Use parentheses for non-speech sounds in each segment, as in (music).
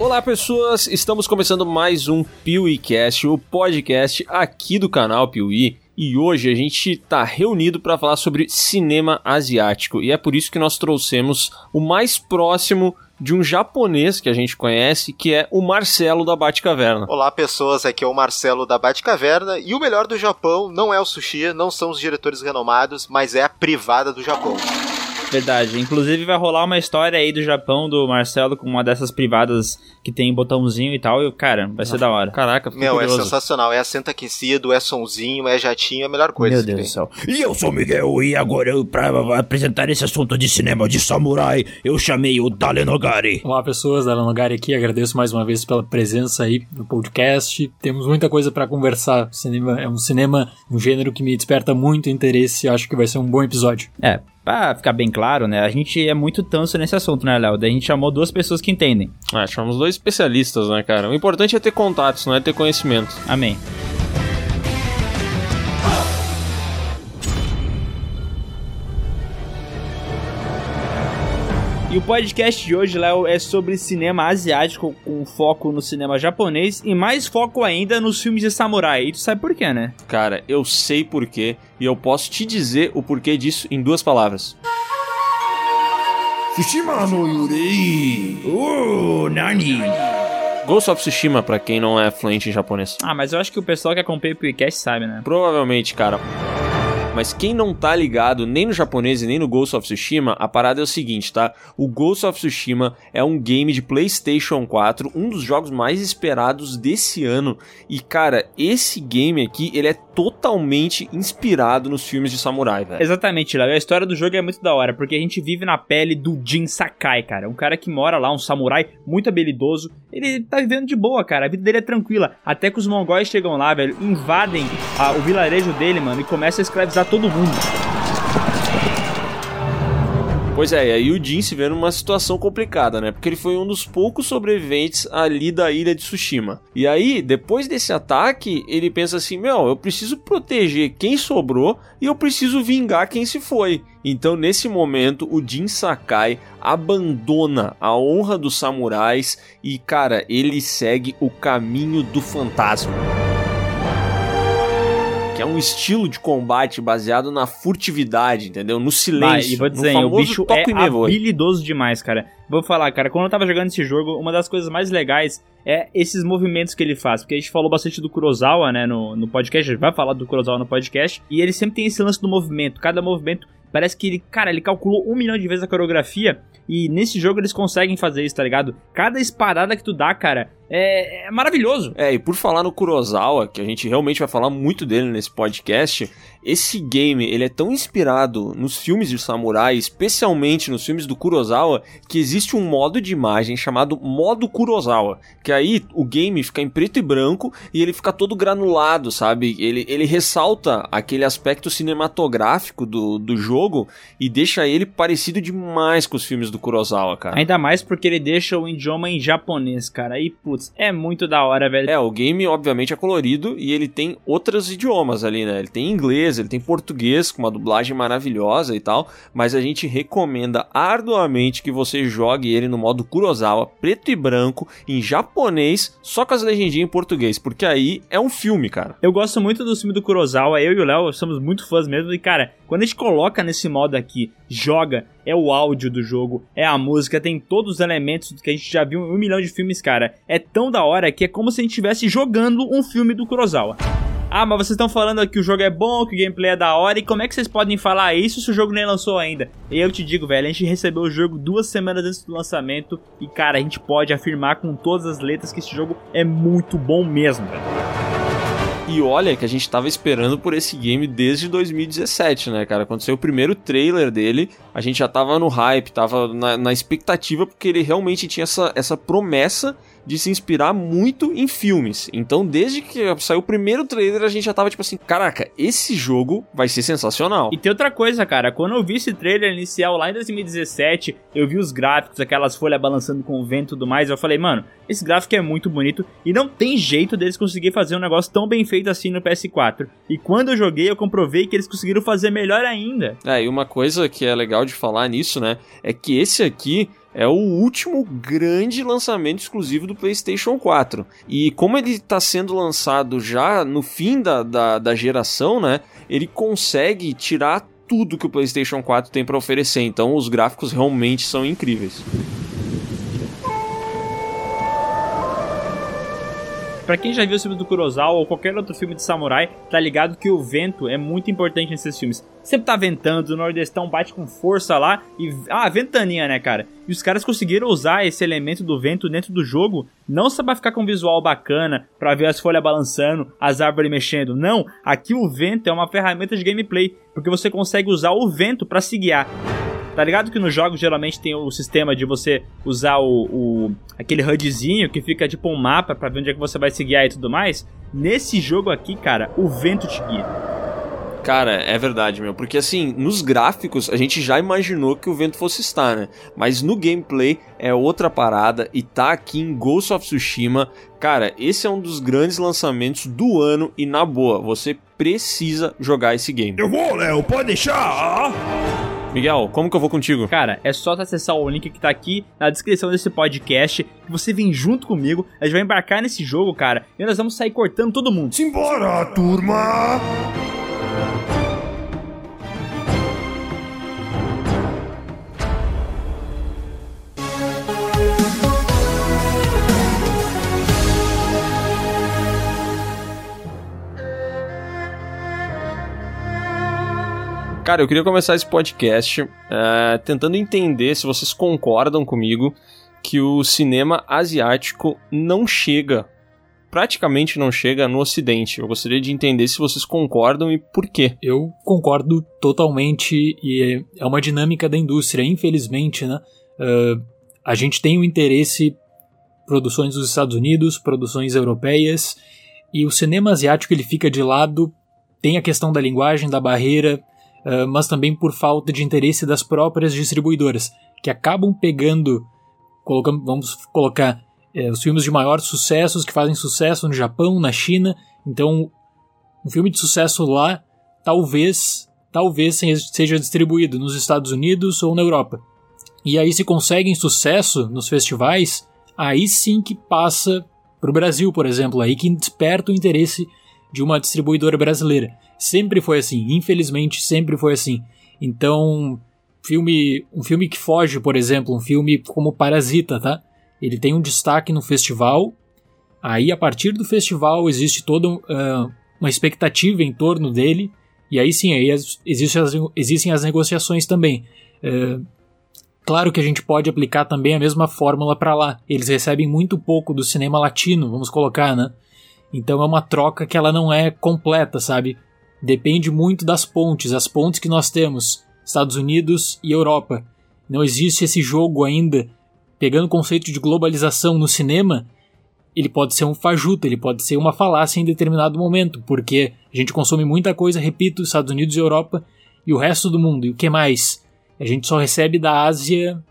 Olá pessoas, estamos começando mais um PeeWeeCast, o podcast aqui do canal Piuí. E hoje a gente está reunido para falar sobre cinema asiático. E é por isso que nós trouxemos o mais próximo de um japonês que a gente conhece, que é o Marcelo da Batcaverna. Olá, pessoas, aqui é o Marcelo da Batcaverna. E o melhor do Japão não é o sushi, não são os diretores renomados, mas é a privada do Japão. Verdade. Inclusive vai rolar uma história aí do Japão do Marcelo com uma dessas privadas que tem botãozinho e tal. E, cara, vai ser ah, da hora. Caraca, Meu, é curioso. é sensacional. É assento aquecido, é sonzinho, é jatinho, é a melhor coisa. Meu Deus do céu. E eu sou o Miguel e agora pra apresentar esse assunto de cinema de samurai, eu chamei o Dalenogari. Olá, pessoas. Dalenogari aqui. Agradeço mais uma vez pela presença aí no podcast. Temos muita coisa para conversar. Cinema é um cinema, um gênero que me desperta muito interesse. Acho que vai ser um bom episódio. É, pra ficar bem claro, né? A gente é muito tanso nesse assunto, né, Léo? Daí a gente chamou duas pessoas que entendem. Ah, chamamos dois especialistas, né, cara? O importante é ter contatos, não é ter conhecimento. Amém. E o podcast de hoje, Léo, é sobre cinema asiático, com foco no cinema japonês e mais foco ainda nos filmes de samurai. E tu sabe por quê, né? Cara, eu sei por quê e eu posso te dizer o porquê disso em duas palavras. Tsushima no Yurei. Oh, nani? Ghost of Tsushima, pra quem não é fluente em japonês. Ah, mas eu acho que o pessoal que acompanha o podcast sabe, né? Provavelmente, cara. Mas quem não tá ligado nem no japonês e nem no Ghost of Tsushima, a parada é o seguinte, tá? O Ghost of Tsushima é um game de PlayStation 4, um dos jogos mais esperados desse ano. E cara, esse game aqui, ele é totalmente inspirado nos filmes de samurai, velho. Exatamente, Léo. A história do jogo é muito da hora, porque a gente vive na pele do Jin Sakai, cara. Um cara que mora lá, um samurai muito habilidoso. Ele tá vivendo de boa, cara. A vida dele é tranquila. Até que os mongóis chegam lá, velho, invadem a, o vilarejo dele, mano, e começam a escravizar todo mundo. Pois é, e aí o Jin se vê numa situação complicada, né? Porque ele foi um dos poucos sobreviventes ali da ilha de Tsushima. E aí, depois desse ataque, ele pensa assim: meu, eu preciso proteger quem sobrou e eu preciso vingar quem se foi. Então, nesse momento, o Jin Sakai abandona a honra dos samurais e, cara, ele segue o caminho do fantasma que é um estilo de combate baseado na furtividade, entendeu? No silêncio. e vou dizer, o bicho é habilidoso demais, cara. Vou falar, cara, quando eu tava jogando esse jogo, uma das coisas mais legais é esses movimentos que ele faz. Porque a gente falou bastante do Kurosawa, né, no, no podcast, a gente vai falar do Kurosawa no podcast, e ele sempre tem esse lance do movimento. Cada movimento parece que ele, cara, ele calculou um milhão de vezes a coreografia e nesse jogo eles conseguem fazer isso, tá ligado? Cada espadada que tu dá, cara, é, é, maravilhoso. É, e por falar no Kurosawa, que a gente realmente vai falar muito dele nesse podcast, esse game, ele é tão inspirado nos filmes de samurai, especialmente nos filmes do Kurosawa, que existe um modo de imagem chamado modo Kurosawa, que aí o game fica em preto e branco e ele fica todo granulado, sabe? Ele, ele ressalta aquele aspecto cinematográfico do, do jogo e deixa ele parecido demais com os filmes do Kurosawa, cara. Ainda mais porque ele deixa o idioma em japonês, cara. E, putz, é muito da hora, velho. É, o game, obviamente, é colorido e ele tem outros idiomas ali, né? Ele tem inglês, ele tem português, com uma dublagem maravilhosa e tal. Mas a gente recomenda arduamente que você jogue ele no modo Kurosawa, preto e branco, em japonês, só com as legendinhas em português. Porque aí é um filme, cara. Eu gosto muito do filme do Kurosawa, eu e o Léo somos muito fãs mesmo. E, cara, quando a gente coloca nesse modo aqui, joga, é o áudio do jogo, é a música, tem todos os elementos que a gente já viu em um milhão de filmes, cara. É tão da hora que é como se a gente estivesse jogando um filme do Kurosawa. Ah, mas vocês estão falando que o jogo é bom, que o gameplay é da hora, e como é que vocês podem falar isso se o jogo nem lançou ainda? Eu te digo, velho, a gente recebeu o jogo duas semanas antes do lançamento, e cara, a gente pode afirmar com todas as letras que esse jogo é muito bom mesmo, velho. E olha que a gente tava esperando por esse game desde 2017, né, cara? Quando saiu o primeiro trailer dele, a gente já tava no hype, tava na, na expectativa, porque ele realmente tinha essa, essa promessa de se inspirar muito em filmes. Então, desde que saiu o primeiro trailer, a gente já tava tipo assim: caraca, esse jogo vai ser sensacional. E tem outra coisa, cara. Quando eu vi esse trailer inicial lá em 2017, eu vi os gráficos, aquelas folhas balançando com o vento e tudo mais. Eu falei, mano, esse gráfico é muito bonito e não tem jeito deles conseguir fazer um negócio tão bem feito assim no PS4. E quando eu joguei, eu comprovei que eles conseguiram fazer melhor ainda. É, e uma coisa que é legal de falar nisso, né, é que esse aqui é o último grande lançamento exclusivo do PlayStation 4. E como ele está sendo lançado já no fim da, da, da geração, né? Ele consegue tirar tudo que o PlayStation 4 tem para oferecer. Então os gráficos realmente são incríveis. Pra quem já viu o filme do Kurosawa ou qualquer outro filme de samurai, tá ligado que o vento é muito importante nesses filmes. Sempre tá ventando, o Nordestão bate com força lá e. Ah, ventania, né, cara? E os caras conseguiram usar esse elemento do vento dentro do jogo, não só pra ficar com um visual bacana, pra ver as folhas balançando, as árvores mexendo. Não, aqui o vento é uma ferramenta de gameplay, porque você consegue usar o vento para se guiar. Tá ligado que nos jogos geralmente tem o sistema de você usar o, o aquele HUDzinho que fica tipo um mapa para ver onde é que você vai se guiar e tudo mais? Nesse jogo aqui, cara, o vento te guia. Cara, é verdade, meu. Porque assim, nos gráficos a gente já imaginou que o vento fosse estar, né? Mas no gameplay é outra parada e tá aqui em Ghost of Tsushima. Cara, esse é um dos grandes lançamentos do ano e na boa, você precisa jogar esse game. Eu vou, Léo, pode deixar. Miguel, como que eu vou contigo? Cara, é só acessar o link que tá aqui na descrição desse podcast, que você vem junto comigo, a gente vai embarcar nesse jogo, cara, e nós vamos sair cortando todo mundo. Simbora, turma! Cara, eu queria começar esse podcast uh, tentando entender se vocês concordam comigo que o cinema asiático não chega, praticamente não chega no Ocidente. Eu gostaria de entender se vocês concordam e por quê. Eu concordo totalmente e é uma dinâmica da indústria, infelizmente, né? Uh, a gente tem o interesse produções dos Estados Unidos, produções europeias e o cinema asiático ele fica de lado. Tem a questão da linguagem, da barreira, mas também por falta de interesse das próprias distribuidoras, que acabam pegando, vamos colocar, uh, os filmes de maior sucesso, que fazem sucesso no Japão, na China. Então, um filme de sucesso lá, talvez, talvez seja distribuído nos Estados Unidos ou na Europa. E aí, se conseguem sucesso nos festivais, aí sim que passa para o Brasil, por exemplo, aí que desperta o interesse de uma distribuidora brasileira. Sempre foi assim, infelizmente sempre foi assim. Então, filme, um filme que foge, por exemplo, um filme como Parasita, tá? Ele tem um destaque no festival. Aí, a partir do festival, existe toda uh, uma expectativa em torno dele. E aí sim, aí existe as, existem as negociações também. Uh, claro que a gente pode aplicar também a mesma fórmula para lá. Eles recebem muito pouco do cinema latino, vamos colocar, né? Então é uma troca que ela não é completa, sabe? Depende muito das pontes, as pontes que nós temos, Estados Unidos e Europa. Não existe esse jogo ainda. Pegando o conceito de globalização no cinema, ele pode ser um fajuto, ele pode ser uma falácia em determinado momento, porque a gente consome muita coisa, repito, Estados Unidos e Europa e o resto do mundo. E o que mais? A gente só recebe da Ásia,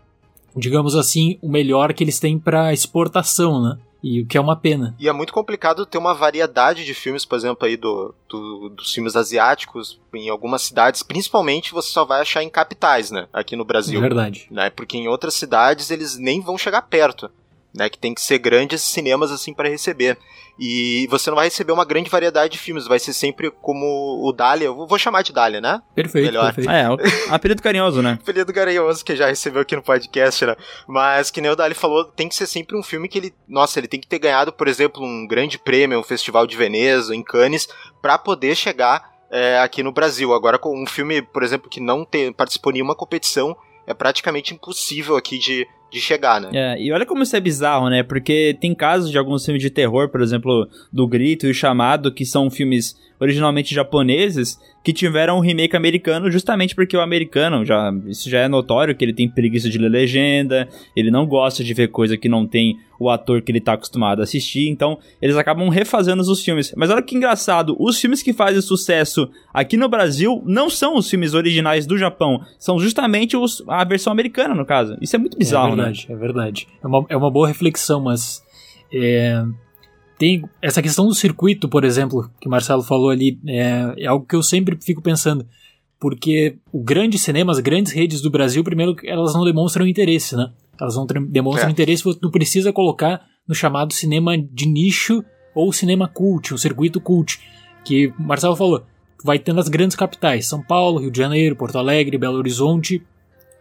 digamos assim, o melhor que eles têm para exportação, né? E o que é uma pena. E é muito complicado ter uma variedade de filmes, por exemplo, aí do, do, dos filmes asiáticos em algumas cidades, principalmente você só vai achar em capitais, né? Aqui no Brasil. É verdade. Né? Porque em outras cidades eles nem vão chegar perto né, que tem que ser grandes cinemas assim para receber. E você não vai receber uma grande variedade de filmes, vai ser sempre como o Dália, eu vou chamar de Dália, né? Perfeito, Melhor. perfeito. É, o (laughs) apelido carinhoso, né? apelido carinhoso que já recebeu aqui no podcast, né? Mas que nem o Dália falou, tem que ser sempre um filme que ele, nossa, ele tem que ter ganhado, por exemplo, um grande prêmio, um festival de Veneza, em Cannes, para poder chegar é, aqui no Brasil. Agora, com um filme, por exemplo, que não tem, participou em nenhuma competição, é praticamente impossível aqui de, de chegar, né? É, e olha como isso é bizarro, né? Porque tem casos de alguns filmes de terror, por exemplo, do Grito e o Chamado, que são filmes originalmente japoneses, que tiveram um remake americano justamente porque o americano, já isso já é notório que ele tem preguiça de ler legenda, ele não gosta de ver coisa que não tem o ator que ele tá acostumado a assistir, então eles acabam refazendo os filmes. Mas olha que engraçado, os filmes que fazem sucesso aqui no Brasil não são os filmes originais do Japão, são justamente os, a versão americana, no caso. Isso é muito bizarro, é verdade, né? É verdade, é uma, é uma boa reflexão, mas é, tem essa questão do circuito, por exemplo, que o Marcelo falou ali, é, é algo que eu sempre fico pensando. Porque o grande cinema, as grandes redes do Brasil, primeiro, elas não demonstram interesse, né? Elas não demonstram É. interesse, tu precisa colocar no chamado cinema de nicho ou cinema cult, o circuito cult, que o Marcelo falou, vai ter nas grandes capitais, São Paulo, Rio de Janeiro, Porto Alegre, Belo Horizonte,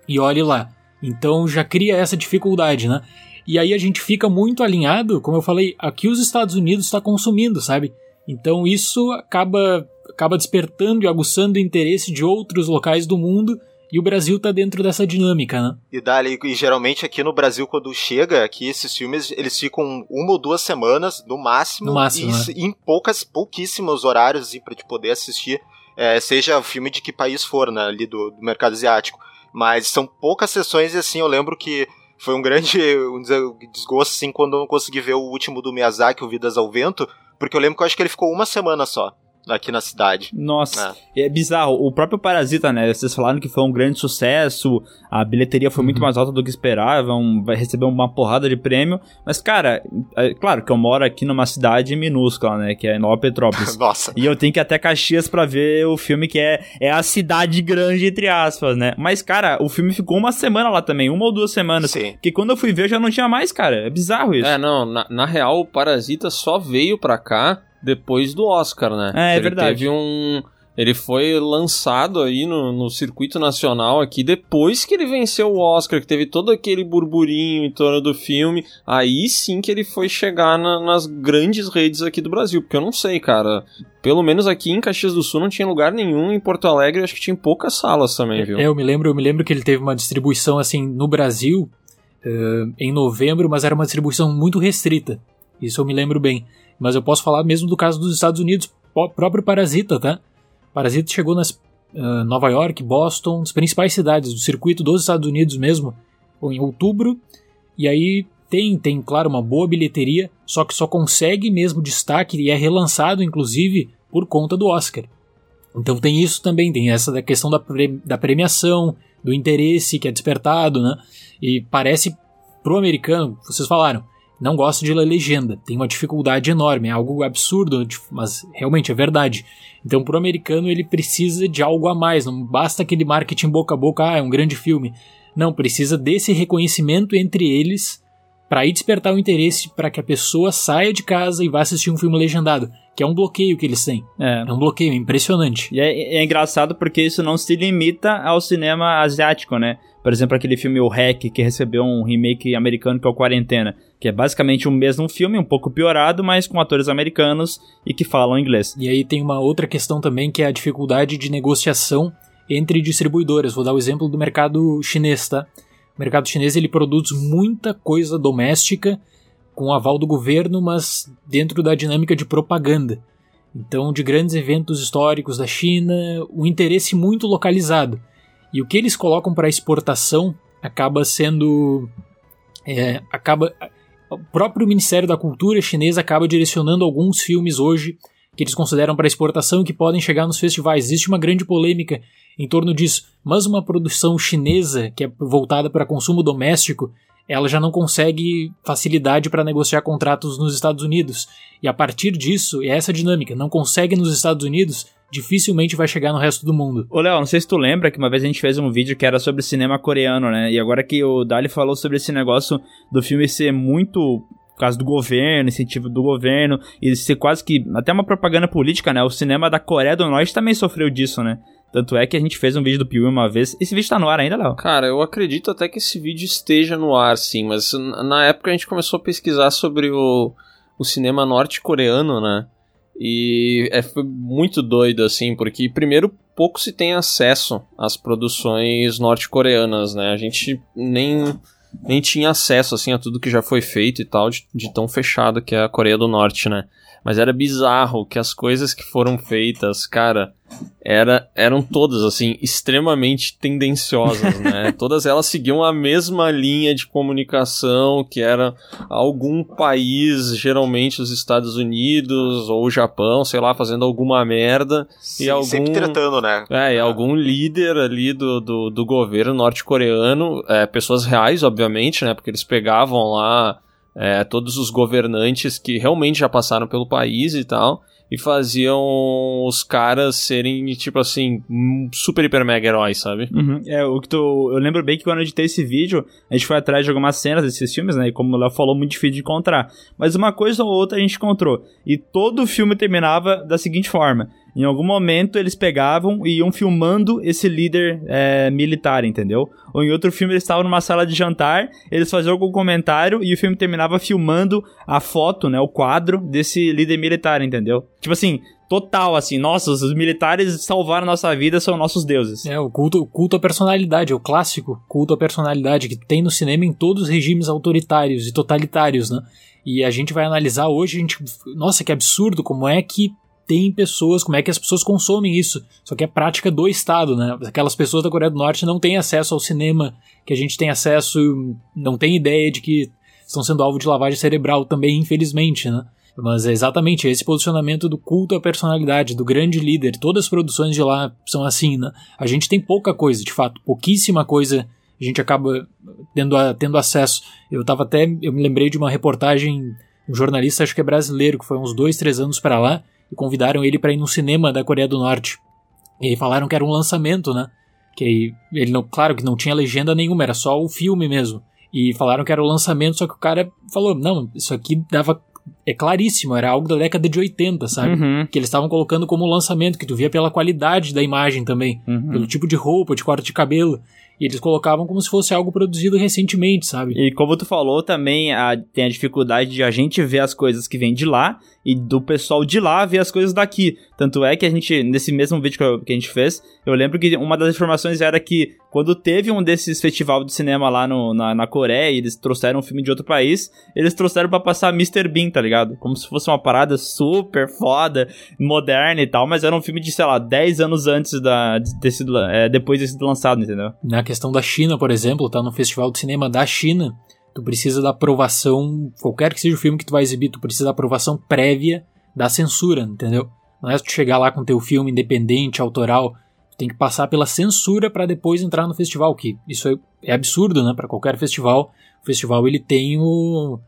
e olhe lá. Então já cria essa dificuldade, né? E aí a gente fica muito alinhado, como eu falei, aqui os Estados Unidos está consumindo, sabe? Então isso acaba acaba despertando e aguçando o interesse de outros locais do mundo e o Brasil tá dentro dessa dinâmica, né? E dali, e geralmente aqui no Brasil, quando chega, aqui esses filmes, eles ficam uma ou duas semanas, no máximo, No máximo, e né? em poucas, pouquíssimos horários, assim, pra te poder assistir, é, seja filme de que país for, né, ali do, do mercado asiático. Mas são poucas sessões e, assim, eu lembro que foi um grande (laughs) des- desgosto, assim, quando eu não consegui ver o último do Miyazaki, o Vidas ao Vento, porque eu lembro que eu acho que ele ficou uma semana só, aqui na cidade. Nossa, é. bizarro. O próprio Parasita, né? Vocês falaram que foi um grande sucesso, a bilheteria foi muito Uhum. mais alta do que esperavam, vai receber uma porrada de prêmio. Mas, cara, é claro que eu moro aqui numa cidade minúscula, né? Que é Nova Petrópolis. (laughs) Nossa. E eu tenho que ir até Caxias pra ver o filme que é, é a cidade grande, entre aspas, né? Mas, cara, o filme ficou uma semana lá também, uma ou duas semanas. Sim. Porque quando eu fui ver já não tinha mais, cara. É bizarro isso. É, não, na, na real, o Parasita só veio pra cá depois do Oscar, né? É, é Ele verdade. Teve um. Ele foi lançado aí no, no circuito nacional aqui depois que ele venceu o Oscar, que teve todo aquele burburinho em torno do filme. Aí sim que ele foi chegar na- nas grandes redes aqui do Brasil. Porque eu não sei, cara. Pelo menos aqui em Caxias do Sul não tinha lugar nenhum. Em Porto Alegre acho que tinha poucas salas também, viu? É, eu me lembro, eu me lembro que ele teve uma distribuição assim no Brasil eh, em novembro, mas era uma distribuição muito restrita. Isso eu me lembro bem. Mas eu posso falar mesmo do caso dos Estados Unidos, próprio Parasita, tá? Parasita chegou nas ah, Nova York, Boston, as principais cidades do circuito dos Estados Unidos mesmo, em outubro. E aí tem, tem claro, uma boa bilheteria, só que só consegue mesmo destaque e é relançado, inclusive, por conta do Oscar. Então tem isso também, tem essa da questão da, pre- da premiação, do interesse que é despertado, né? E parece pro americano, vocês falaram, não gosta de ler legenda, tem uma dificuldade enorme, é algo absurdo, mas realmente é verdade. Então pro americano ele precisa de algo a mais, não basta aquele marketing boca a boca, ah, é um grande filme. Não, precisa desse reconhecimento entre eles para aí despertar o interesse para que a pessoa saia de casa e vá assistir um filme legendado, que é um bloqueio que eles têm. É. É um bloqueio impressionante. E é, é engraçado porque isso não se limita ao cinema asiático, né? Por exemplo, aquele filme O Hack, que recebeu um remake americano que é o Quarentena, que é basicamente o mesmo filme, um pouco piorado, mas com atores americanos e que falam inglês. E aí tem uma outra questão também que é a dificuldade de negociação entre distribuidoras. Vou dar o exemplo do mercado chinês, tá? O mercado chinês ele produz muita coisa doméstica com o aval do governo, mas dentro da dinâmica de propaganda. Então, de grandes eventos históricos da China, um interesse muito localizado. E o que eles colocam para exportação acaba sendo. é, acaba, o próprio Ministério da Cultura chinês acaba direcionando alguns filmes hoje que eles consideram para exportação e que podem chegar nos festivais. Existe uma grande polêmica em torno disso, mas uma produção chinesa que é voltada para consumo doméstico, ela já não consegue facilidade para negociar contratos nos Estados Unidos. E a partir disso, é essa dinâmica, não consegue nos Estados Unidos, dificilmente vai chegar no resto do mundo. Ô, Léo, não sei se tu lembra que uma vez a gente fez um vídeo que era sobre cinema coreano, né? E agora que o Dali falou sobre esse negócio do filme ser muito por causa do governo, incentivo do governo, e ser quase que até uma propaganda política, né? O cinema da Coreia do Norte também sofreu disso, né? Tanto é que a gente fez um vídeo do Piuí uma vez. Esse vídeo tá no ar ainda, Léo? Cara, eu acredito até que esse vídeo esteja no ar, sim, mas na época a gente começou a pesquisar sobre o, o cinema norte-coreano, né? E é, foi muito doido, assim, porque primeiro pouco se tem acesso às produções norte-coreanas, né? A gente nem, nem tinha acesso, assim, a tudo que já foi feito e tal, de, de tão fechado que é a Coreia do Norte, né? Mas era bizarro que as coisas que foram feitas, cara, era, eram todas, assim, extremamente tendenciosas, né? (laughs) todas elas seguiam a mesma linha de comunicação, que era algum país, geralmente os Estados Unidos ou o Japão, sei lá, fazendo alguma merda. Sim, algum- Sempre tretando, né? É, e algum líder ali do, do, do governo norte-coreano, é, pessoas reais, obviamente, né? Porque eles pegavam lá é, todos os governantes que realmente já passaram pelo país e tal, e faziam os caras serem, tipo assim, super hiper mega heróis, sabe? Uhum. É, o que tu. Eu lembro bem que quando eu editei esse vídeo, a gente foi atrás de algumas cenas desses filmes, né? E como o Léo falou, muito difícil de encontrar. Mas uma coisa ou outra a gente encontrou. E todo o filme terminava da seguinte forma: em algum momento eles pegavam e iam filmando esse líder é, militar, entendeu? Ou em outro filme eles estavam numa sala de jantar, eles faziam algum comentário e o filme terminava filmando a foto, né, o quadro desse líder militar, entendeu? Tipo assim, total, assim, nossa, os militares salvaram nossa vida, são nossos deuses. É, o culto, o culto à personalidade, o clássico culto à personalidade que tem no cinema em todos os regimes autoritários e totalitários, né? E a gente vai analisar hoje, a gente, nossa, que absurdo, como é que tem pessoas, como é que as pessoas consomem isso. Só que é prática do Estado, né? Aquelas pessoas da Coreia do Norte não têm acesso ao cinema que a gente tem acesso, não tem ideia de que estão sendo alvo de lavagem cerebral também, infelizmente, né? Mas é exatamente esse posicionamento do culto à personalidade, do grande líder. Todas as produções de lá são assim, né? A gente tem pouca coisa, de fato, pouquíssima coisa a gente acaba tendo, a, tendo acesso. Eu tava até, eu me lembrei de uma reportagem, um jornalista, acho que é brasileiro, que foi uns dois, três anos para lá, e convidaram ele para ir no cinema da Coreia do Norte. E falaram que era um lançamento, né? Que ele não, claro que não tinha legenda nenhuma, era só o filme mesmo. E falaram que era o lançamento, só que o cara falou: "Não, isso aqui dava é claríssimo, era algo da década de 80, sabe? Uhum. Que eles estavam colocando como lançamento, que tu via pela qualidade da imagem também, Uhum. pelo tipo de roupa, de corte de cabelo. E eles colocavam como se fosse algo produzido recentemente, sabe? E como tu falou, também a- tem a dificuldade de a gente ver as coisas que vêm de lá e do pessoal de lá ver as coisas daqui. Tanto é que a gente, nesse mesmo vídeo que, a gente fez, eu lembro que uma das informações era que quando teve um desses festivais de cinema lá no- na, na Coreia e eles trouxeram um filme de outro país, eles trouxeram pra passar Mr. Bean, tá ligado? Como se fosse uma parada super foda, moderna e tal, mas era um filme de, sei lá, 10 anos antes da, de ter sido, é, depois de ter sido lançado, entendeu? Na questão da China, por exemplo, tá no Festival de Cinema da China, tu precisa da aprovação, qualquer que seja o filme que tu vai exibir, tu precisa da aprovação prévia da censura, entendeu? Não é tu chegar lá com teu filme independente, autoral, tu tem que passar pela censura para depois entrar no festival, que isso é, é absurdo, né, para qualquer festival. O festival ele tem o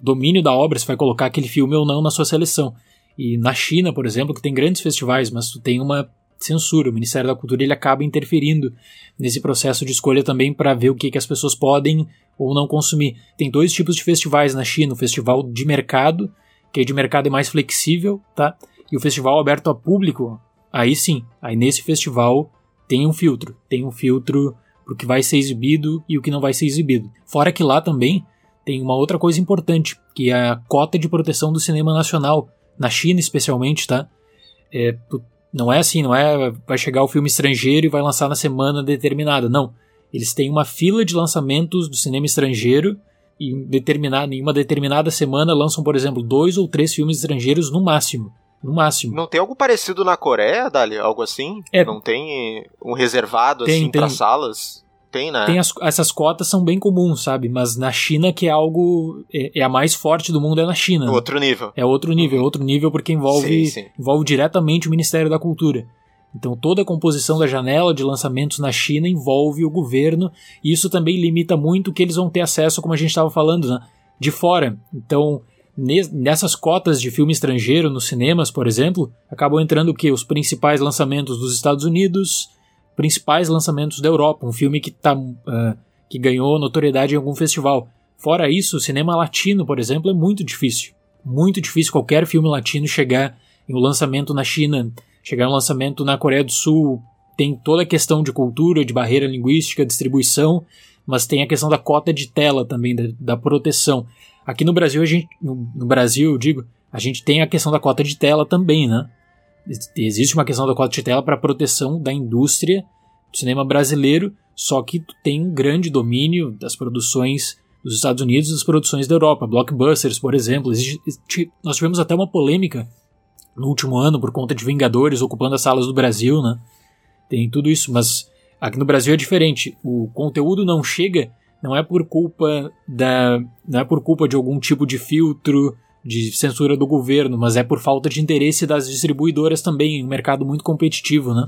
domínio da obra, se vai colocar aquele filme ou não na sua seleção. E na China, por exemplo, que tem grandes festivais, mas tu tem uma censura, o Ministério da Cultura ele acaba interferindo nesse processo de escolha também para ver o que, que as pessoas podem ou não consumir. Tem dois tipos de festivais na China: o festival de mercado, que é de mercado é mais flexível, tá? E o festival aberto a público, aí sim, aí nesse festival tem um filtro, tem um filtro pro que vai ser exibido e o que não vai ser exibido. Fora que lá também tem uma outra coisa importante, que é a cota de proteção do cinema nacional, na China especialmente, tá? É, não é assim, não é vai chegar o filme estrangeiro e vai lançar na semana determinada, não. Eles têm uma fila de lançamentos do cinema estrangeiro e em, determinada, em uma determinada semana lançam, por exemplo, dois ou três filmes estrangeiros no máximo. No máximo. Não tem algo parecido na Coreia, Dali? Algo assim? É. Não tem um reservado Tem, assim tem. salas? Tem, né? Tem as- essas cotas são bem comuns, sabe? Mas na China, que é algo. É, é a mais forte do mundo, é na China. né? Outro nível. É outro nível, é outro nível porque envolve, Sim, sim. envolve diretamente o Ministério da Cultura. Então toda a composição da janela de lançamentos na China envolve o governo, e isso também limita muito o que eles vão ter acesso, como a gente estava falando, né? de fora. Então, ne- nessas cotas de filme estrangeiro nos cinemas, por exemplo, acabam entrando o que? Os principais lançamentos dos Estados Unidos, principais lançamentos da Europa, um filme que, tá, ah, que ganhou notoriedade em algum festival. Fora isso, o cinema latino, por exemplo, é muito difícil. Muito difícil qualquer filme latino chegar em um lançamento na China, chegar um lançamento na Coreia do Sul. Tem toda a questão de cultura, de barreira linguística, distribuição, mas tem a questão da cota de tela também, da, da proteção. Aqui no Brasil, a gente, no, no Brasil, eu digo, a gente tem a questão da cota de tela também, né? Ex- Existe uma questão da cota de tela para proteção da indústria do cinema brasileiro, só que tem um grande domínio das produções dos Estados Unidos e das produções da Europa. Blockbusters, por exemplo. Existe- nós tivemos até uma polêmica no último ano por conta de Vingadores ocupando as salas do Brasil, né? Tem tudo isso, mas aqui no Brasil é diferente. O conteúdo não chega, não é por culpa da, não é por culpa de algum tipo de filtro, de censura do governo, mas é por falta de interesse das distribuidoras também, um mercado muito competitivo, né?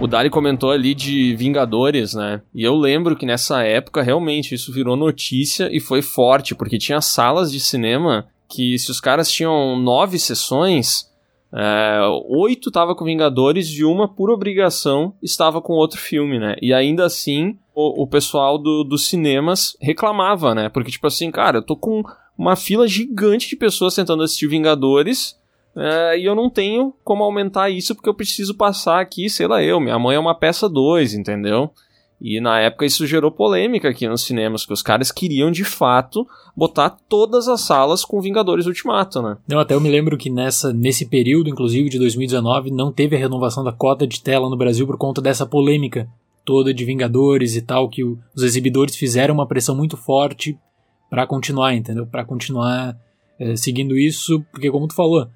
O Dali comentou ali de Vingadores, né? E eu lembro que nessa época realmente isso virou notícia e foi forte, porque tinha salas de cinema que se os caras tinham nove sessões, é, oito tava com Vingadores e uma, por obrigação, estava com outro filme, né? E ainda assim, o, o pessoal do, dos cinemas reclamava, né? Porque, tipo assim, cara, eu tô com uma fila gigante de pessoas tentando assistir Vingadores é, e eu não tenho como aumentar isso porque eu preciso passar aqui, sei lá eu, minha mãe é uma peça 2, entendeu? E na época isso gerou polêmica aqui nos cinemas, que os caras queriam de fato botar todas as salas com Vingadores Ultimato, né? Não, até eu me lembro que nessa, nesse período, inclusive de 2019, não teve a renovação da cota de tela no Brasil por conta dessa polêmica toda de Vingadores e tal, que os exibidores fizeram uma pressão muito forte para continuar, entendeu? Para continuar é, seguindo isso, porque como tu falou,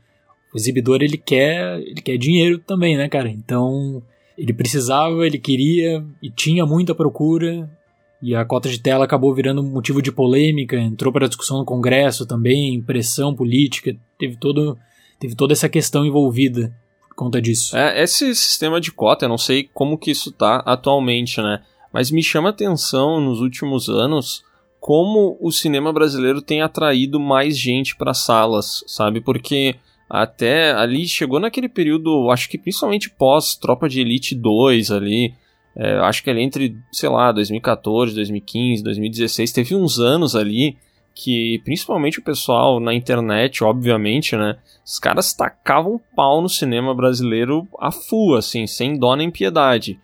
o exibidor ele quer, ele quer dinheiro também, né, cara? Então, ele precisava, ele queria e tinha muita procura. E a cota de tela acabou virando motivo de polêmica, entrou para discussão no Congresso também, pressão política, teve todo teve toda essa questão envolvida por conta disso. É, esse sistema de cota, eu não sei como que isso tá atualmente, né? Mas me chama atenção nos últimos anos como o cinema brasileiro tem atraído mais gente para salas, sabe? Porque até ali chegou naquele período, acho que principalmente pós Tropa de Elite 2 ali, é, acho que ali entre, sei lá, 2014, 2015, 2016, teve uns anos ali que principalmente o pessoal na internet, obviamente, né, os caras tacavam pau no cinema brasileiro a full, assim, sem dó nem piedade.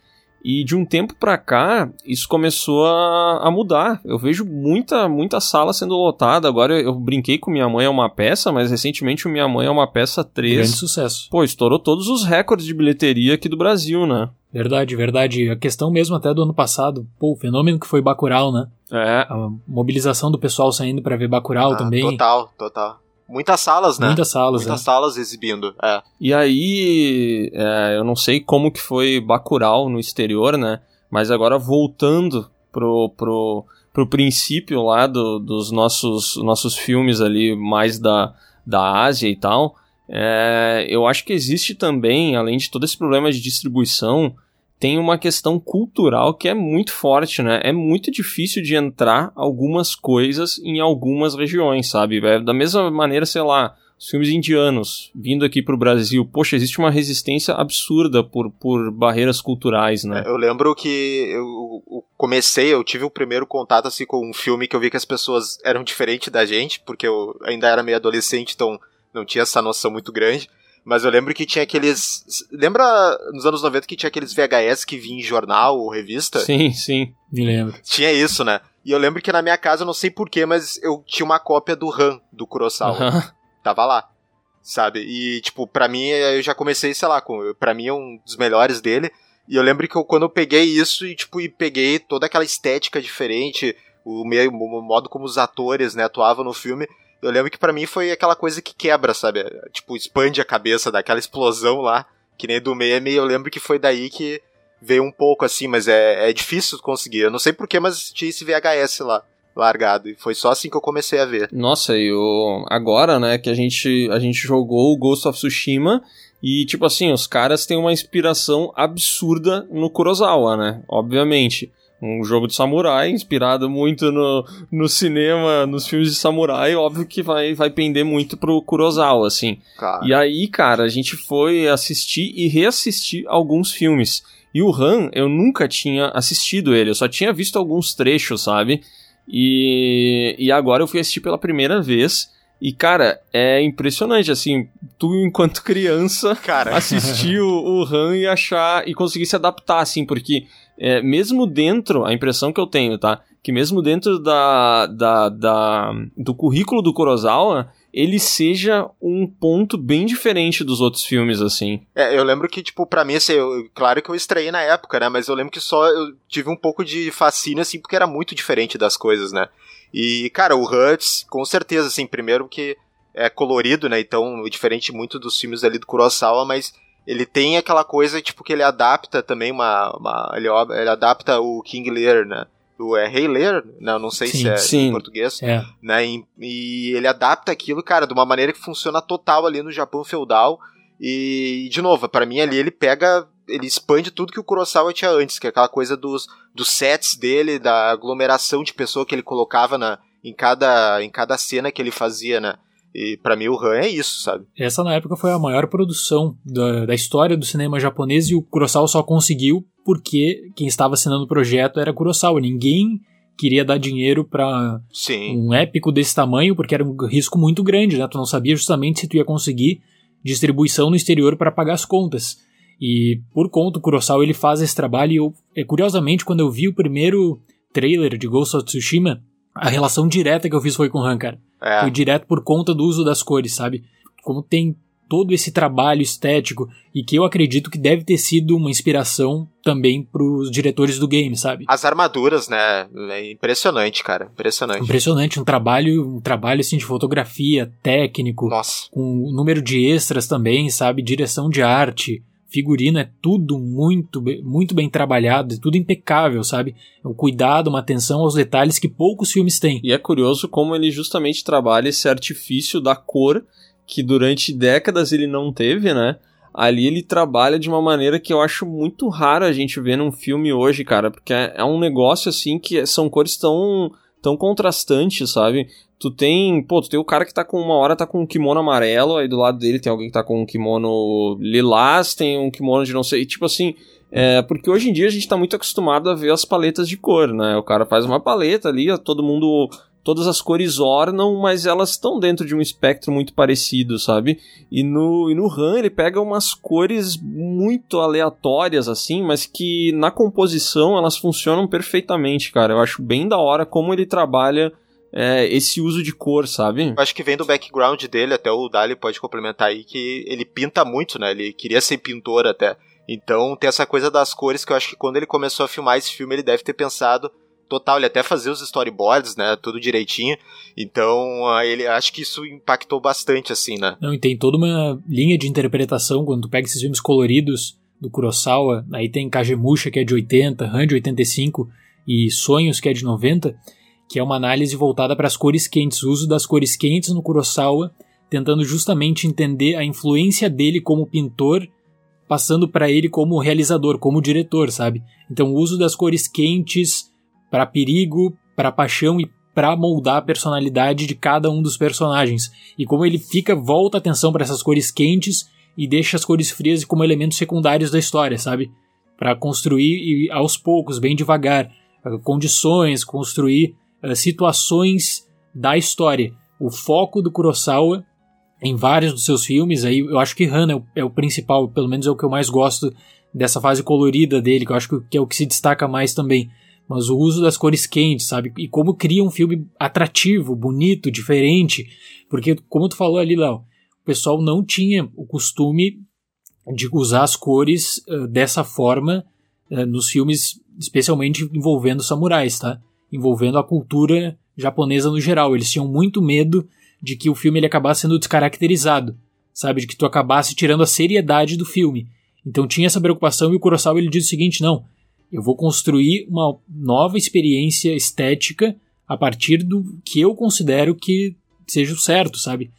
E de um tempo para cá, isso começou a, a, mudar. Eu vejo muita, muita sala sendo lotada. Agora eu, brinquei com Minha Mãe é uma peça, mas recentemente o Minha Mãe é uma peça 3. Grande sucesso. Pô, estourou todos os recordes de bilheteria aqui do Brasil, né? Verdade, verdade. A questão mesmo até do ano passado, pô, o fenômeno que foi Bacurau, né? É. A mobilização do pessoal saindo para ver Bacurau Ah, também. Total, total. Muitas salas, né? Muitas salas, Muitas é. salas exibindo. É. E aí, é, eu não sei como que foi Bacurau no exterior, né? Mas agora voltando pro, pro, pro princípio lá do, dos nossos, nossos filmes ali, mais da, da Ásia e tal, é, eu acho que existe também, além de todo esse problema de distribuição, tem uma questão cultural que é muito forte, né? É muito difícil de entrar algumas coisas em algumas regiões, sabe? É da mesma maneira, sei lá, os filmes indianos vindo aqui pro Brasil. Poxa, existe uma resistência absurda por, por barreiras culturais, né? Eu lembro que eu, eu comecei, eu tive o primeiro contato assim com um filme que eu vi que as pessoas eram diferentes da gente, porque eu ainda era meio adolescente, então não tinha essa noção muito grande. Mas eu lembro que tinha aqueles. Lembra nos anos 90 que tinha aqueles VHS que vinha em jornal ou revista? Sim, sim. Me lembro. Tinha isso, né? E eu lembro que na minha casa, eu não sei porquê, mas eu tinha uma cópia do Han, do Kurosawa. Aham. Tava lá. Sabe? E, tipo, pra mim, eu já comecei, sei lá, com, pra mim é um dos melhores dele. E eu lembro que eu, quando eu peguei isso e, tipo, e peguei toda aquela estética diferente, o, meio, o modo como os atores, né, atuavam no filme, eu lembro que pra mim foi aquela coisa que quebra, sabe? Tipo, expande a cabeça daquela explosão lá, que nem do meme, eu lembro que foi daí que veio um pouco assim, mas é, é difícil conseguir. Eu não sei porquê, mas tinha esse VHS lá, largado. E foi só assim que eu comecei a ver. Nossa, e o... agora, né, que a gente, a gente jogou o Ghost of Tsushima e, tipo assim, os caras têm uma inspiração absurda no Kurosawa, né? Obviamente. Um jogo de samurai, inspirado muito no, no cinema, nos filmes de samurai, óbvio que vai, vai pender muito pro Kurosawa, assim. Claro. E aí, cara, a gente foi assistir e reassistir alguns filmes. E o Han, eu nunca tinha assistido ele, eu só tinha visto alguns trechos, sabe? E, e agora eu fui assistir pela primeira vez. E, cara, é impressionante, assim, tu enquanto criança Cara. assistir o, o Han e achar e conseguir se adaptar, assim, porque é, mesmo dentro, a impressão que eu tenho, tá? Que mesmo dentro da, da, da, do currículo do Kurosawa, ele seja um ponto bem diferente dos outros filmes, assim. É, eu lembro que, tipo, pra mim, assim, eu- claro que eu estreiei na época, né? Mas eu lembro que só eu tive um pouco de fascínio, assim, porque era muito diferente das coisas, né? E, cara, o Huts, com certeza, assim, primeiro que é colorido, né? Então, diferente muito dos filmes ali do Kurosawa, mas ele tem aquela coisa, tipo, que ele adapta também uma. uma ele, ele adapta o King Lear, né? O é Rei Lear? Não, não sei Sim, se é sim. em português É. né? E, e ele adapta aquilo, cara, de uma maneira que funciona total ali no Japão feudal. E, de novo, pra mim ali ele pega ele expande tudo que o Kurosawa tinha antes, que é aquela coisa dos, dos sets dele, da aglomeração de pessoa que ele colocava na, em, cada, em cada cena que ele fazia, né? E para mim o Han é isso, sabe? Essa na época foi a maior produção da, da história do cinema japonês e o Kurosawa só conseguiu porque quem estava assinando o projeto era Kurosawa. Ninguém queria dar dinheiro para um épico desse tamanho porque era um risco muito grande, né? Tu não sabia justamente se tu ia conseguir distribuição no exterior para pagar as contas. E por conta, o Kurosawa ele faz esse trabalho e eu, é, curiosamente quando eu vi o primeiro trailer de Ghost of Tsushima, a relação direta que eu fiz foi com o Han, cara. É. Foi direto por conta do uso das cores, sabe? Como tem todo esse trabalho estético e que eu acredito que deve ter sido uma inspiração também para os diretores do game, sabe? As armaduras, né? É impressionante, cara, impressionante. Impressionante, um trabalho, um trabalho assim de fotografia, técnico, Nossa. com um número de extras também, sabe? Direção de arte, figurino é tudo muito, muito bem trabalhado, é tudo impecável, sabe? O cuidado, uma atenção aos detalhes que poucos filmes têm. E é curioso como ele justamente trabalha esse artifício da cor que durante décadas ele não teve, né? Ali ele trabalha de uma maneira que eu acho muito raro a gente ver num filme hoje, cara, porque é, é um negócio assim que são cores tão tão contrastantes, sabe? Tu tem, pô, tu tem o cara que tá com uma hora tá com um kimono amarelo, aí do lado dele tem alguém que tá com um kimono lilás, tem um kimono de não sei, tipo assim, é, porque hoje em dia a gente tá muito acostumado a ver as paletas de cor, né? O cara faz uma paleta ali, todo mundo todas as cores ornam, mas elas estão dentro de um espectro muito parecido, sabe? E no, e no Han ele pega umas cores muito aleatórias, assim, mas que na composição elas funcionam perfeitamente, cara. Eu acho bem da hora como ele trabalha é, esse uso de cor, sabe? Acho que vem do background dele, até o Dali pode complementar aí, que ele pinta muito, né? Ele queria ser pintor até. Então tem essa coisa das cores que eu acho que quando ele começou a filmar esse filme, ele deve ter pensado total, ele até fazia os storyboards, né, tudo direitinho. Então, ele acho que isso impactou bastante assim, né? Não, e tem toda uma linha de interpretação quando tu pega esses filmes coloridos do Kurosawa, aí tem Kagemusha que é de 80, Han de 85 e Sonhos que é de 90, que é uma análise voltada para as cores quentes, o uso das cores quentes no Kurosawa, tentando justamente entender a influência dele como pintor passando para ele como realizador, como diretor, sabe? Então, o uso das cores quentes para perigo, para paixão e para moldar a personalidade de cada um dos personagens. E como ele fica, volta a atenção para essas cores quentes e deixa as cores frias como elementos secundários da história, sabe? Para construir aos poucos, bem devagar, condições, construir uh, situações da história. O foco do Kurosawa em vários dos seus filmes, aí eu acho que Han é o, é o principal, pelo menos é o que eu mais gosto dessa fase colorida dele, que eu acho que é o que se destaca mais também mas o uso das cores quentes, sabe? E como cria um filme atrativo, bonito, diferente. Porque, como tu falou ali, Léo, o pessoal não tinha o costume de usar as cores uh, dessa forma uh, nos filmes, especialmente envolvendo samurais, tá? Envolvendo a cultura japonesa no geral. Eles tinham muito medo de que o filme ele acabasse sendo descaracterizado, sabe? De que tu acabasse tirando a seriedade do filme. Então tinha essa preocupação e o Kurosawa ele diz o seguinte, não, eu vou construir uma nova experiência estética a partir do que eu considero que seja o certo, sabe?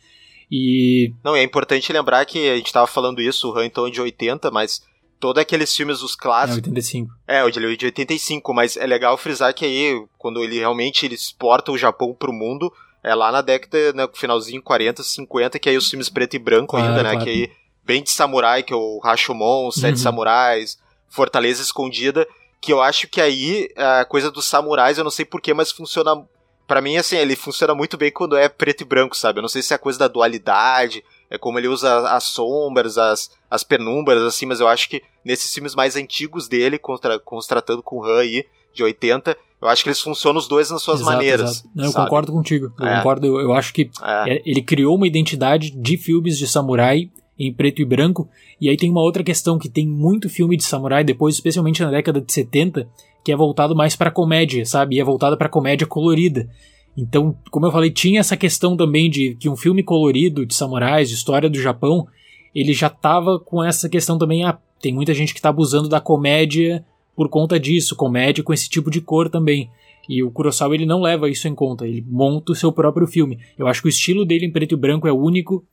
E. Não, é importante lembrar que a gente estava falando isso, o Han então é de 80, mas todos aqueles filmes dos clássicos. É, 85. É, o de 85, mas é legal frisar que aí, quando ele realmente ele exporta o Japão pro mundo, é lá na década, né, finalzinho 40, 50, que aí os filmes preto e branco ainda, né, claro. que aí bem de samurai, que é o Rashomon, os Sete uhum. Samurais, Fortaleza Escondida, que eu acho que aí a coisa dos samurais, eu não sei porquê, mas funciona. para mim, assim, ele funciona muito bem quando é preto e branco, sabe? Eu não sei se é a coisa da dualidade, é como ele usa as sombras, as, as penumbras, assim, mas eu acho que nesses filmes mais antigos dele, contra, contratando com o Han aí, de 80, eu acho que eles funcionam os dois nas suas exato, maneiras. Exato. Não, eu concordo contigo. Eu é. concordo, eu, eu, acho que é. ele criou uma identidade de filmes de samurai em preto e branco. E aí tem uma outra questão que tem muito filme de samurai depois, especialmente na década de 70, que é voltado mais para comédia, sabe? E é voltado para comédia colorida. Então, como eu falei, tinha essa questão também de que um filme colorido de samurais, de história do Japão, ele já tava com essa questão também, ah, tem muita gente que tá abusando da comédia por conta disso, comédia com esse tipo de cor também. E o Kurosawa ele não leva isso em conta, ele monta o seu próprio filme. Eu acho que o estilo dele em preto e branco é único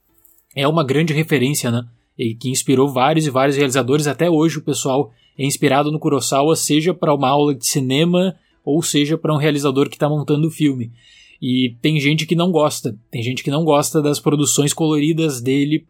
é uma grande referência, né? e que inspirou vários e vários realizadores. Até hoje o pessoal é inspirado no Kurosawa, seja para uma aula de cinema ou seja para um realizador que está montando o filme. E tem gente que não gosta, tem gente que não gosta das produções coloridas dele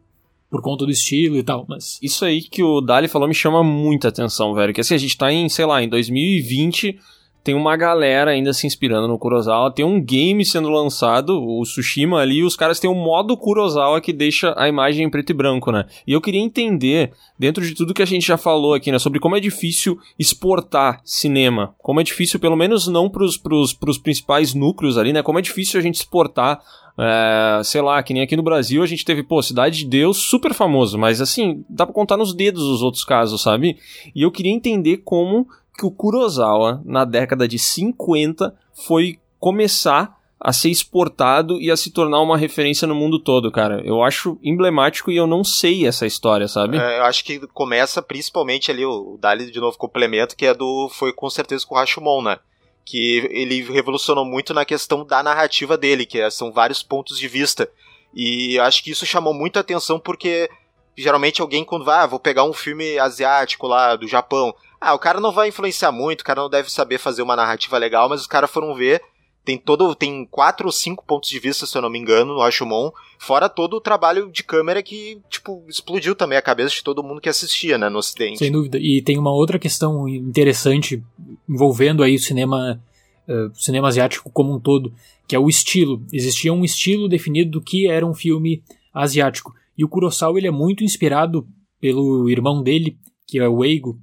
por conta do estilo e tal, mas... Isso aí que o Dali falou me chama muita atenção, velho, que assim, a gente tá em, sei lá, em 2020 tem uma galera ainda se inspirando no Kurosawa, tem um game sendo lançado, o Tsushima ali, e os caras têm um modo Kurosawa que deixa a imagem em preto e branco, né? E eu queria entender, dentro de tudo que a gente já falou aqui, né, sobre como é difícil exportar cinema, como é difícil, pelo menos não pros, pros, pros principais núcleos ali, né, como é difícil a gente exportar é, sei lá, que nem aqui no Brasil a gente teve, pô, Cidade de Deus, super famoso, mas assim, dá pra contar nos dedos os outros casos, sabe? E eu queria entender como que o Kurosawa, na década de 50, foi começar a ser exportado e a se tornar uma referência no mundo todo, cara. Eu acho emblemático e eu não sei essa história, sabe? É, eu acho que começa principalmente ali, o Dali de novo complemento, que é do. Foi com certeza com o Rashomon, né? Que ele revolucionou muito na questão da narrativa dele, que é, são vários pontos de vista. E acho que isso chamou muita atenção porque geralmente alguém quando vai, ah, vou pegar um filme asiático lá do Japão, ah, o cara não vai influenciar muito, o cara não deve saber fazer uma narrativa legal, mas os caras foram ver. Tem todo. Tem quatro ou cinco pontos de vista, se eu não me engano, no Ashumon. Fora todo o trabalho de câmera que, tipo, explodiu também a cabeça de todo mundo que assistia, né, no ocidente. Sem dúvida. E tem uma outra questão interessante envolvendo aí o cinema. Uh, cinema asiático como um todo, que é o estilo. Existia um estilo definido do que era um filme asiático. E o Kurosawa ele é muito inspirado pelo irmão dele, que é o Eigo,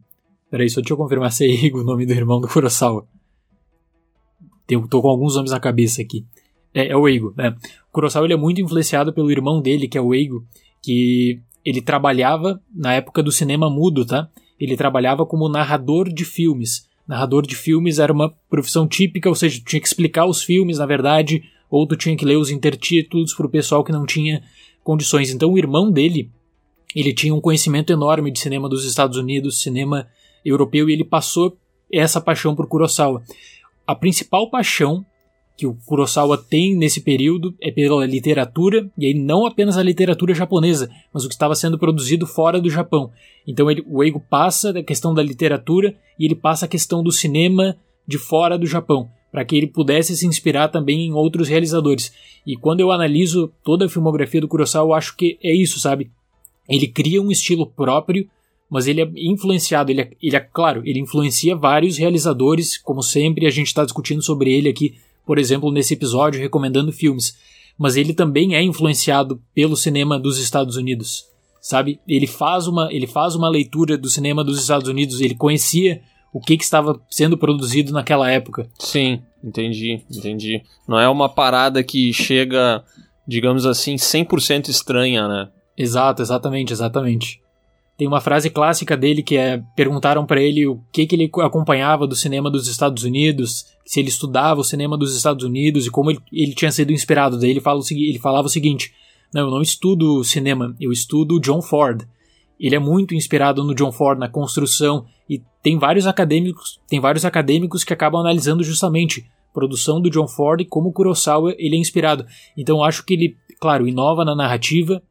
Peraí, só deixa eu confirmar se é (laughs) Eigo o nome do irmão do Kurosawa. Tenho, tô com alguns nomes na cabeça aqui. É, é o Eigo, né? O Kurosawa ele é muito influenciado pelo irmão dele, que é o Eigo, que ele trabalhava na época do cinema mudo, tá? Ele trabalhava como narrador de filmes. Narrador de filmes era uma profissão típica, ou seja, tu tinha que explicar os filmes, na verdade, ou tu tinha que ler os intertítulos para o pessoal que não tinha condições. Então o irmão dele, ele tinha um conhecimento enorme de cinema dos Estados Unidos, cinema europeu e ele passou essa paixão por Kurosawa. A principal paixão que o Kurosawa tem nesse período é pela literatura, e aí não apenas a literatura japonesa, mas o que estava sendo produzido fora do Japão. Então ele, o Eigo passa da questão da literatura e ele passa a questão do cinema de fora do Japão, para que ele pudesse se inspirar também em outros realizadores. E quando eu analiso toda a filmografia do Kurosawa, eu acho que é isso, sabe? Ele cria um estilo próprio mas ele é influenciado, ele é, ele é claro, ele influencia vários realizadores, como sempre, a gente está discutindo sobre ele aqui, por exemplo, nesse episódio, recomendando filmes. Mas ele também é influenciado pelo cinema dos Estados Unidos, sabe? Ele faz uma, ele faz uma leitura do cinema dos Estados Unidos, ele conhecia o que, que estava sendo produzido naquela época. Sim, entendi, entendi. Não é uma parada que chega, digamos assim, 100% estranha, né? Exato, exatamente, exatamente. Tem uma frase clássica dele que é perguntaram para ele o que, que ele acompanhava do cinema dos Estados Unidos, se ele estudava o cinema dos Estados Unidos e como ele, ele tinha sido inspirado. Daí ele, fala o, ele falava o seguinte: Não, eu não estudo cinema, eu estudo John Ford. Ele é muito inspirado no John Ford na construção e tem vários acadêmicos, tem vários acadêmicos que acabam analisando justamente a produção do John Ford e como Kurosawa ele é inspirado. Então acho que ele, claro, inova na narrativa,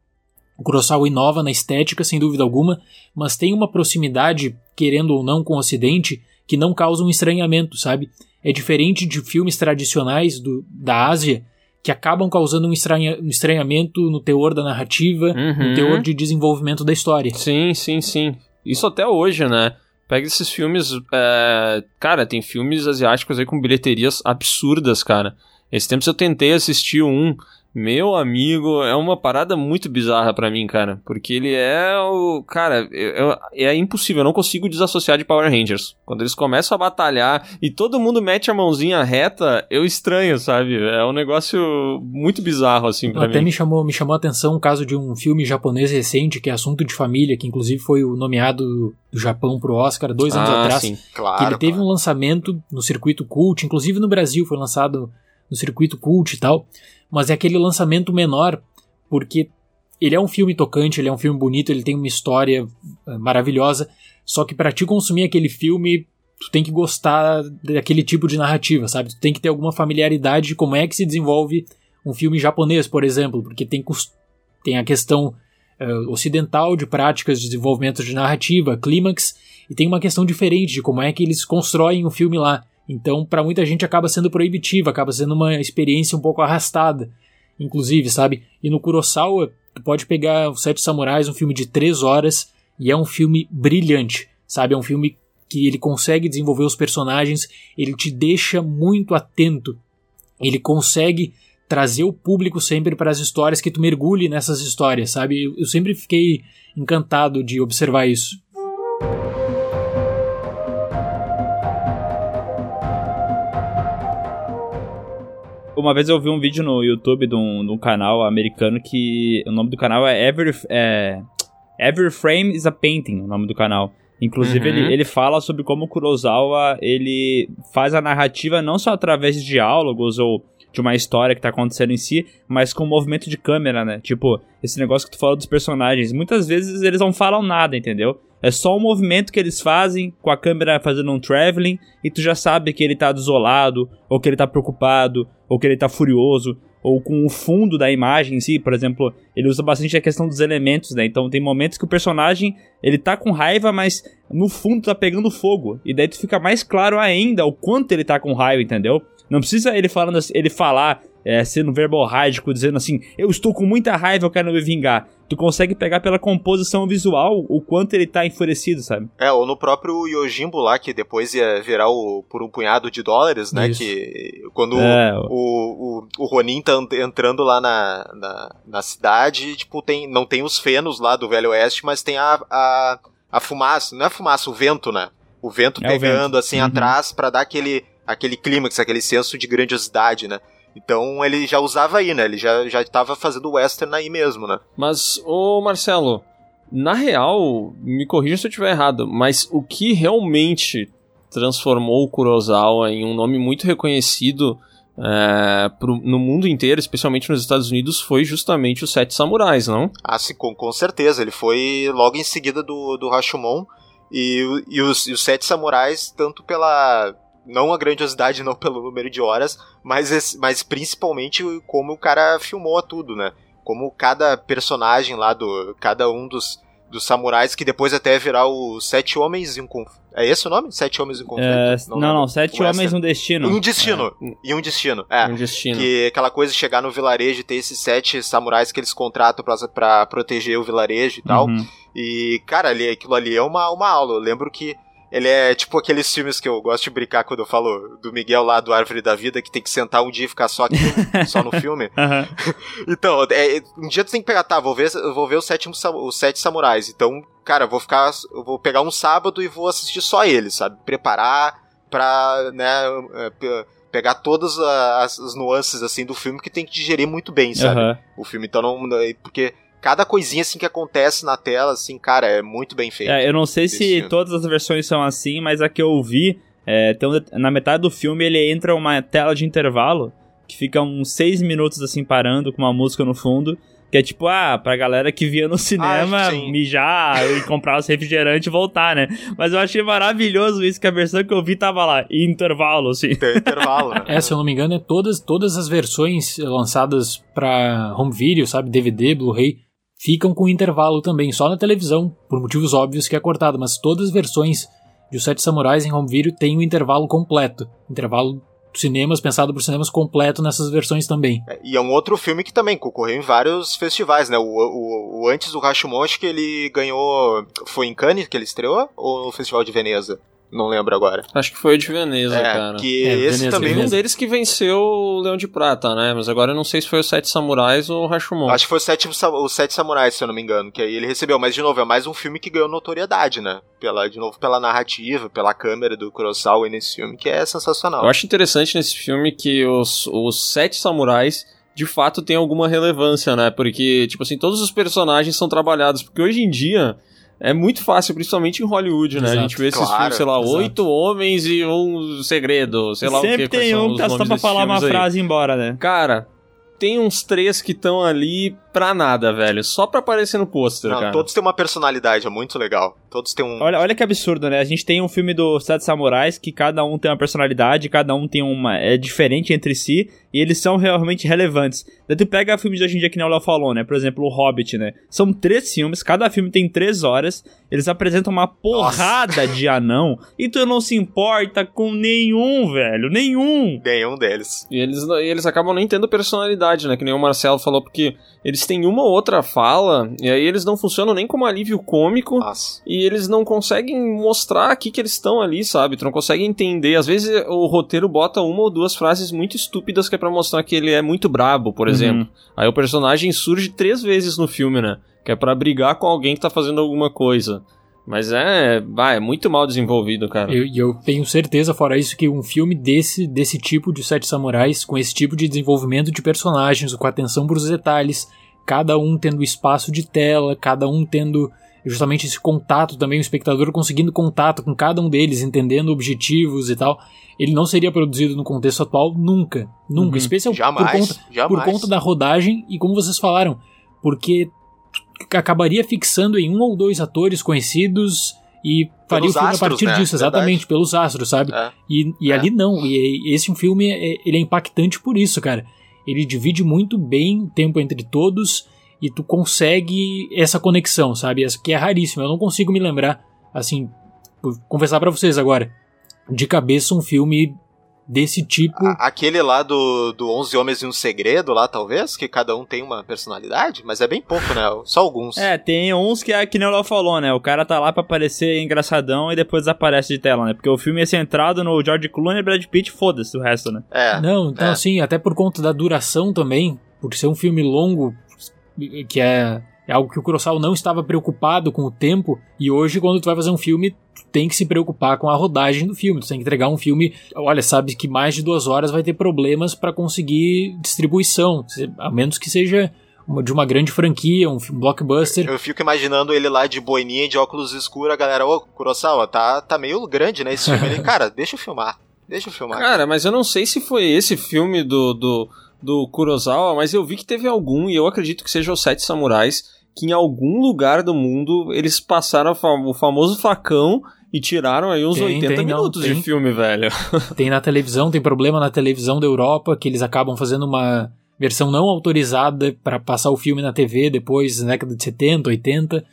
o Kurosawa inova na estética, sem dúvida alguma, mas tem uma proximidade, querendo ou não, com o Ocidente, que não causa um estranhamento, sabe? É diferente de filmes tradicionais do, da Ásia, que acabam causando um, estranha, um estranhamento no teor da narrativa, uhum. no teor de desenvolvimento da história. Sim, sim, sim. Isso até hoje, né? Pega esses filmes. É... Cara, tem filmes asiáticos aí com bilheterias absurdas, cara. Esse tempo eu tentei assistir um meu amigo, é uma parada muito bizarra para mim, cara. Porque ele é o. Cara, é impossível, eu não consigo desassociar de Power Rangers. Quando eles começam a batalhar e todo mundo mete a mãozinha reta, eu estranho, sabe? É um negócio muito bizarro, assim, pra Até mim. me chamou, me chamou a atenção o caso de um filme japonês recente, que é Assunto de Família, que inclusive foi o nomeado do Japão pro Oscar dois anos ah, atrás. Sim. Claro, que ele teve claro. um lançamento no circuito cult, inclusive no Brasil foi lançado no circuito cult e tal mas é aquele lançamento menor, porque ele é um filme tocante, ele é um filme bonito, ele tem uma história eh, maravilhosa, só que para te consumir aquele filme, tu tem que gostar daquele tipo de narrativa, sabe? Tu tem que ter alguma familiaridade de como é que se desenvolve um filme japonês, por exemplo, porque tem, tem a questão uh, ocidental de práticas de desenvolvimento de narrativa, clímax, e tem uma questão diferente de como é que eles constroem o filme lá. Então, para muita gente acaba sendo proibitivo, acaba sendo uma experiência um pouco arrastada, inclusive, sabe? E no Kurosawa, tu pode pegar os Sete Samurais, um filme de três horas, e é um filme brilhante, sabe? É um filme que ele consegue desenvolver os personagens, ele te deixa muito atento, ele consegue trazer o público sempre para as histórias, que tu mergulhe nessas histórias, sabe? Eu sempre fiquei encantado de observar isso. Uma vez eu vi um vídeo no YouTube de um, de um canal americano que o nome do canal é Every, é, Every Frame is a Painting, o nome do canal. Inclusive, uhum. ele, ele fala sobre como o Kurosawa ele faz a narrativa não só através de diálogos ou de uma história que tá acontecendo em si, mas com movimento de câmera, né? Tipo, esse negócio que tu falou dos personagens. Muitas vezes eles não falam nada, entendeu? É só o movimento que eles fazem com a câmera fazendo um traveling e tu já sabe que ele tá desolado, ou que ele tá preocupado, ou que ele tá furioso, ou com o fundo da imagem em si, por exemplo, ele usa bastante a questão dos elementos, né? Então tem momentos que o personagem, ele tá com raiva, mas no fundo tá pegando fogo, e daí tu fica mais claro ainda o quanto ele tá com raiva, entendeu? Não precisa ele falando ele falar é, sendo verborrágico, dizendo assim, eu estou com muita raiva, eu quero me vingar. Tu consegue pegar pela composição visual o quanto ele tá enfurecido, sabe? É, ou no próprio Yojimbo lá, que depois ia virar o, por um punhado de dólares, né? Isso. Que quando é. o, o, o Ronin tá entrando lá na, na, na, cidade, tipo, tem, não tem os fenos lá do Velho Oeste, mas tem a, a, a fumaça, não é fumaça, o vento, né? O vento é pegando o vento. assim uhum. atrás para dar aquele, aquele clímax, aquele senso de grandiosidade, né? Então ele já usava aí, né? Ele já, já tava fazendo western aí mesmo, né? Mas, ô Marcelo, na real, me corrija se eu estiver errado, mas o que realmente transformou o Kurosawa em um nome muito reconhecido é, pro, no mundo inteiro, especialmente nos Estados Unidos, foi justamente os Sete Samurais, não? Ah, sim, com, com certeza. Ele foi logo em seguida do, do Rashomon. E, e, os, e os Sete Samurais, tanto pela, não a grandiosidade, não pelo número de horas, mas, mas principalmente como o cara filmou tudo, né? Como cada personagem lá do. Cada um dos, dos samurais, que depois até virar os Sete Homens em um É esse o nome? Sete Homens em Conflito? É, não, não, não, Sete Homens no Destino. Um Destino. É. E um Destino. É. Um Destino. Que aquela coisa de chegar no vilarejo e ter esses sete samurais que eles contratam pra, pra proteger o vilarejo e tal. Uhum. E, cara, ali, aquilo ali é uma, uma aula. Eu lembro que ele é tipo aqueles filmes que eu gosto de brincar quando eu falo do Miguel lá do Árvore da Vida, que tem que sentar um dia e ficar só, aqui, (laughs) só no filme. Uhum. (laughs) então, é, um dia tu tem que pegar, tá, vou ver, vou ver os, sétimo, os Sete Samurais. Então, cara, vou ficar. Eu vou pegar um sábado e vou assistir só eles, sabe? Preparar pra, né, é, pegar todas as, as, nuances assim do filme que tem que digerir muito bem, sabe? Uhum. O filme, então não. Porque cada coisinha assim que acontece na tela, assim, cara, é muito bem feito. É, eu não sei se filme. todas as versões são assim, mas a que eu vi, é, tem, na metade do filme ele entra uma tela de intervalo que fica uns seis minutos assim parando com uma música no fundo. Que é tipo, ah, pra galera que via no (laughs) cinema ah, mijar e comprar os refrigerantes e voltar, né? Mas eu achei maravilhoso isso, que a versão que eu vi tava lá, em intervalo, assim. Tem intervalo, né? (laughs) É, se eu não me engano, é todas, todas as versões lançadas pra home video, sabe? DVD, Blu-ray, ficam com intervalo também, só na televisão, por motivos óbvios que é cortado, mas todas as versões de Os Sete Samurais em home video têm um intervalo completo. Intervalo cinemas, pensado por cinemas completo nessas versões também. É, e é um outro filme que também concorreu em vários festivais, né? O, o, o antes do Rashomon, acho que ele ganhou. Foi em Cannes que ele estreou? Ou no Festival de Veneza? Não lembro agora. Acho que foi o de Veneza, é, cara. Que é, esse Veneza, também. Veneza. um deles que venceu o Leão de Prata, né? Mas agora eu não sei se foi os Sete Samurais ou o Rashomon. Acho que foi os Sete, os Sete Samurais, se eu não me engano. Que aí ele recebeu. Mas, de novo, é mais um filme que ganhou notoriedade, né? Pela, de novo, pela narrativa, pela câmera do Kurosawa nesse filme, que é sensacional. Eu acho interessante nesse filme que os, os Sete Samurais de fato tem alguma relevância, né? Porque, tipo assim, todos os personagens são trabalhados. Porque hoje em dia é muito fácil, principalmente em Hollywood, né? Exato, a gente vê esses claro, filmes, sei lá, exato. oito homens e um segredo, sei lá Sempre o que. Sempre tem um que tá só pra falar uma aí. frase e ir embora, né? Cara, tem uns três que estão ali pra nada, velho. Só pra aparecer no pôster, cara. Todos têm uma personalidade, é muito legal. Todos têm um. Olha, olha que absurdo, né? A gente tem um filme do Sete Samurais que cada um tem uma personalidade, cada um tem uma. é diferente entre si, e eles são realmente relevantes. Daí tu pega filmes de hoje em dia que nem o Léo falou, né? Por exemplo, o Hobbit, né? São três filmes, cada filme tem três horas, eles apresentam uma porrada de anão, e tu não se importa com nenhum, velho. Nenhum! Nenhum deles. E eles, e eles acabam nem tendo personalidade, né? Que nem o Marcelo falou, porque eles têm uma ou outra fala, e aí eles não funcionam nem como alívio cômico, Nossa. e eles não conseguem mostrar aqui que eles estão ali, sabe? Tu não consegue entender. Às vezes o roteiro bota uma ou duas frases muito estúpidas que é pra mostrar que ele é muito brabo, por Uhum. exemplo. Aí o personagem surge três vezes no filme, né? Que é pra brigar com alguém que tá fazendo alguma coisa. Mas é. Vai, é muito mal desenvolvido, cara. E eu, eu tenho certeza, fora isso, que um filme desse, desse tipo de Sete Samurais, com esse tipo de desenvolvimento de personagens, com atenção para os detalhes, cada um tendo espaço de tela, cada um tendo justamente esse contato também, o espectador conseguindo contato com cada um deles, entendendo objetivos e tal, ele não seria produzido no contexto atual nunca. Nunca. Uhum. Especialmente por Jamais. conta, jamais. por conta da rodagem e como vocês falaram, porque acabaria fixando em um ou dois atores conhecidos e faria o filme astros, a partir né? disso, exatamente, pelos astros, sabe? É. E, e É. ali não, e esse filme é, ele é impactante por isso, cara. Ele divide muito bem o tempo entre todos e tu consegue essa conexão, sabe? Essa que é raríssima. Eu não consigo me lembrar, assim, vou confessar pra vocês agora, de cabeça um filme desse tipo. A- Aquele lá do, do 11 Homens e um Segredo, lá talvez, que cada um tem uma personalidade, mas é bem pouco, né? Só alguns. É, tem uns que é que nem o Léo falou, né? O cara tá lá pra parecer engraçadão e depois desaparece de tela, né? Porque o filme é centrado no George Clooney e Brad Pitt, foda-se o resto, né? É. Não, então é. assim, até por conta da duração também, por ser um filme longo, que é, é algo que o Kurosawa não estava preocupado com o tempo, e hoje quando tu vai fazer um filme, tu tem que se preocupar com a rodagem do filme, tu tem que entregar um filme, olha, sabe que mais de duas horas vai ter problemas para conseguir distribuição, a menos que seja uma- de uma grande franquia, um filme blockbuster. Eu fico imaginando ele lá de boininha, de óculos escuros, a galera, ô, Kurosawa, tá, tá meio grande, né, esse filme. (laughs) Ele, cara, deixa eu filmar, deixa eu filmar. Cara, mas eu não sei se foi esse filme do, do, do Kurosawa, mas eu vi que teve algum, e eu acredito que seja os Sete Samurais, que em algum lugar do mundo eles passaram o famoso facão e tiraram aí uns Tem, 80 tem, não, minutos tem. de filme, velho. (laughs) Tem na televisão, tem problema na televisão da Europa, que eles acabam fazendo uma versão não autorizada para passar o filme na TV depois, na década de 70, 80.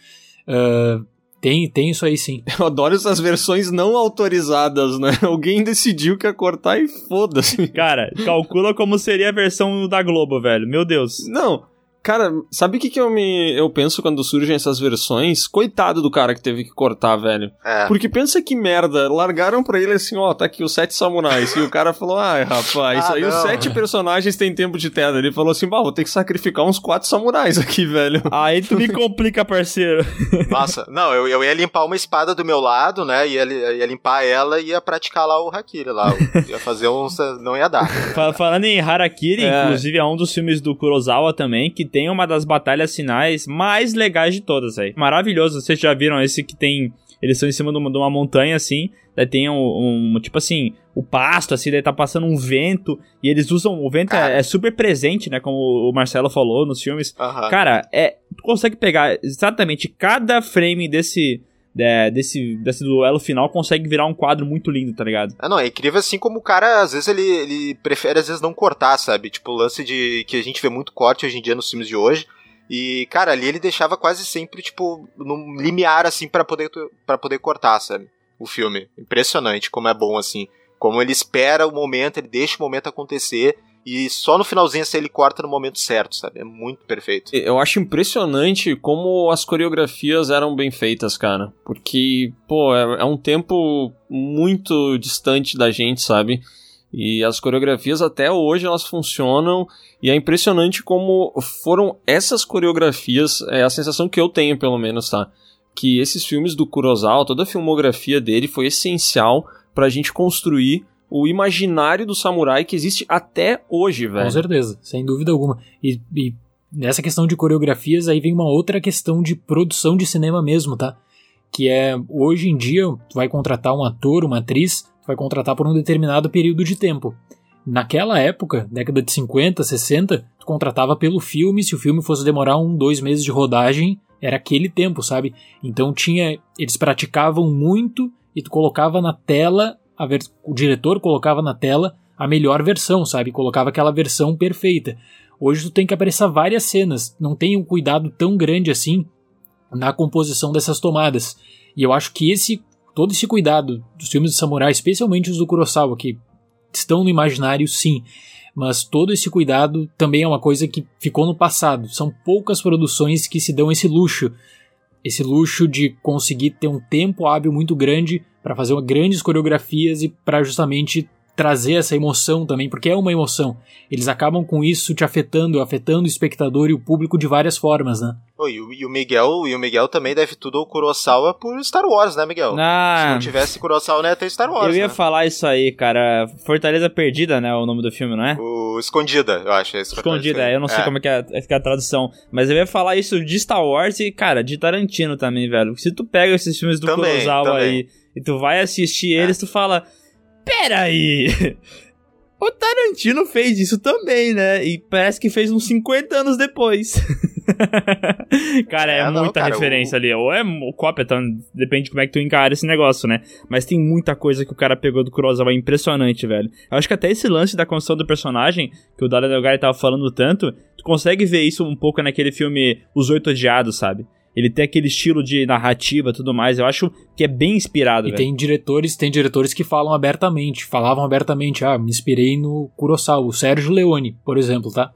Ah, tem, tem isso aí sim. Eu adoro essas versões não autorizadas, né? (laughs) Alguém decidiu que ia cortar e foda-se. Cara, calcula como seria a versão da Globo, velho. Meu Deus. Não, cara, sabe o que, que eu me eu penso quando surgem essas versões? Coitado do cara que teve que cortar, velho. É. Porque pensa que merda, largaram pra ele assim, ó, tá aqui os sete samurais. E o cara falou, ai, rapaz, isso Ah, aí os não. sete personagens têm tempo de tela. Ele falou assim, bah, vou ter que sacrificar uns quatro samurais aqui, velho. Aí tu me (laughs) complica, parceiro. (laughs) Nossa, não, eu, eu ia limpar uma espada do meu lado, né, ia, ia limpar ela e ia praticar lá o Hakiri lá. Ia fazer uns... não ia dar. Fa- Falando em Harakiri, É. inclusive é um dos filmes do Kurosawa também, que tem uma das batalhas finais mais legais de todas aí. Maravilhoso, vocês já viram esse que tem. Eles estão em cima de uma, de uma montanha assim, daí tem um, um- Tipo assim, o pasto, assim, daí tá passando um vento, e eles usam. O vento é, é super presente, né? Como o Marcelo falou nos filmes. Cara, é. Tu consegue pegar exatamente cada frame desse. É, desse, desse duelo final consegue virar um quadro muito lindo, tá ligado? Ah, não, é incrível assim como o cara, às vezes, ele, ele prefere, às vezes, não cortar, sabe? Tipo, o lance de que a gente vê muito corte hoje em dia nos filmes de hoje. E, cara, ali ele deixava quase sempre, tipo, num limiar, assim, pra poder, para poder cortar, sabe? O filme. Impressionante como é bom, assim. Como ele espera o momento, ele deixa o momento acontecer. E só no finalzinho, assim, ele corta no momento certo, sabe? É muito perfeito. Eu acho impressionante como as coreografias eram bem feitas, cara. Porque, pô, é, é um tempo muito distante da gente, sabe? E as coreografias até hoje elas funcionam e é impressionante como foram essas coreografias, é a sensação que eu tenho pelo menos, tá? Que esses filmes do Kurosawa, toda a filmografia dele foi essencial pra gente construir o imaginário do samurai que existe até hoje, velho. Com certeza, sem dúvida alguma. E, e nessa questão de coreografias, aí vem uma outra questão de produção de cinema mesmo, tá? Que é, hoje em dia, tu vai contratar um ator, uma atriz, tu vai contratar por um determinado período de tempo. Naquela época, década de 50, 60, tu contratava pelo filme, se o filme fosse demorar um, dois meses de rodagem, Era aquele tempo, sabe? Então tinha. Eles praticavam muito e tu colocava na tela, o diretor colocava na tela a melhor versão, sabe? Colocava aquela versão perfeita. Hoje tu tem que aparecer várias cenas, não tem um cuidado tão grande assim na composição dessas tomadas. E eu acho que esse todo esse cuidado dos filmes de samurai, especialmente os do Kurosawa, que estão no imaginário, sim, mas todo esse cuidado também é uma coisa que ficou no passado. São poucas produções que se dão esse luxo, esse luxo de conseguir ter um tempo hábil muito grande para fazer grandes coreografias e para justamente trazer essa emoção também, porque é uma emoção. Eles acabam com isso te afetando, afetando o espectador e o público de várias formas, né? Oh, e, o, e, o, Miguel, e o Miguel também deve tudo ao Kurosawa por Star Wars, né, Miguel? Ah, Se não tivesse Kurosawa, não ia ter Star Wars. Eu ia né? falar isso aí, cara. Fortaleza Perdida, né? O nome do filme, não é? O Escondida, eu acho. É Escondida, é, eu não sei como é que é, é, a tradução. Mas eu ia falar isso de Star Wars e, cara, de Tarantino também, velho. Se tu pega esses filmes do também, Kurosawa também. aí e tu vai assistir eles, tu fala. Pera aí! (laughs) O Tarantino fez isso também, né? E parece que fez uns 50 anos depois. (laughs) cara, é, É, não, muita cara, referência o- ali. Ou é cópia, então depende de como é que tu encara esse negócio, né? Mas tem muita coisa que o cara pegou do Kurosawa impressionante, velho. Eu acho que até esse lance da construção do personagem, que o Dara Delgari tava falando tanto, tu consegue ver isso um pouco naquele filme Os Oito Odiados, sabe? Ele tem aquele estilo de narrativa e tudo mais. Eu acho que é bem inspirado, E velho. tem diretores, tem diretores que falam abertamente, falavam abertamente, ah, me inspirei no Kurosawa, o Sérgio Leone, por exemplo, tá?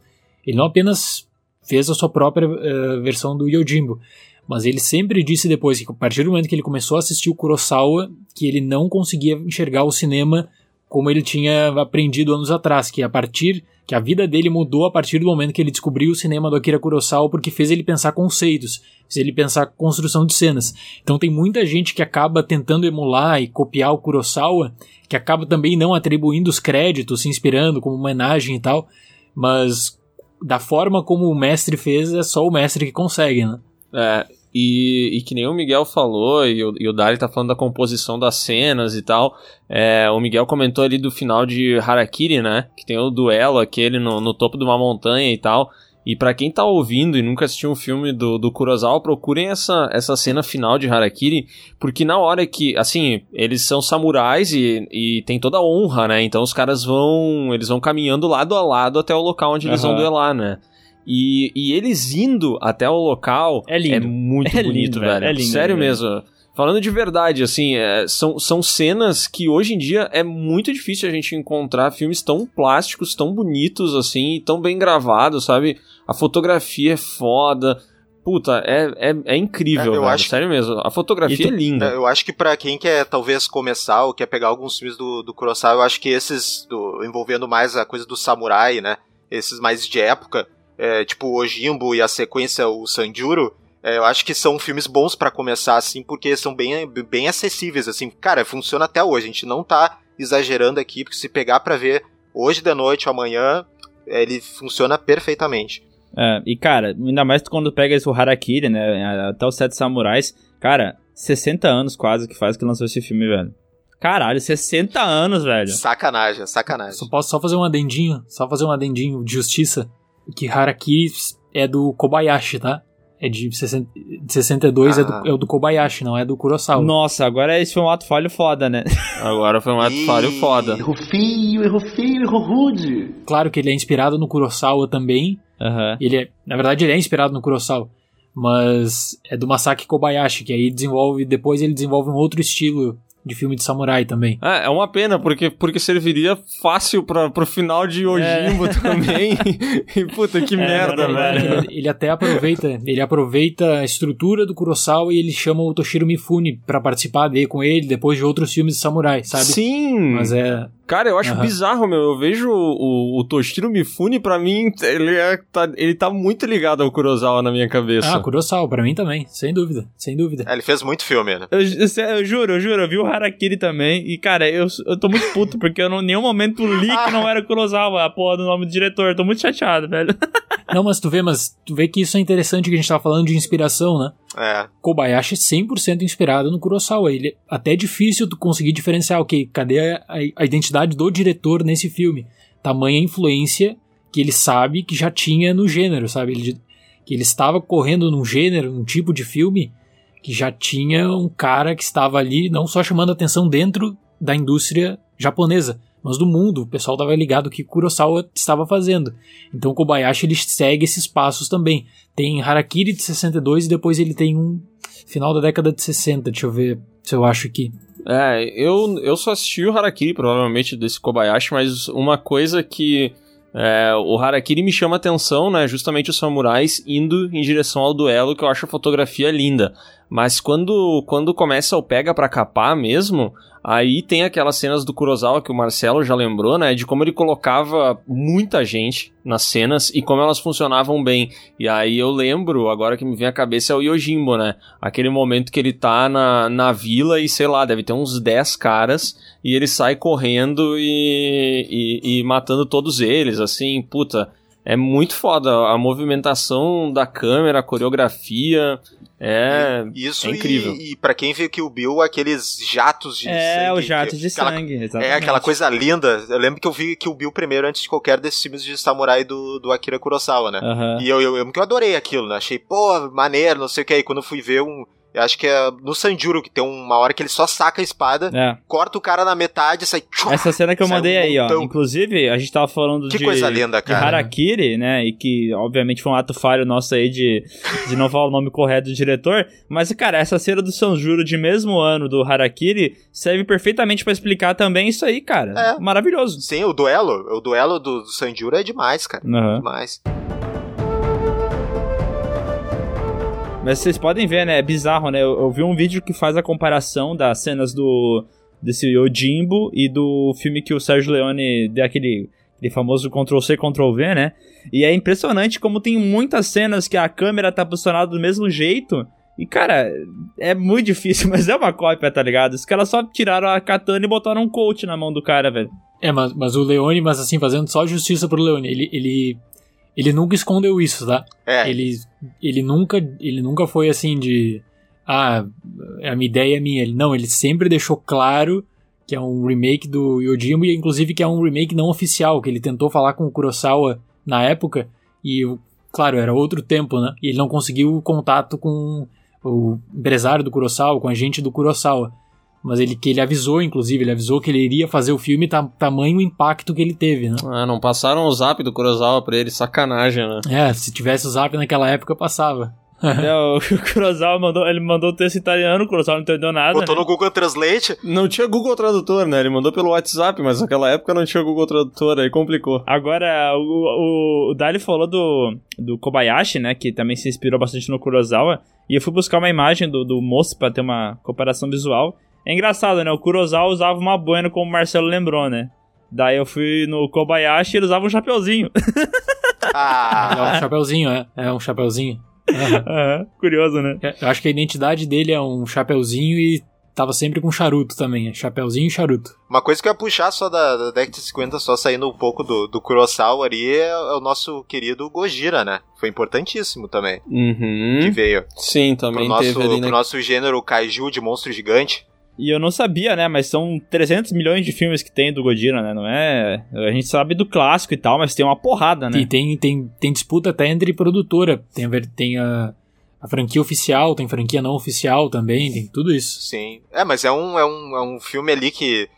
Ele não apenas fez a sua própria eh, versão do Yojimbo, mas ele sempre disse depois que a partir do momento que ele começou a assistir o Kurosawa, que ele não conseguia enxergar o cinema como ele tinha aprendido anos atrás, que a partir que a vida dele mudou a partir do momento que ele descobriu o cinema do Akira Kurosawa, porque fez ele pensar conceitos, fez ele pensar construção de cenas. Então tem muita gente que acaba tentando emular e copiar o Kurosawa, que acaba também não atribuindo os créditos, se inspirando como homenagem e tal, mas da forma como o mestre fez, é só o mestre que consegue, né? É, e, e que nem o Miguel falou, e o, e o Dari tá falando da composição das cenas e tal. É, o Miguel comentou ali do final de Harakiri, né? Que tem o duelo aquele no, no topo de uma montanha e tal. E pra quem tá ouvindo e nunca assistiu um filme do, do Kurosawa, procurem essa, essa cena final de Harakiri, porque na hora que, assim, eles são samurais e, e tem toda a honra, né? Então os caras vão, eles vão caminhando lado a lado até o local onde eles vão duelar, né? E, e eles indo até o local É lindo. é muito É bonito, lindo, velho. É lindo, Sério velho. mesmo. Falando de verdade, assim, é, são, são cenas que hoje em dia é muito difícil a gente encontrar filmes tão plásticos, tão bonitos, assim, tão bem gravados, sabe? A fotografia é foda. Puta, é, é, é incrível, É, eu velho. acho- Sério mesmo. A fotografia tu- é linda. É, Eu acho que pra quem quer talvez começar ou quer pegar alguns filmes do, do Kurosawa, eu acho que esses do- envolvendo mais a coisa do samurai, né? Esses mais de época, é, tipo o Ojimbo e a sequência o Sanjuro, é, eu acho que são filmes bons pra começar assim, porque são bem, bem acessíveis assim. Cara, funciona até hoje. A gente não tá exagerando aqui, porque se pegar pra ver hoje de noite ou amanhã, é, ele funciona perfeitamente. É, e cara, ainda mais quando pega esse o Harakiri, né? Até os Sete Samurais. Cara, 60 anos quase que faz que lançou esse filme, velho. Caralho, 60 anos, velho. Sacanagem, sacanagem. Só posso só fazer um adendinho, só fazer um adendinho de justiça, que Harakiri é do Kobayashi, tá? É de 60 de 62, é, Ah. do, é o do Kobayashi, não é do Kurosawa. Nossa, agora esse foi um ato falho foda, né? (laughs) Agora foi um ato Ih. falho foda. Errou feio, errou feio, errou rude. Claro que ele é inspirado no Kurosawa também, Aham. Ele é, na verdade, ele é inspirado no Kurosawa, mas é do Masaki Kobayashi, que aí desenvolve, depois ele desenvolve um outro estilo de filme de samurai também. É, é uma pena, porque, porque serviria fácil pra, pro final de Ojimbo (laughs) também. e puta, que merda, não, velho. Ele, ele até aproveita, ele aproveita a estrutura do Kurosawa e ele chama o Toshiro Mifune pra participar dele com ele depois de outros filmes de samurai, sabe? Sim! Mas é, Cara, eu acho Aham. bizarro, meu. Eu vejo o, o Toshiro Mifune, pra mim, ele, é, tá, ele tá muito ligado ao Kurosawa na minha cabeça. ah, Kurosawa pra mim também, sem dúvida, sem dúvida. É, ele fez muito filme, né? Eu, eu, eu juro, eu juro, eu vi o Harakiri também. E, cara, eu, eu tô muito puto, porque eu não, em nenhum momento li que não era Kurosawa, a porra do nome do diretor. Eu tô muito chateado, velho. (laughs) Não, mas tu vê, mas tu vê que isso é interessante que a gente tava falando de inspiração, né? É. Kobayashi é 100% inspirado no Kurosawa. Ele é até difícil tu conseguir diferenciar, ok, cadê a, a identidade do diretor nesse filme? Tamanha influência que ele sabe que já tinha no gênero, sabe? Ele, que ele estava correndo num gênero, num tipo de filme que já tinha um cara que estava ali não só chamando atenção dentro da indústria japonesa, mas do mundo. O pessoal estava ligado que Kurosawa estava fazendo. Então o Kobayashi ele segue esses passos também. Tem Harakiri de 62 e depois ele tem um final da década de 60, deixa eu ver se eu acho aqui. É, eu, eu só assisti o Harakiri, provavelmente, desse Kobayashi, mas uma coisa que é, o Harakiri me chama atenção, né? Justamente os samurais indo em direção ao duelo, que eu acho a fotografia linda. Mas quando, quando começa o pega pra capar mesmo, aí tem aquelas cenas do Kurosawa que o Marcelo já lembrou, né? De como ele colocava muita gente nas cenas e como elas funcionavam bem. E aí eu lembro, agora que me vem à cabeça é o Yojimbo, né? Aquele momento que ele tá na, na vila e sei lá, deve ter uns 10 caras e ele sai correndo e, e, e matando todos eles, assim, puta. É muito foda a movimentação da câmera, a coreografia. É, Isso é incrível. E, e para quem viu que o Bill, aqueles jatos de É, sangue. os jatos de aquela- sangue, exatamente. É aquela coisa linda. Eu lembro que eu vi que o Bill primeiro antes de qualquer desses filmes de samurai do, do Akira Kurosawa, né? Aham. E eu, eu, eu, eu adorei aquilo, né? Achei, pô, maneiro, não sei o que. Aí quando eu fui ver um. Eu acho que é no Sanjuro que tem uma hora que ele só saca a espada, É. corta o cara na metade e sai. Essa cena que eu Sai um mandei aí, ó. Inclusive, a gente tava falando Que de, coisa linda, de cara. Harakiri, né? E que, obviamente, foi um ato falho nosso aí de, de não falar o nome correto do diretor. Mas, cara, essa cena do Sanjuro de mesmo ano do Harakiri serve perfeitamente pra explicar também isso aí, cara. É. Maravilhoso. Sim, o duelo. O duelo do, do Sanjuro é demais, cara. Aham. Demais. Mas vocês podem ver, né? É bizarro, né? Eu, eu vi um vídeo que faz a comparação das cenas do desse Yojimbo e do filme que o Sérgio Leone deu aquele, aquele famoso Ctrl-C, Ctrl-V, né? E é impressionante como tem muitas cenas que a câmera tá posicionada do mesmo jeito. E, cara, é muito (laughs) difícil, mas é uma cópia, tá ligado? Os caras só tiraram a katana e botaram um coach na mão do cara, velho. É, mas, mas o Leone, mas assim, fazendo só justiça pro Leone, ele, ele, ele nunca escondeu isso, tá? É. Ele, ele, nunca, ele nunca foi assim de. Ah, a minha ideia é minha. Ele, não, ele sempre deixou claro que é um remake do Yojimbo, e inclusive que é um remake não oficial, que ele tentou falar com o Kurosawa na época, e, claro, era outro tempo, né? E ele não conseguiu contato com o empresário do Kurosawa, com a gente do Kurosawa. Mas ele que ele avisou, inclusive, ele avisou que ele iria fazer o filme, tá, tamanho o impacto que ele teve, né? Ah, não passaram o zap do Kurosawa pra ele, sacanagem, né? É, se tivesse o zap naquela época, passava. É, o (laughs) Kurosawa mandou, ele mandou o texto italiano, o Kurosawa não entendeu nada. Botou né? no Google Translate. Não tinha Google Tradutor, né? Ele mandou pelo WhatsApp, mas naquela época não tinha Google Tradutor, aí complicou. Agora, o, o, o Dali falou do, do Kobayashi, né? Que também se inspirou bastante no Kurosawa. E eu fui buscar uma imagem do, do moço pra ter uma comparação visual. É engraçado, né? O Kurosawa usava uma boina, como o Marcelo lembrou, né? Daí eu fui no Kobayashi e ele usava um chapeuzinho. (laughs) É Ah, um chapeuzinho, é. É um chapeuzinho. Aham. (laughs) Aham, Curioso, né? É, Eu acho que a identidade dele é um chapeuzinho e tava sempre com charuto também. É chapeuzinho e charuto. uma coisa que eu ia puxar só da, da década de 50, só saindo um pouco do, do Kurosawa ali, é, é o nosso querido Gojira, né? Foi importantíssimo também. Que Uhum. veio Sim, pro também nosso, teve ali, pro né? nosso gênero kaiju de monstro gigante. E eu não sabia, né? Mas são 300 milhões de filmes que tem do Godira, né? Não é. A gente sabe do clássico e tal, mas tem uma porrada, né? E tem, tem, tem disputa até entre produtora. Tem, tem a, a franquia oficial, tem franquia não oficial também, tem tudo isso. Sim. É, mas é um, é um, é um filme ali que,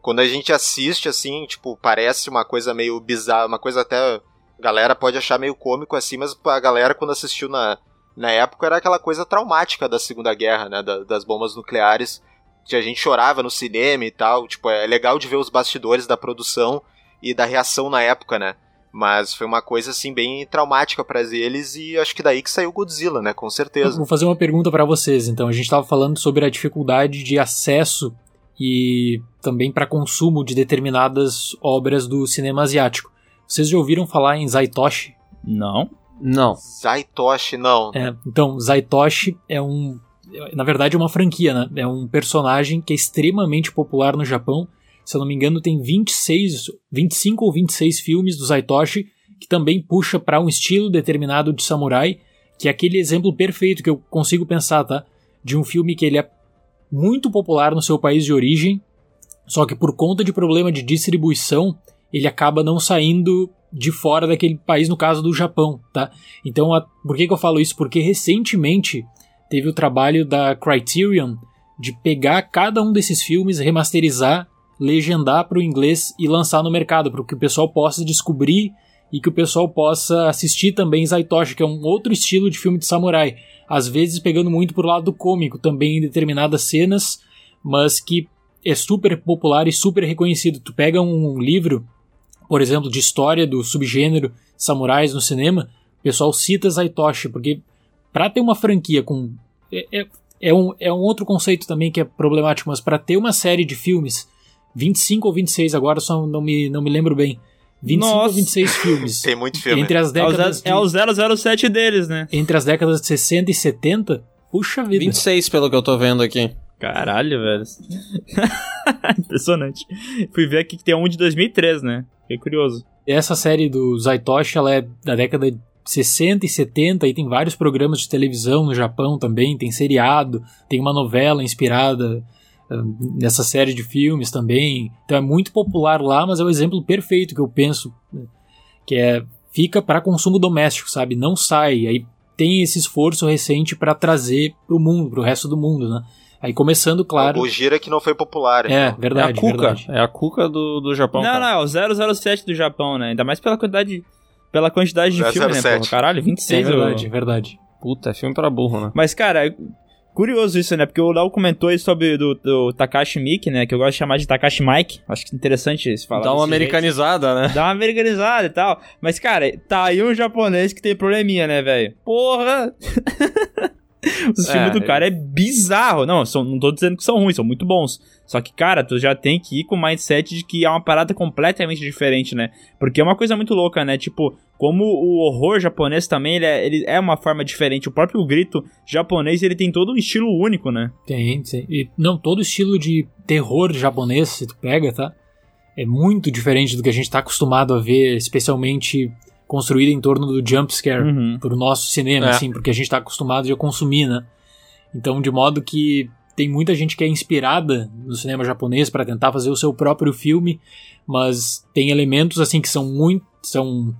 quando a gente assiste, assim, tipo, parece uma coisa meio bizarra, uma coisa até. A galera pode achar meio cômico assim, mas a galera, quando assistiu na, na época, era aquela coisa traumática da Segunda Guerra, né? da- das bombas nucleares. Que a gente chorava no cinema e tal. Tipo, é legal de ver os bastidores da produção e da reação na época, né? Mas foi uma coisa, assim, bem traumática para eles e acho que daí que saiu Godzilla, né? Com certeza. Vou fazer uma pergunta pra vocês. Então, a gente tava falando sobre a dificuldade de acesso e também para consumo de determinadas obras do cinema asiático. Vocês já ouviram falar em Zaitoshi? Não. Não. Zaitoshi, não. É, então, Zaitoshi é um. Na verdade, é uma franquia, né? É um personagem que é extremamente popular no Japão. Se eu não me engano, tem 26, 25 ou 26 filmes do Zaitoshi que também puxa para um estilo determinado de samurai, que é aquele exemplo perfeito que eu consigo pensar, tá? De um filme que ele é muito popular no seu país de origem, só que por conta de problema de distribuição, ele acaba não saindo de fora daquele país, no caso do Japão, tá? Então, a, por que, que eu falo isso? Porque recentemente teve o trabalho da Criterion de pegar cada um desses filmes, remasterizar, legendar para o inglês e lançar no mercado, para que o pessoal possa descobrir e que o pessoal possa assistir também Zaitoshi, que é um outro estilo de filme de samurai. Às vezes pegando muito pro lado cômico também em determinadas cenas, mas que é super popular e super reconhecido. Tu pega um livro, por exemplo, de história do subgênero samurais no cinema, o pessoal cita Zaitoshi, porque para ter uma franquia com. É, é, é, um, é um outro conceito também que é problemático, mas para ter uma série de filmes, 25 ou 26 agora, só não me, não me lembro bem. 25 Nossa. ou 26 filmes. (laughs) Tem muito filme. Entre as É o, décadas é o de, 007 deles, né? entre as décadas de 60 e 70, puxa vida. 26, pelo que eu tô vendo aqui. Caralho, velho. (laughs) Impressionante. Fui ver aqui que tem um de 2003, né? Fiquei curioso. Essa série do Zaitoshi, ela é da década de 60 e 70 e tem vários programas de televisão no Japão também, tem seriado, tem uma novela inspirada ah, nessa série de filmes também. Então é muito popular lá, mas é o exemplo perfeito que eu penso, né, que é fica para consumo doméstico, sabe? Não sai. Aí tem esse esforço recente para trazer pro mundo, pro resto do mundo, né? Aí começando, claro. O Gira que não foi popular. É, então. verdade, é a Cuca. verdade. É a Cuca do, do Japão. não, cara. não, é o 007 do Japão, né? Ainda mais pela quantidade, pela quantidade de filme, né? 007. Porra, caralho, É 26. verdade, ô. é verdade. Puta, é filme pra burro, né? Mas, cara, é curioso isso, né? Porque o Léo comentou aí sobre do, do Takashi Miki, né? Que eu gosto de chamar de Takashi Mike. Acho que é interessante se falar Dá uma desse jeito. americanizada, né? Dá uma americanizada e tal. Mas, cara, tá aí um japonês que tem probleminha, né, velho? Porra! (laughs) (laughs) Os É, filmes do cara é bizarro. Não, são, não tô dizendo que são ruins, são muito bons. Só que, cara, tu já tem que ir com o mindset de que é uma parada completamente diferente, né? Porque é uma coisa muito louca, né? Tipo, como o horror japonês também, ele é, ele é uma forma diferente. O próprio grito japonês, ele tem todo um estilo único, né? Tem, tem. E, não, todo estilo de terror japonês, se tu pega, tá? É muito diferente do que a gente tá acostumado a ver, especialmente construído em torno do jump scare Uhum. pro nosso cinema, É. assim, porque a gente tá acostumado a consumir, né? Então, de modo que tem muita gente que é inspirada no cinema japonês para tentar fazer o seu próprio filme, mas tem elementos assim que são muito são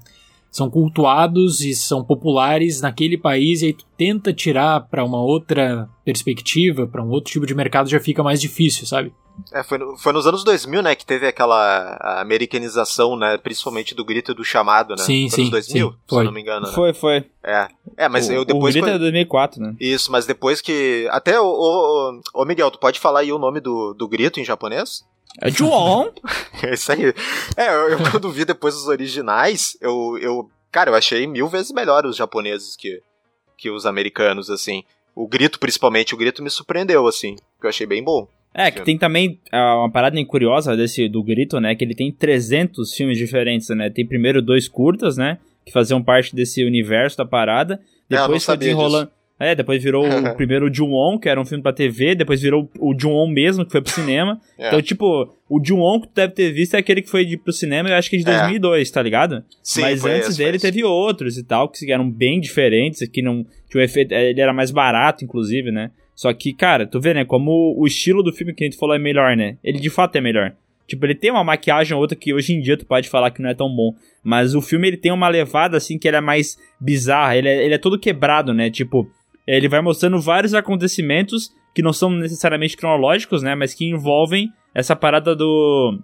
são cultuados e são populares naquele país e aí tu tenta tirar para uma outra perspectiva, para um outro tipo de mercado já fica mais difícil, sabe? É, foi, no- foi nos anos 2000, né, que teve aquela americanização, né, principalmente do grito e do chamado, né? Sim, foi nos sim, 2000, sim, se foi. eu não me engano, né? Foi, foi. É. É, mas o, eu depois... o grito quando- é 2004, né? Isso, mas depois que... Até o... Ô, ô, ô, Miguel, tu pode falar aí o nome do, do grito em japonês? É Juon. (laughs) É isso aí. É, eu, eu quando vi depois os originais, eu, eu... Cara, eu achei mil vezes melhor os japoneses que, que os americanos, assim. O grito, principalmente, o grito me surpreendeu, assim. Que eu achei bem bom. É, que tem também ah, uma parada curiosa desse do Grito, né? Que ele tem 300 filmes diferentes, né? Tem primeiro dois curtas, né? Que faziam parte desse universo da parada. É, Depois foi desenrolando. É, depois virou o (laughs) primeiro Ju-On, que era um filme pra TV, depois virou o Ju-On mesmo, que foi pro cinema. (laughs) É. Então, tipo, o Ju-On que tu deve ter visto é aquele que foi de, pro cinema, eu acho que é de É. 2002, tá ligado? Sim, Mas antes esse, dele teve outros e tal, que eram bem diferentes, que não. Que o efeito. Ele era mais barato, inclusive, né? Só que, cara, tu vê, né? Como o estilo do filme que a gente falou é melhor, né? Ele de fato é melhor. Tipo, ele tem uma maquiagem ou outra que hoje em dia tu pode falar que não é tão bom. Mas o filme ele tem uma levada assim que ele é mais bizarra. Ele é, ele é todo quebrado, né? Tipo, ele vai mostrando vários acontecimentos que não são necessariamente cronológicos, né? Mas que envolvem essa parada do.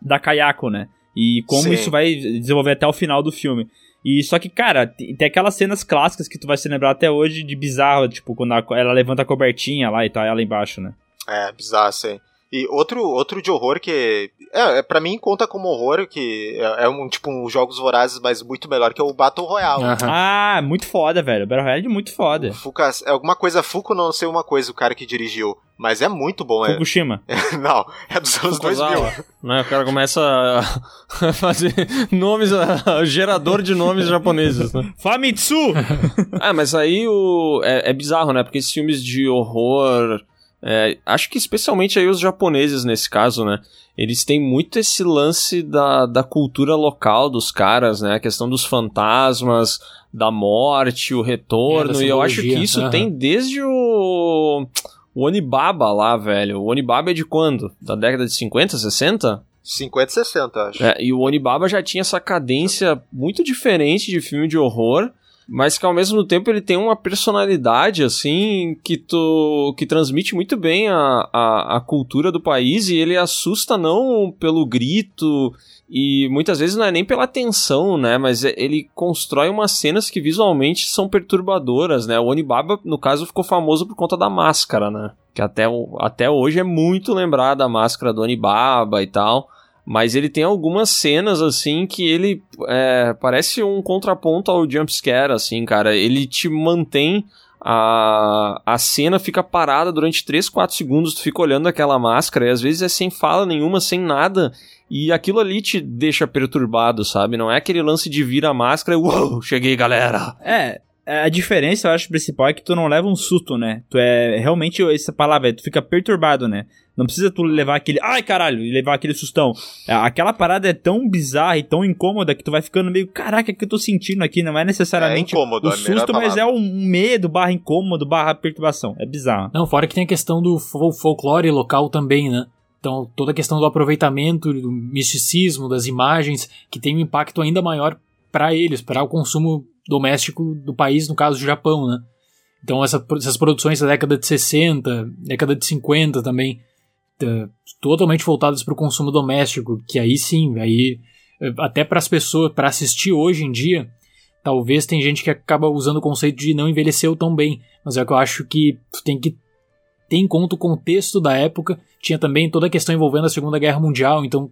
da Kayako, né? E como Sim. isso vai desenvolver até o final do filme. E só que, cara, tem aquelas cenas clássicas que tu vai se lembrar até hoje de bizarro, tipo, quando ela levanta a cobertinha lá e tá ela embaixo, né? É, bizarro, sim. E outro, outro de horror que. É, é, pra mim conta como horror, que é, é um tipo um Jogos Vorazes, mas muito melhor, que é o Battle Royale. Aham. Ah, muito foda, velho. O Battle Royale é muito foda. Fuka, é alguma coisa Fuku, não sei uma coisa, o cara que dirigiu. Mas é muito bom, é. Fukushima. (laughs) Não, é dos anos 2000. Fukuzawa, né? O cara começa a a (laughs) fazer nomes, a- gerador de nomes japoneses, né? (laughs) Famitsu! Ah, mas aí o, é, é bizarro, né? Porque esses filmes de horror. É, acho que especialmente aí os japoneses nesse caso, né? Eles têm muito esse lance da, da cultura local dos caras, né? A questão dos fantasmas, da morte, o retorno. É, e eu acho que isso aham. tem desde o. O Onibaba lá, velho. O Onibaba é de quando? Da década de 50, 60? 50 60, eu acho. É, e o Onibaba já tinha essa cadência muito diferente de filme de horror, mas que ao mesmo tempo ele tem uma personalidade, assim, que tu, que transmite muito bem a, a, a cultura do país e ele assusta não pelo grito e muitas vezes não é nem pela tensão, né? Mas é- ele constrói umas cenas que visualmente são perturbadoras, né? O Onibaba, no caso, ficou famoso por conta da máscara, né? Que até, até hoje é muito lembrada a máscara do Onibaba e tal. Mas ele tem algumas cenas, assim, que ele é, parece um contraponto ao jumpscare, assim, cara. Ele te mantém. A, a cena fica parada durante 3, 4 segundos, tu fica olhando aquela máscara, e às vezes é sem fala nenhuma, sem nada, e aquilo ali te deixa perturbado, sabe? Não é aquele lance de vir a máscara e uou, cheguei, galera. É, a diferença, eu acho, principal é que tu não leva um susto, né? Tu é realmente essa palavra, tu fica perturbado, né? Não precisa tu levar aquele, ai caralho, e levar aquele sustão. É, Aquela parada é tão bizarra e tão incômoda que tu vai ficando meio, caraca, o que eu tô sentindo aqui? Não é necessariamente É incômodo, o melhor susto, mas palavra. é um medo, barra incômodo, barra perturbação. É bizarro. Não, fora que tem a questão do fol- folclore local também, né? Então, toda a questão do aproveitamento, do misticismo, das imagens, que tem um impacto ainda maior para eles, para o consumo doméstico do país, no caso do Japão, né? Então, essa- essas produções da década de 60, década de 50 também, tá, totalmente voltadas para o consumo doméstico, que aí sim, aí eh, até para as pessoas, para assistir hoje em dia, talvez tem gente que acaba usando o conceito de não envelheceu tão bem, mas é que eu acho que tu tem que ter em conta o contexto da época. Tinha também toda a questão envolvendo a Segunda Guerra Mundial, então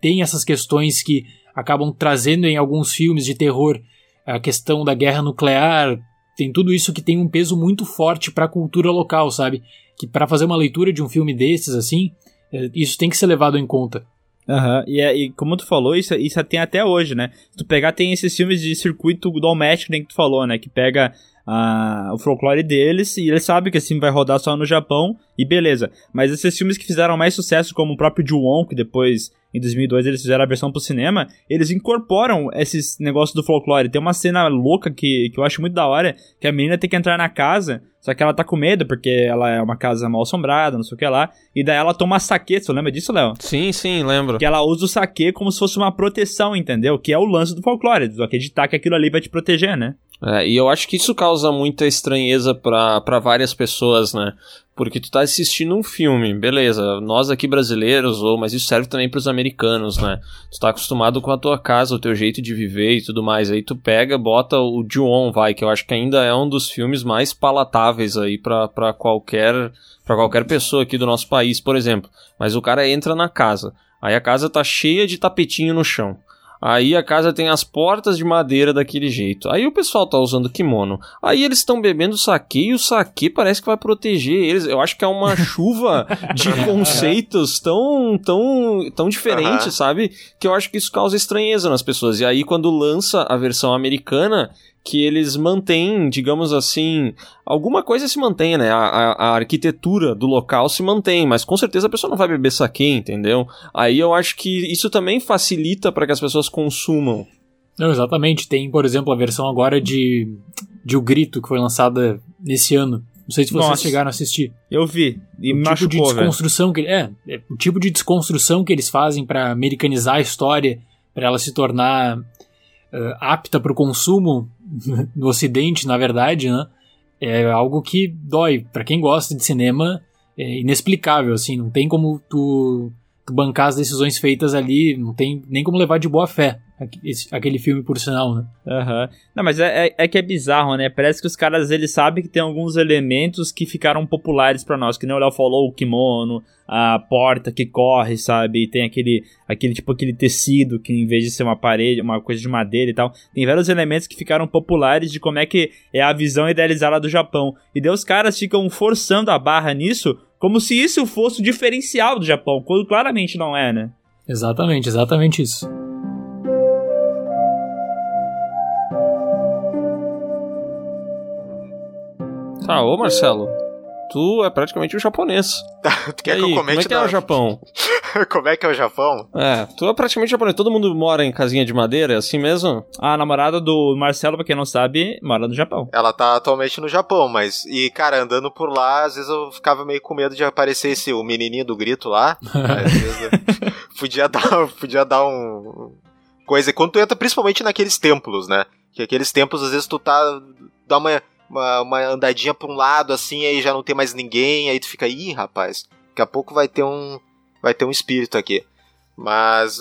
tem essas questões que acabam trazendo em alguns filmes de terror a questão da guerra nuclear. Tem tudo isso que tem um peso muito forte para a cultura local, sabe? Que para fazer uma leitura de um filme desses assim, eh, isso tem que ser levado em conta. Aham, e, é- e como tu falou, isso, isso tem até hoje, né? Se tu pegar, tem esses filmes de circuito doméstico, nem que tu falou, né? Que pega ah, o folclore deles e eles sabem que filme vai rodar só no Japão e beleza. Mas esses filmes que fizeram mais sucesso, como o próprio Ju-On, que depois, em 2002, eles fizeram a versão pro cinema, eles incorporam esses negócios do folclore. Tem uma cena louca que, que eu acho muito da hora, que a menina tem que entrar na casa, só que ela tá com medo, porque ela é uma casa mal assombrada, não sei o que lá, e daí ela toma saque, você lembra disso, Léo? Sim, sim, lembro. Que ela usa o saque como se fosse uma proteção, entendeu? Que é o lance do folclore, do acreditar que aquilo ali vai te proteger, né? É, e eu acho que isso causa muita estranheza pra várias pessoas, né? Porque tu tá assistindo um filme, beleza, nós aqui brasileiros, ou, mas isso serve também pros americanos, né? Tu tá acostumado com a tua casa, o teu jeito de viver e tudo mais. Aí tu pega, bota o Ju-On, vai, que eu acho que ainda é um dos filmes mais palatáveis aí pra qualquer para qualquer pessoa aqui do nosso país, por exemplo. Mas o cara entra na casa, aí a casa tá cheia de tapetinho no chão. Aí a casa tem as portas de madeira daquele jeito. Aí o pessoal tá usando kimono. Aí eles estão bebendo saque e o saque parece que vai proteger eles. Eu acho que é uma (laughs) chuva de conceitos tão tão tão diferentes, Aham. sabe? Que eu acho que isso causa estranheza nas pessoas. E aí quando lança a versão americana, que eles mantêm, digamos assim, alguma coisa se mantém, né? A, a- a arquitetura do local se mantém, mas com certeza a pessoa não vai beber saque, entendeu? Aí eu acho que isso também facilita para que as pessoas consumam. Não, exatamente. Tem, por exemplo, a versão agora de, de O Grito, que foi lançada nesse ano. Não sei se vocês Nossa. chegaram a assistir. Eu vi. E o tipo de machucou, velho. desconstrução que é, é, o tipo de desconstrução que eles fazem pra americanizar a história, pra ela se tornar eh, apta pro consumo no Ocidente, na verdade, né? É algo que dói. Pra quem gosta de cinema, é inexplicável, assim. Não tem como tu, tu bancar as decisões feitas ali, não tem nem como levar de boa fé esse- aquele filme, por sinal, né? Aham. Não, mas é, é, é que é bizarro, né? Parece que os caras, eles sabem que tem alguns elementos que ficaram populares pra nós. Que nem o Léo falou, o kimono, a porta que corre, sabe? E tem aquele, aquele tipo, aquele tecido que em vez de ser uma parede, uma coisa de madeira e tal. Tem vários elementos que ficaram populares de como é que é a visão idealizada do Japão. E daí os caras ficam forçando a barra nisso como se isso fosse o diferencial do Japão, quando claramente não é, né? Exatamente, exatamente isso. Tá, ô Marcelo, tu é praticamente um japonês. (laughs) Tu E quer aí, que eu como comente é que é da- o Japão? (laughs) Como é que é o Japão? É, tu é praticamente japonês. Todo mundo mora em casinha de madeira, é assim mesmo? A namorada do Marcelo, pra quem não sabe, mora no Japão. Ela tá atualmente no Japão, mas. E, cara, andando por lá, às vezes eu ficava meio com medo de aparecer esse o menininho do grito lá. (laughs) às vezes eu- podia dar, podia dar um. Coisa. Quando tu entra, principalmente naqueles templos, né? Que aqueles templos, às vezes tu tá. dá uma, uma, uma andadinha pra um lado, assim, aí já não tem mais ninguém, aí tu fica, ih, rapaz, daqui a pouco vai ter um. Vai ter um espírito aqui. Mas,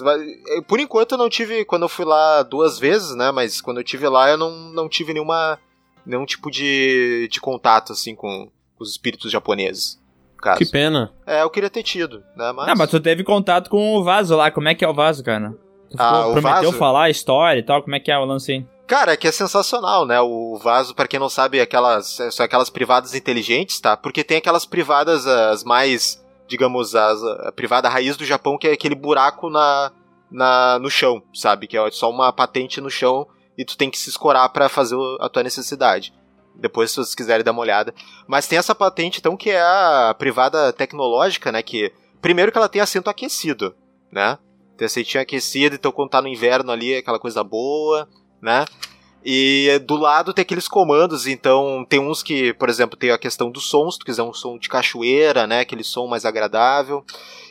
por enquanto eu não tive, quando eu fui lá duas vezes, né? Mas quando eu tive lá eu não, não tive nenhuma, nenhum tipo de, de contato, assim, com os espíritos japoneses. Caso. Que pena. É, eu queria ter tido, né? Mas, Ah, mas tu teve contato com o vaso lá. Como é que é o vaso, cara? Tu Ah, o prometeu vaso? falar a história e tal. Como é que é o lance aí? Cara, é que é sensacional, né? O vaso, pra quem não sabe, é aquelas, são aquelas privadas inteligentes, tá? Porque tem aquelas privadas, as mais, digamos, as, a privada raiz do Japão, que é aquele buraco na, na, no chão, sabe? Que é só uma patente no chão e tu tem que se escorar pra fazer a tua necessidade. Depois, se vocês quiserem dar uma olhada. Mas tem essa patente, então, que é a privada tecnológica, né? Que, primeiro que ela tem assento aquecido, né? Tem assentinho aquecido, então quando tá no inverno ali, é aquela coisa boa, né? E do lado tem aqueles comandos, então tem uns que, por exemplo, tem a questão do som, se tu quiser um som de cachoeira, né? Aquele som mais agradável.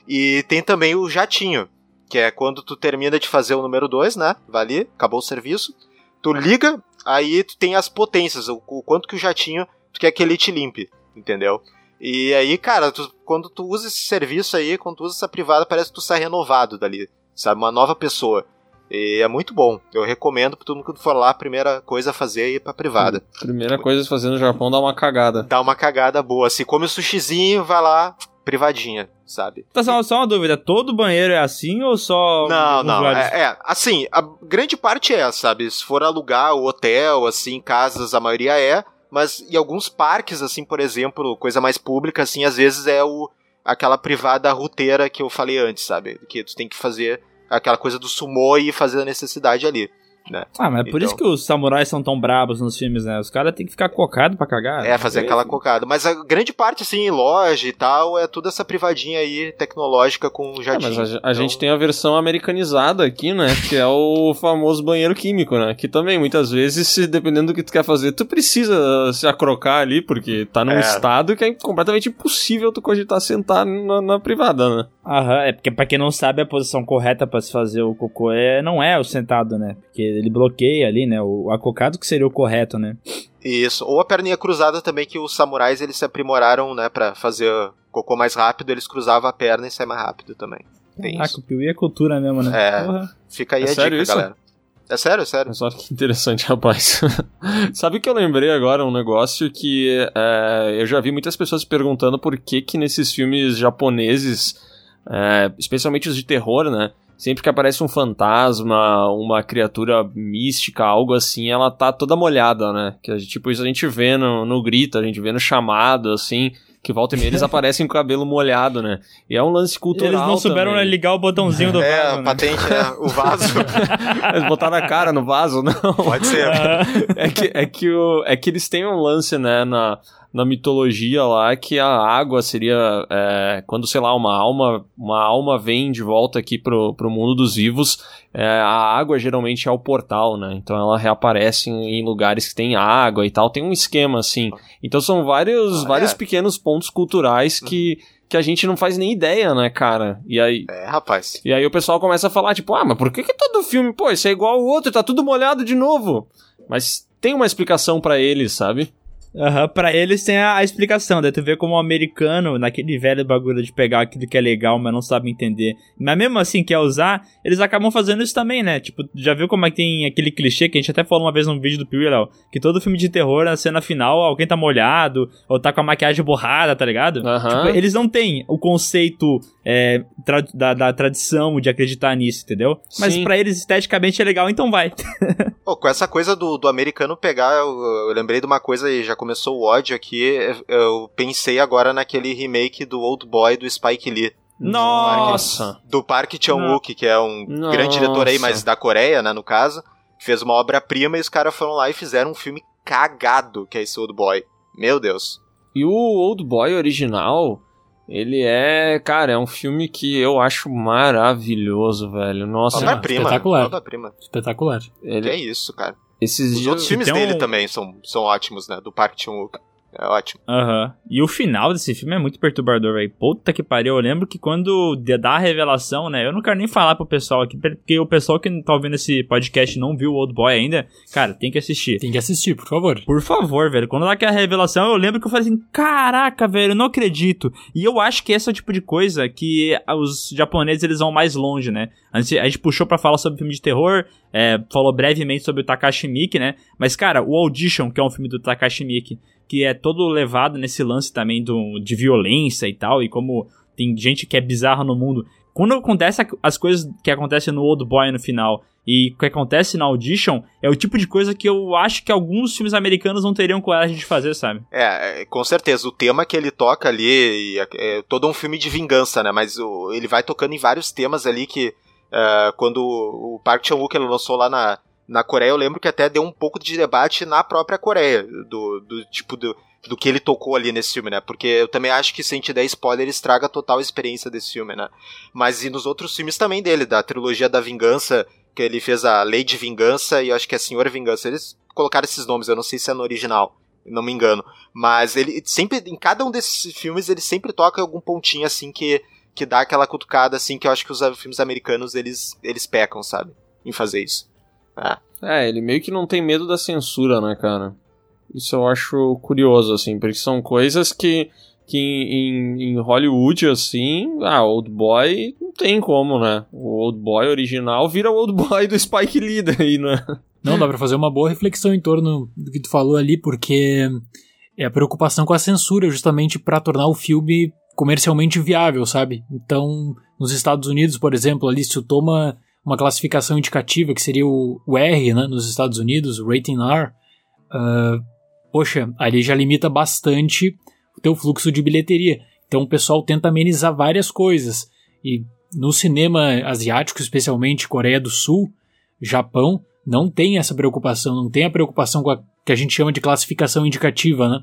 E tem também o jatinho, que é quando tu termina de fazer o número 2, né? Vai ali, acabou o serviço. Tu liga, aí tu tem as potências, o, o quanto que o jatinho tu quer que ele te limpe, entendeu? E aí, cara, tu- quando tu usa esse serviço aí, quando tu usa essa privada, parece que tu sai renovado dali, sabe? Uma nova pessoa. E é muito bom. Eu recomendo pra todo mundo que for lá, a primeira coisa a fazer é ir pra privada. Primeira coisa a fazer no Japão dá uma cagada. Dá uma cagada boa. Se come o sushizinho, vai lá, privadinha, sabe? Tá, só, só uma dúvida. Todo banheiro é assim ou só... Não, não. lugares? É, é, assim, a grande parte é, sabe? Se for alugar o hotel, assim, casas, a maioria é. Mas em alguns parques, assim, por exemplo, coisa mais pública, assim, às vezes é o aquela privada ruteira que eu falei antes, sabe? Que tu tem que fazer aquela coisa do sumô e fazer a necessidade ali. Ah, mas é por Então. isso que os samurais são tão brabos nos filmes, né? Os caras têm que ficar cocados pra cagar. É, fazer aquela cocada. Mas a grande parte, assim, em loja e tal, é toda essa privadinha aí tecnológica com o É, jatinho. mas a, a Então, gente tem a versão americanizada aqui, né? Que é o famoso banheiro químico, né? Que também, muitas vezes, se dependendo do que tu quer fazer, tu precisa se acrocar ali, porque tá num É. estado que é completamente impossível tu cogitar sentar na, na privada, né? Aham, é porque pra quem não sabe, a posição correta pra se fazer o cocô é, não é o sentado, né? Porque ele bloqueia ali, né? O acocado que seria o correto, né? Isso. Ou a perninha cruzada também, que os samurais eles se aprimoraram, né, pra fazer cocô mais rápido, eles cruzavam a perna e saia mais rápido também. Tem Ah, isso. o Piuí é cultura mesmo, né? É. Porra. Fica aí É a sério dica, isso? galera. É sério, é sério. Mas olha que interessante, (laughs) rapaz. (laughs) Sabe que eu lembrei agora um negócio que é, eu já vi muitas pessoas perguntando por que que nesses filmes japoneses, é, especialmente os de terror, né? Sempre que aparece um fantasma, uma criatura mística, algo assim, ela tá toda molhada, né? Que a gente, tipo, isso a gente vê no, no grito, a gente vê no chamado, assim, que volta e meia eles (laughs) aparecem com o cabelo molhado, né? E é um lance cultural Eles não souberam também. ligar o botãozinho do É, vaso, a né? patente é o vaso. (laughs) Eles botaram a cara no vaso, não. Pode ser. (laughs) é que, é que, o, é que eles têm um lance, né, na, na mitologia lá, que a água seria, é, quando, sei lá, uma alma, uma alma vem de volta aqui pro, pro mundo dos vivos, é, a água geralmente é o portal, né, então ela reaparece em, em lugares que tem água e tal, tem um esquema assim. Então são vários, Ah, vários é. pequenos pontos culturais que, que a gente não faz nem ideia, né, cara, e aí... É, rapaz. E aí o pessoal começa a falar, tipo, ah, mas por que, que todo filme, pô, isso é igual ao outro, tá tudo molhado de novo? Mas tem uma explicação pra eles, sabe? Aham, pra eles tem a, a explicação, daí tu vê como o americano, naquele velho bagulho de pegar aquilo que é legal, mas não sabe entender, mas mesmo assim quer usar, eles acabam fazendo isso também, né? Tipo, já viu como é que tem aquele clichê que a gente até falou uma vez num vídeo do Piuí, que todo filme de terror, na cena final, alguém tá molhado, ou tá com a maquiagem borrada, tá ligado? Aham. Tipo, eles não têm o conceito é, tra- da, da tradição de acreditar nisso, entendeu? Mas Sim. pra eles esteticamente é legal, então vai. Pô, com essa coisa do, do americano pegar, eu, eu lembrei de uma coisa e já começou o ódio aqui. Eu, eu pensei agora naquele remake do Old Boy do Spike Lee. Nossa! Do Park Chan-wook, que é um Nossa. grande diretor aí, mas da Coreia, né, no caso. Fez uma obra-prima e os caras foram lá e fizeram um filme cagado, que é esse Old Boy. Meu Deus. E o Old Boy original, Ele é, cara, é um filme que eu acho maravilhoso, velho. Nossa, Obra-prima. espetacular. Obra-prima. Espetacular. Que ele, é isso, cara. esses Os dias outros filmes dele um- também são, são ótimos, né? Do Park Chan-wook. É ótimo. Aham. E o final desse filme é muito perturbador, velho. Puta que pariu. Eu lembro que quando dá a revelação, né? Eu não quero nem falar pro pessoal aqui, porque o pessoal que tá ouvindo esse podcast não viu o Old Boy ainda, cara, tem que assistir. Tem que assistir, por favor. Por favor, velho. Quando dá aquela revelação, eu lembro que eu falei assim: caraca, velho, eu não acredito. E eu acho que esse é o tipo de coisa que os japoneses eles vão mais longe, né? A gente, a gente puxou pra falar sobre filme de terror, é, falou brevemente sobre o Takashi Miike, né? Mas, cara, o Audition, que é um filme do Takashi Miike, que é todo levado nesse lance também do, de violência e tal, e como tem gente que é bizarra no mundo. Quando acontece as coisas que acontecem no Old Boy no final e o que acontece na Audition, é o tipo de coisa que eu acho que alguns filmes americanos não teriam coragem de fazer, sabe? É, é, com certeza. O tema que ele toca ali é, é todo um filme de vingança, né? Mas o- ele vai tocando em vários temas ali que é, quando o Park Chan-wook lançou lá na, na Coreia, eu lembro que até deu um pouco de debate na própria Coreia do, do tipo do, do que ele tocou ali nesse filme, né? Porque eu também acho que se a gente der spoiler estraga a total experiência desse filme, né? Mas e nos outros filmes também dele, da trilogia da vingança, que ele fez a Lei de Vingança e eu acho que é a Senhora Vingança. Eles colocaram esses nomes, eu não sei se é no original, não me engano. Mas ele sempre, em cada um desses filmes, ele sempre toca algum pontinho assim que, que dá aquela cutucada assim que eu acho que os filmes americanos eles, eles pecam, sabe? Em fazer isso. É. É, ele meio que não tem medo da censura, né, cara? Isso eu acho curioso, assim, porque são coisas que, que em, em Hollywood, assim, ah, Old Boy não tem como, né? O Old Boy original vira o Old Boy do Spike Lee daí, né? Não, dá pra fazer uma boa reflexão em torno do que tu falou ali, porque é a preocupação com a censura justamente pra tornar o filme comercialmente viável, sabe? Então, nos Estados Unidos, por exemplo, ali se tu toma uma classificação indicativa, que seria o, o R, né, nos Estados Unidos, o rating R, ah, poxa, ali já limita bastante o teu fluxo de bilheteria. Então o pessoal tenta amenizar várias coisas. E no cinema asiático, especialmente Coreia do Sul, Japão, não tem essa preocupação, não tem a preocupação com a que a gente chama de classificação indicativa, né?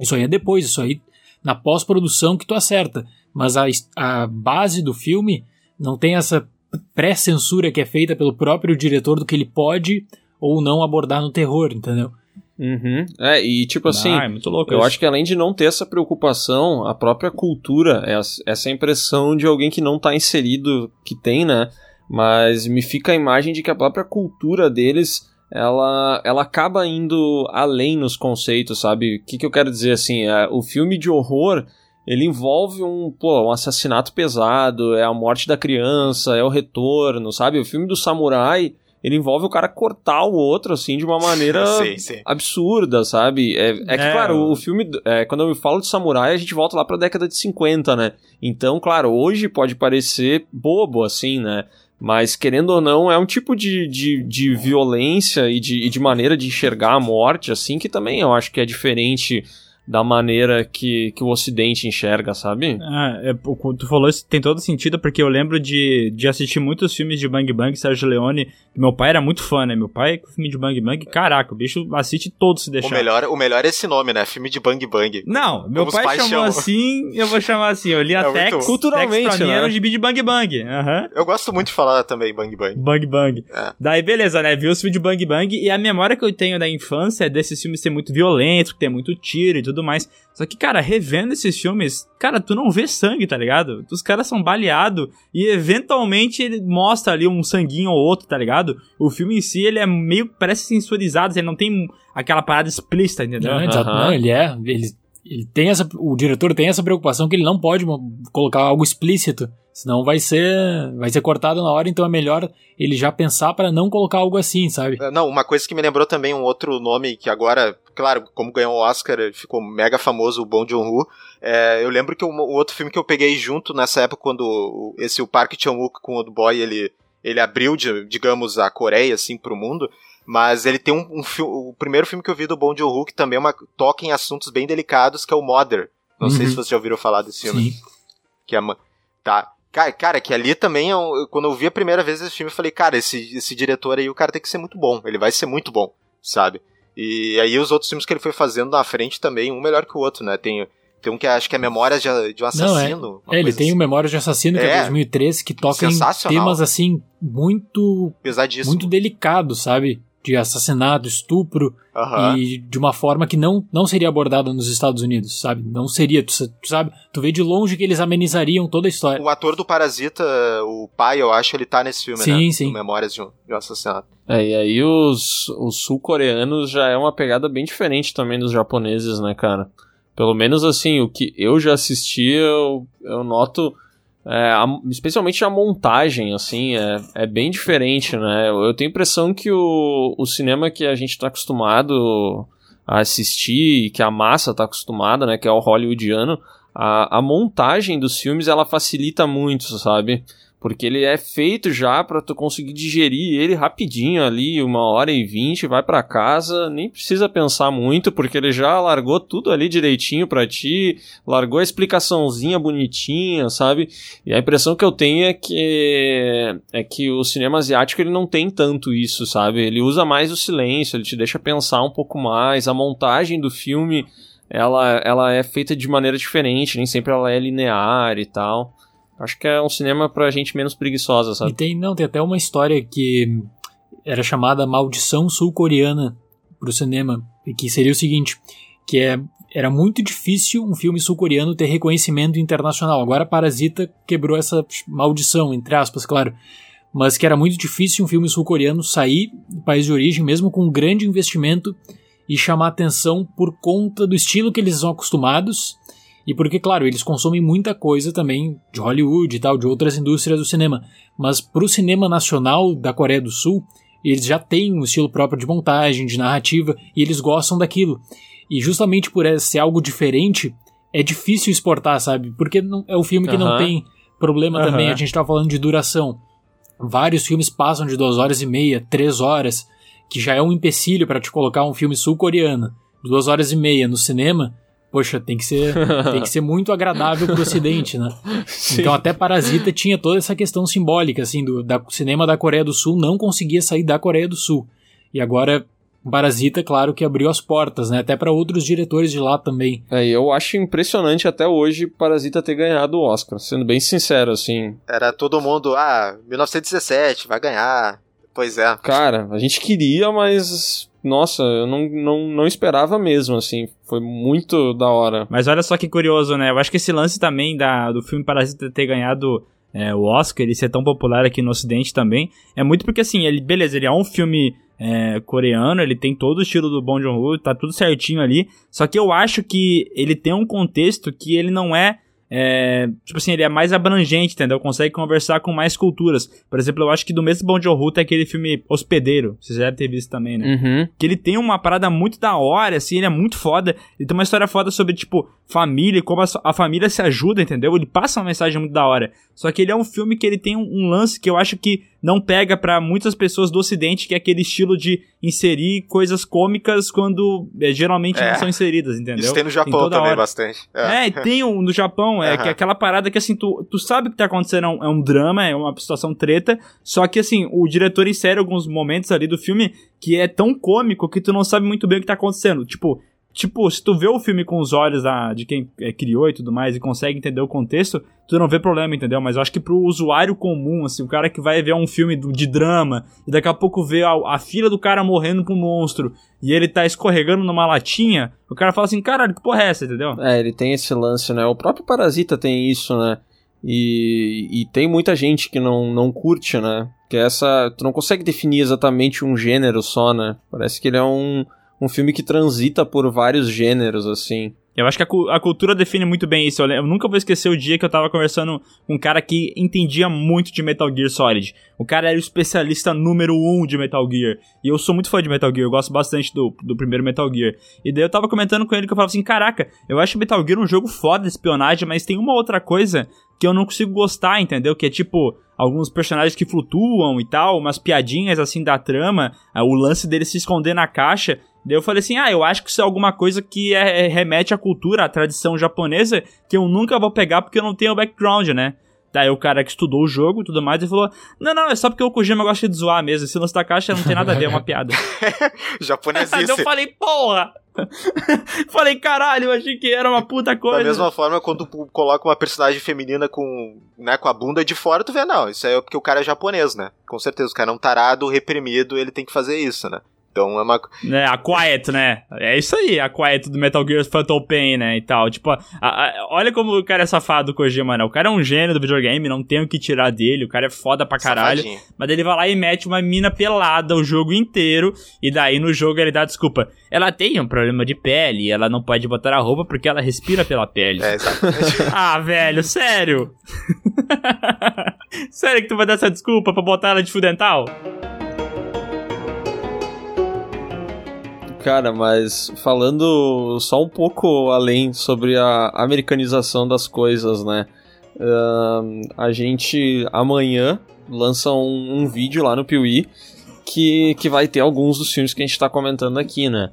Isso aí é depois, isso aí na pós-produção que tu acerta. Mas a, a base do filme não tem essa pré-censura que é feita pelo próprio diretor do que ele pode ou não abordar no terror, entendeu? Uhum. É, e tipo assim, ah, é muito louco Eu isso. acho que além de não ter essa preocupação, a própria cultura, essa- essa impressão de alguém que não tá inserido, que tem, né? Mas me fica a imagem de que a própria cultura deles, ela, ela acaba indo além nos conceitos, sabe? O que, que eu quero dizer assim? É, o filme de horror, ele envolve um, pô, um assassinato pesado, é a morte da criança, é o retorno, sabe? O filme do samurai, ele envolve o cara cortar o outro, assim, de uma maneira (laughs) sim, sim. absurda, sabe? É, é que, É, claro, o- filme, é, quando eu falo de samurai, a gente volta lá pra década de 50, né? Então, claro, hoje pode parecer bobo, assim, né? Mas, querendo ou não, é um tipo de, de, de violência e de, e de maneira de enxergar a morte, assim, que também eu acho que é diferente da maneira que, que o Ocidente enxerga, sabe? Ah, é, o que tu falou isso tem todo sentido, porque eu lembro de, de assistir muitos filmes de Bang Bang, Sérgio Leone. Meu pai era muito fã, né? Meu pai, com filme de Bang Bang, caraca, o bicho assiste todos se O deixar. melhor, o melhor é esse nome, né? Filme de Bang Bang. Não, meu Como pai chamou chamam. assim, eu vou chamar assim. Eu li a É Tex, Culturalmente, Tex pra mim né? era um gibi de Bang Bang. Aham. Eu gosto muito de falar também Bang Bang. Bang Bang. É. Daí, beleza, né? Vi os filmes de Bang Bang e a memória que eu tenho da infância é desses filmes ser muito violentos, que tem muito tiro e tudo mais. Só que, cara, revendo esses filmes, cara, tu não vê sangue, tá ligado? Os caras são baleados e eventualmente ele mostra ali um sanguinho ou outro, tá ligado? O filme em si, ele é meio, parece sensorizado, ele não tem aquela parada explícita, entendeu? Não, exato, Aham. não, ele é. Ele, ele tem essa, o diretor tem essa preocupação que ele não pode colocar algo explícito, senão vai ser, vai ser cortado na hora. Então é melhor ele já pensar pra não colocar algo assim, sabe? É, Não, uma coisa que me lembrou também um outro nome que agora, claro, como ganhou o Oscar, ficou mega famoso, o Bong Joon-ho. É, eu lembro que o, o outro filme que eu peguei junto nessa época, quando o- esse o Park Chan-wook com o Old Boy, ele, ele abriu, digamos, a Coreia, assim, pro mundo. Mas ele tem um, um o primeiro filme que eu vi do Bong Joon-ho que também é uma, toca em assuntos bem delicados, que é o Mother. Não sei Uhum. se vocês já ouviram falar desse filme. Sim. Que é Tá. Cara, cara, que ali também, é um- quando eu vi a primeira vez esse filme, eu falei, cara, esse, esse diretor aí, o cara tem que ser muito bom. Ele vai ser muito bom, sabe? E aí os outros filmes que ele foi fazendo na frente também, um melhor que o outro, né? Tem, Tem um que acho que é Memórias de, de um Assassino. Não, uma é, ele tem assim. o Memórias de Assassino, que é, É. 2003, que toca em temas assim muito Pesadíssimo. muito delicados, sabe? De assassinato, estupro Aham. e de uma forma que não, não seria abordada nos Estados Unidos, sabe? Não seria, tu, tu sabe? Tu vê de longe que eles amenizariam toda a história. O ator do Parasita, o pai, eu acho, ele tá nesse filme, Sim, né? sim. No Memórias de um, de um Assassinato. É, e aí os, os sul-coreanos já é uma pegada bem diferente também dos japoneses, né, cara? Pelo menos assim, o que eu já assisti, eu, eu noto. É, a- especialmente a montagem, assim, é, é bem diferente, né? Eu, eu tenho a impressão que o, o cinema que a gente tá acostumado a assistir, que a massa tá acostumada, né? Que é o hollywoodiano, a, a montagem dos filmes ela facilita muito, sabe? Porque ele é feito já pra tu conseguir digerir ele rapidinho ali, uma hora e vinte, vai pra casa, nem precisa pensar muito, porque ele já largou tudo ali direitinho pra ti, largou a explicaçãozinha bonitinha, sabe? E a impressão que eu tenho é que é que o cinema asiático ele não tem tanto isso, sabe? Ele usa mais o silêncio, ele te deixa pensar um pouco mais, a montagem do filme ela, ela é feita de maneira diferente, nem sempre ela é linear e tal. Acho que é um cinema pra gente menos preguiçosa, E sabe? tem, não, tem até uma história que era chamada Maldição Sul-Coreana pro cinema, e que seria o seguinte, que é era muito difícil um filme sul-coreano ter reconhecimento internacional. Agora Parasita quebrou essa maldição, entre aspas, claro. Mas que era muito difícil um filme sul-coreano sair do país de origem, mesmo com um grande investimento, e chamar atenção por conta do estilo que eles são acostumados e porque, claro, eles consomem muita coisa também de Hollywood e tal, de outras indústrias do cinema. Mas pro cinema nacional da Coreia do Sul, eles já têm um estilo próprio de montagem, de narrativa, e eles gostam daquilo. E justamente por ser algo diferente, é difícil exportar, sabe? Porque não, é o filme que não tem problema também, a gente tá falando de duração. Vários filmes passam de duas horas e meia, três horas, que já é um empecilho para te colocar um filme sul-coreano de duas horas e meia no cinema. Poxa, tem que ser, tem que (laughs) ser muito agradável pro ocidente, né? Então até Parasita tinha toda essa questão simbólica, assim, do da, cinema da Coreia do Sul não conseguia sair da Coreia do Sul. E agora Parasita, claro que abriu as portas, né? Até para outros diretores de lá também. É, e eu acho impressionante até hoje Parasita ter ganhado o Oscar, sendo bem sincero, assim. Era todo mundo, ah, 1917, vai ganhar. Pois é. Cara, a gente queria, mas. Nossa, eu não, não, não esperava mesmo, assim. Foi muito da hora. Mas olha só que curioso, né? Eu acho que esse lance também da, do filme Parasita ter ganhado é, o Oscar, ele ser tão popular aqui no Ocidente também, é muito porque, assim, ele, beleza, ele é um filme é, coreano, ele tem todo o estilo do Bong Joon-ho, tá tudo certinho ali, só que eu acho que ele tem um contexto que ele não é é, tipo assim, ele é mais abrangente, entendeu? Consegue conversar com mais culturas. Por exemplo, eu acho que do mesmo Bong Joon-ho tem aquele filme Hospedeiro, vocês devem ter visto também, né? Uhum. que ele tem uma parada muito da hora, assim, ele é muito foda. Ele tem uma história foda sobre, tipo, família e como a, a família se ajuda, entendeu? Ele passa uma mensagem muito da hora. Só que ele é um filme que ele tem um, um lance que eu acho que não pega pra muitas pessoas do ocidente, que é aquele estilo de inserir coisas cômicas quando é, geralmente É. não são inseridas, entendeu? Isso tem no Japão toda também hora. bastante. É, e tem um no Japão, é que é aquela parada que assim, tu, tu sabe que tá acontecendo, é um, é um drama, é uma situação treta, só que assim, o diretor insere alguns momentos ali do filme que é tão cômico que tu não sabe muito bem o que tá acontecendo. Tipo, tipo, se tu vê o filme com os olhos da, de quem é, criou e tudo mais e consegue entender o contexto, tu não vê problema, entendeu? Mas eu acho que pro usuário comum, assim, o cara que vai ver um filme do- de drama e daqui a pouco vê a, a filha do cara morrendo pro monstro e ele tá escorregando numa latinha, o cara fala assim, caralho, que porra é essa, entendeu? É, ele tem esse lance, né? O próprio Parasita tem isso, né? E, e tem muita gente que não, não curte, né? Que essa. Tu não consegue definir exatamente um gênero só, né? Parece que ele é um, um filme que transita por vários gêneros, assim. Eu acho que a, a cultura define muito bem isso. Eu, eu nunca vou esquecer o dia que eu tava conversando com um cara que entendia muito de Metal Gear Solid. O cara era o especialista número um de Metal Gear. E eu sou muito fã de Metal Gear, eu gosto bastante do, do primeiro Metal Gear. E daí eu tava comentando com ele que eu falava assim: caraca, eu acho Metal Gear um jogo foda de espionagem, mas tem uma outra coisa que eu não consigo gostar, entendeu? Que é tipo. Alguns personagens que flutuam e tal, umas piadinhas assim da trama, o lance dele se esconder na caixa. Daí eu falei assim: ah, eu acho que isso é alguma coisa que é, é- remete à cultura, à tradição japonesa, que eu nunca vou pegar porque eu não tenho background, né? Daí o cara que estudou o jogo e tudo mais, ele falou: Não, não, é só porque o Kojima gosta de zoar mesmo. Esse lance da caixa não tem nada a ver, é uma piada. (laughs) Aí eu Japonesice. falei, porra! (laughs) Falei, caralho, eu achei que era uma puta coisa. Da mesma forma, quando tu coloca uma personagem feminina com, né, com a bunda de fora, tu vê, não, isso é porque o cara é japonês, né? Com certeza, o cara é um tarado, reprimido, ele tem que fazer isso, né? Então é uma. Né, a Quiet, né? É isso aí, a Quiet do Metal Gear Phantom Pain, né? E tal. Tipo, a, a, olha como o cara é safado, o Kojima, né? O cara é um gênio do videogame, não tem o que tirar dele, o cara é foda pra caralho. Safadinho. Mas ele vai lá e mete uma mina pelada o jogo inteiro, e daí no jogo ele dá desculpa. Ela tem um problema de pele, ela não pode botar a roupa porque ela respira pela pele. É, exatamente. (laughs) Ah, velho, sério? (laughs) sério que tu vai dar essa desculpa pra botar ela de fio dental? Cara, mas falando só um pouco além sobre a americanização das coisas, né? Ahn, a gente amanhã lança um, um vídeo lá no Piuí que, que vai ter alguns dos filmes que a gente tá comentando aqui, né?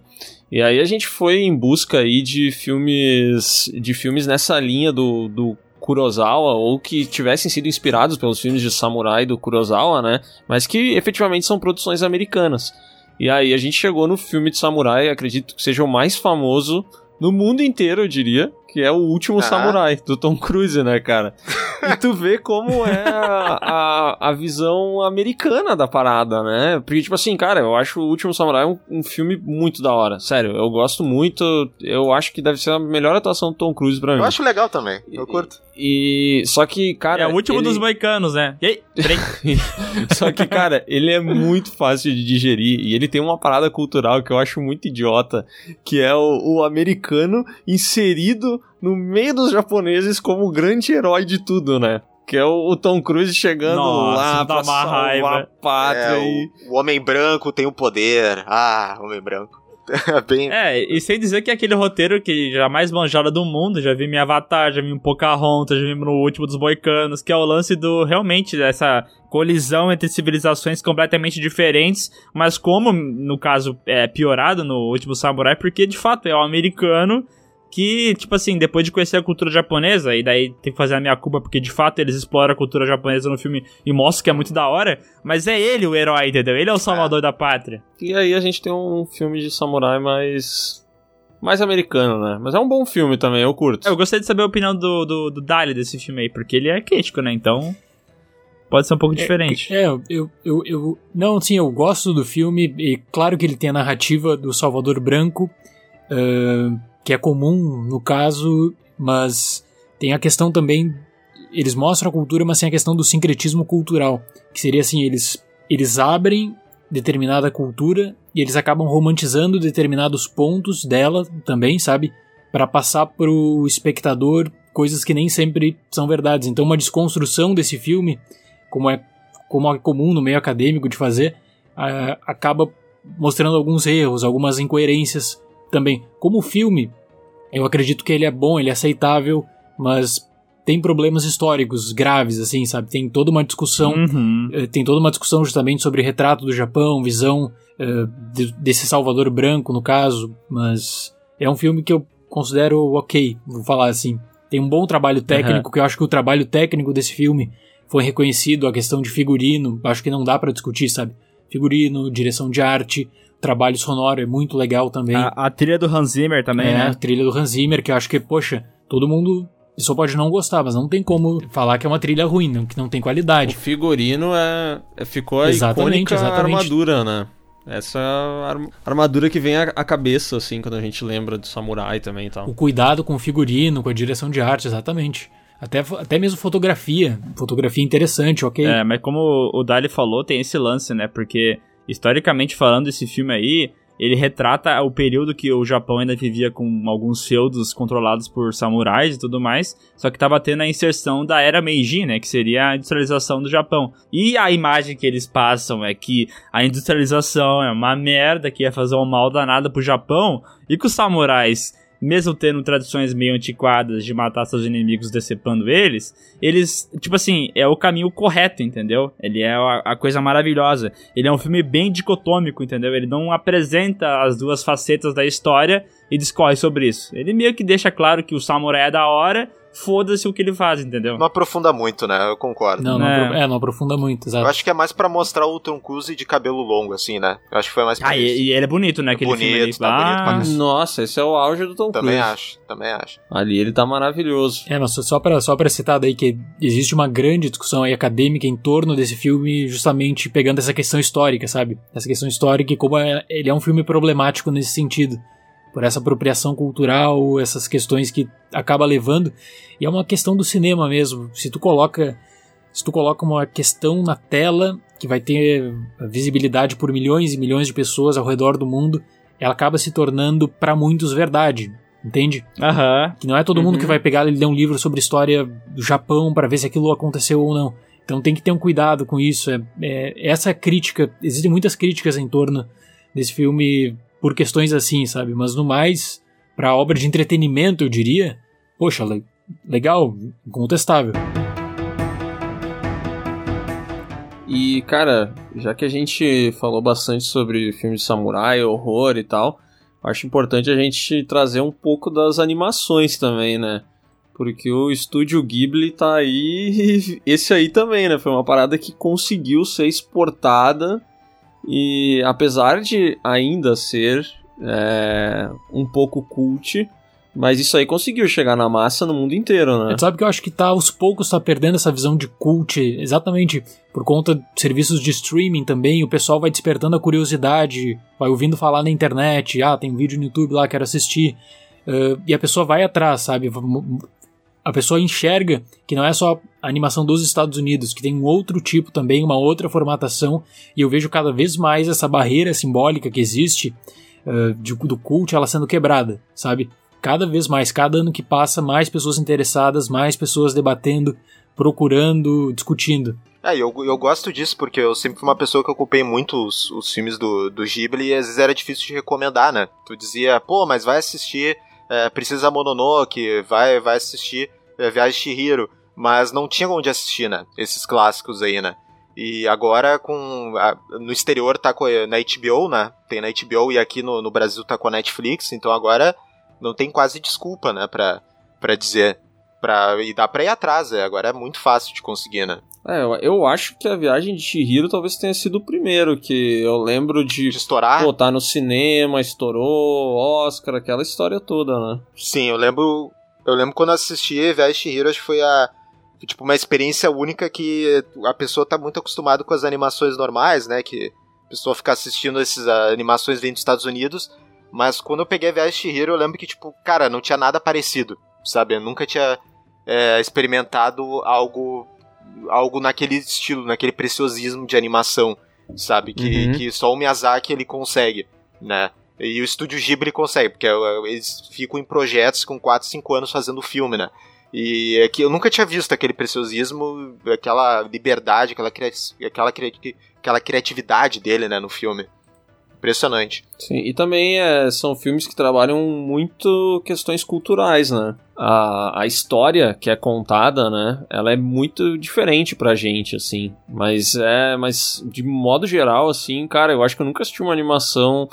E aí a gente foi em busca aí de filmes de filmes nessa linha do, do Kurosawa ou que tivessem sido inspirados pelos filmes de samurai do Kurosawa, né? Mas que efetivamente são produções americanas. E aí a gente chegou no filme de samurai, acredito que seja o mais famoso no mundo inteiro, eu diria, que é o último Ah. samurai, do Tom Cruise, né, cara? E tu vê como é a, a, a visão americana da parada, né? Porque, tipo assim, cara, eu acho o Último Samurai um, um filme muito da hora. Sério, eu gosto muito. Eu acho que deve ser a melhor atuação do Tom Cruise pra mim. Eu acho legal também. Eu curto. E. Só que, cara. é o último ele- dos moicanos, né? E aí? Peraí. Só que, cara, ele é muito fácil de digerir e ele tem uma parada cultural que eu acho muito idiota, que é o, o americano inserido no meio dos japoneses como o grande herói de tudo, né? Que é o, Tom Cruise chegando Nossa, lá pra salvar raiva. a pátria É, e... o, o homem branco tem o poder. Ah, homem branco. (laughs) É bem. É, e sem dizer que é aquele roteiro que já mais manjada do mundo, já vi minha Avatar, já vi um Pocahontas, já vi no último dos Boicanos, que é o lance do, realmente, dessa colisão entre civilizações completamente diferentes, mas como, no caso, é piorado no último Samurai, porque, de fato, é o americano que, tipo assim, depois de conhecer a cultura japonesa, e daí tem que fazer a minha culpa, porque, de fato, eles exploram a cultura japonesa no filme e mostram que é muito da hora, mas é ele o herói, entendeu? Ele é o salvador da pátria. E aí a gente tem um filme de samurai mais... Mais americano, né? Mas é um bom filme também, eu curto. Eu gostaria de saber a opinião do, do, do Dali desse filme aí, porque ele é crítico, né? Então. Pode ser um pouco diferente. É, eu, eu, eu. Não, sim, eu gosto do filme, e claro que ele tem a narrativa do Salvador Branco, ah, que é comum no caso, mas tem a questão também. Eles mostram a cultura, mas tem a questão do sincretismo cultural, que seria assim: eles, eles abrem determinada cultura e eles acabam romantizando determinados pontos dela também, sabe? Para passar pro espectador coisas que nem sempre são verdades. Então, uma desconstrução desse filme como é, como é comum no meio acadêmico de fazer, acaba mostrando alguns erros, algumas incoerências também. Como filme, eu acredito que ele é bom, ele é aceitável, mas tem problemas históricos graves, assim, sabe? Tem toda uma discussão Uhum. eh, tem toda uma discussão justamente sobre retrato do Japão, visão eh, de- desse Salvador branco, no caso, mas é um filme que eu considero ok, vou falar assim. Tem um bom trabalho técnico, que eu acho que o trabalho técnico desse filme foi reconhecido, a questão de figurino, acho que não dá pra discutir, sabe? Figurino, direção de arte, trabalho sonoro é muito legal também. A, a trilha do Hans Zimmer também, é, né? a trilha do Hans Zimmer, que eu acho que, poxa, todo mundo só pode não gostar, mas não tem como falar que é uma trilha ruim, não, que não tem O qualidade. figurino é, é- ficou a Exatamente, icônica exatamente. armadura, né? Essa armadura que vem à cabeça, assim, quando a gente lembra do samurai também e tal. O cuidado com o figurino, com a direção de arte, exatamente. Até, até mesmo fotografia. Fotografia interessante, ok? É, mas como o Dali falou, tem esse lance, né? Porque, historicamente falando, esse filme aí, ele retrata o período que o Japão ainda vivia com alguns feudos controlados por samurais e tudo mais, só que tava tendo a inserção da era Meiji, né? Que seria a industrialização do Japão. E a imagem que eles passam é que a industrialização é uma merda, que ia fazer um mal danado pro Japão, e que os samurais mesmo tendo tradições meio antiquadas de matar seus inimigos decepando eles, eles, tipo assim, é o caminho correto, entendeu? Ele é a, a coisa maravilhosa. Ele é um filme bem dicotômico, entendeu? Ele não apresenta as duas facetas da história e discorre sobre isso. Ele meio que deixa claro que o samurai é da hora, foda-se o que ele faz, entendeu? Não aprofunda muito, né? Eu concordo. Não, não, É. é, não aprofunda muito, Eu exato. acho que é mais pra mostrar o Tom Cruise de cabelo longo, assim, né? Eu acho que foi mais pra Ah, isso. e, e ele é bonito, né? Aquele Bonito, filme ali. tá bonito Ah, caralho. Nossa, esse é o auge do Tom Também Cruise. acho, também acho. Ali ele tá maravilhoso. É, mas só pra, só pra citar daí que existe uma grande discussão aí acadêmica em torno desse filme, justamente pegando essa questão histórica, sabe? Essa questão histórica e como é- ele é um filme problemático nesse sentido. Por essa apropriação cultural, essas questões que acaba levando. E é uma questão do cinema mesmo. Se tu coloca. Se tu coloca uma questão na tela que vai ter visibilidade por milhões e milhões de pessoas ao redor do mundo, ela acaba se tornando pra muitos verdade. Entende? Aham. Que não é todo mundo Uhum. que vai pegar e ler um livro sobre história do Japão para ver se aquilo aconteceu ou não. Então tem que ter um cuidado com isso. É, é- essa crítica, existem muitas críticas em torno desse filme por questões assim, sabe? Mas no mais, pra obra de entretenimento, eu diria, poxa, le- legal, incontestável. E, cara, já que a gente falou bastante sobre filmes de samurai, horror e tal, acho importante a gente trazer um pouco das animações também, né? Porque o estúdio Ghibli tá aí. (laughs) Esse aí também, né? Foi uma parada que conseguiu ser exportada. E apesar de ainda ser é, um pouco cult, mas isso aí conseguiu chegar na massa no mundo inteiro, né? Sabe que eu acho que tá aos poucos tá perdendo essa visão de cult, exatamente por conta de serviços de streaming também, o pessoal vai despertando a curiosidade, vai ouvindo falar na internet, ah, tem um vídeo no YouTube lá, quero assistir, eh, e a pessoa vai atrás, sabe? A pessoa enxerga que não é só a animação dos Estados Unidos, que tem um outro tipo também, uma outra formatação, e eu vejo cada vez mais essa barreira simbólica que existe eh, de- do cult ela sendo quebrada, sabe? cada vez mais, cada ano que passa, mais pessoas interessadas, mais pessoas debatendo, procurando, discutindo. É, eu, eu gosto disso porque eu sempre fui uma pessoa que ocupei muito os, os filmes do, do Ghibli e às vezes era difícil de recomendar, né? Tu dizia, pô, mas vai assistir é, Princesa Mononoke, vai, vai assistir é, Viagem de Chihiro, mas não tinha onde assistir, né? Esses clássicos aí, né? E agora com a- no exterior tá com, na HBO, né? Tem na HBO e aqui no, no Brasil tá com a Netflix, então agora não tem quase desculpa, né, pra, pra dizer. Pra, e dá pra ir atrás, é, agora é muito fácil de conseguir, né? É, eu, eu acho que a viagem de Chihiro talvez tenha sido o primeiro, que eu lembro de De estourar. pô, tá no cinema, estourou, Oscar, aquela história toda, né? Sim, eu lembro. Eu lembro quando eu assisti Viagem de Chihiro, acho que foi a. Tipo, uma experiência única que a pessoa tá muito acostumada com as animações normais, né? Que a pessoa fica assistindo essas ah, animações vindo dos Estados Unidos. Mas quando eu peguei a Viagem de Chihiro, eu lembro que, tipo, cara, não tinha nada parecido, sabe? Eu nunca tinha é, experimentado algo algo naquele estilo, naquele preciosismo de animação, sabe? Que, Uhum. que só o Miyazaki ele consegue, né? E o estúdio Ghibli consegue, porque é, eles ficam em projetos com 4, 5 anos fazendo filme, né? E é que eu nunca tinha visto aquele preciosismo, aquela liberdade, aquela, cria- aquela, cria- aquela criatividade dele, né, no filme. Impressionante. Sim, e também é, são filmes que trabalham muito questões culturais, né? A, a história que é contada, né? Ela é muito diferente pra gente, assim. Mas é. Mas de modo geral, assim, cara, eu acho que eu nunca assisti uma animação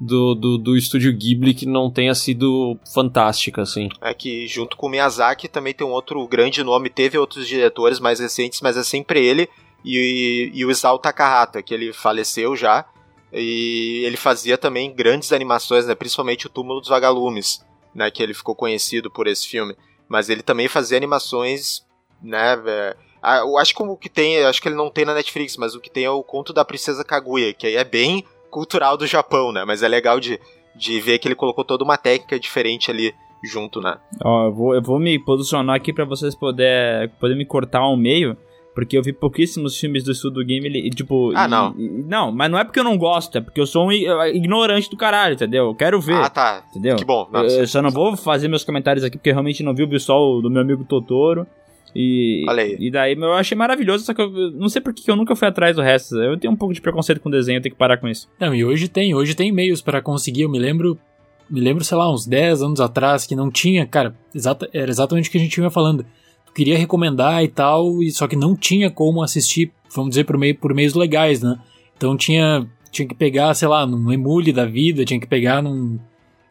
do, do, do estúdio Ghibli que não tenha sido fantástica, assim. É que junto com o Miyazaki também tem um outro grande nome, teve outros diretores mais recentes, mas é sempre ele e, e o Isao Takahata, que ele faleceu já. E ele fazia também grandes animações, né, principalmente o Túmulo dos Vagalumes, né, que ele ficou conhecido por esse filme. Mas ele também fazia animações, né, é, eu acho que o que tem, acho que ele não tem na Netflix, mas o que tem é o Conto da Princesa Kaguya, que aí é bem cultural do Japão, né, mas é legal de, de ver que ele colocou toda uma técnica diferente ali junto, né. Ó, eu vou, eu vou me posicionar aqui pra vocês poder, poder me cortar ao meio. Porque eu vi pouquíssimos filmes do Estúdio Game e, tipo... Ah, não. e- não, mas não é porque eu não gosto, é porque eu sou um i- ignorante do caralho, entendeu? Eu quero ver, Ah, tá. entendeu? Que bom. Eu, Nossa. eu só não vou fazer meus comentários aqui porque eu realmente não vi o visual do meu amigo Totoro. E, Olha aí. e daí eu achei maravilhoso, só que eu não sei por que que eu nunca fui atrás do resto. Eu tenho um pouco de preconceito com desenho, eu tenho que parar com isso. Não, e hoje tem, hoje tem meios para conseguir. Eu me lembro, me lembro, sei lá, uns 10 anos atrás que não tinha, cara, exata, era exatamente o que a gente vinha falando. Queria recomendar e tal, e só que não tinha como assistir, vamos dizer, por, meio, por meios legais, né? Então tinha, tinha que pegar, sei lá, num emule da vida, tinha que pegar num,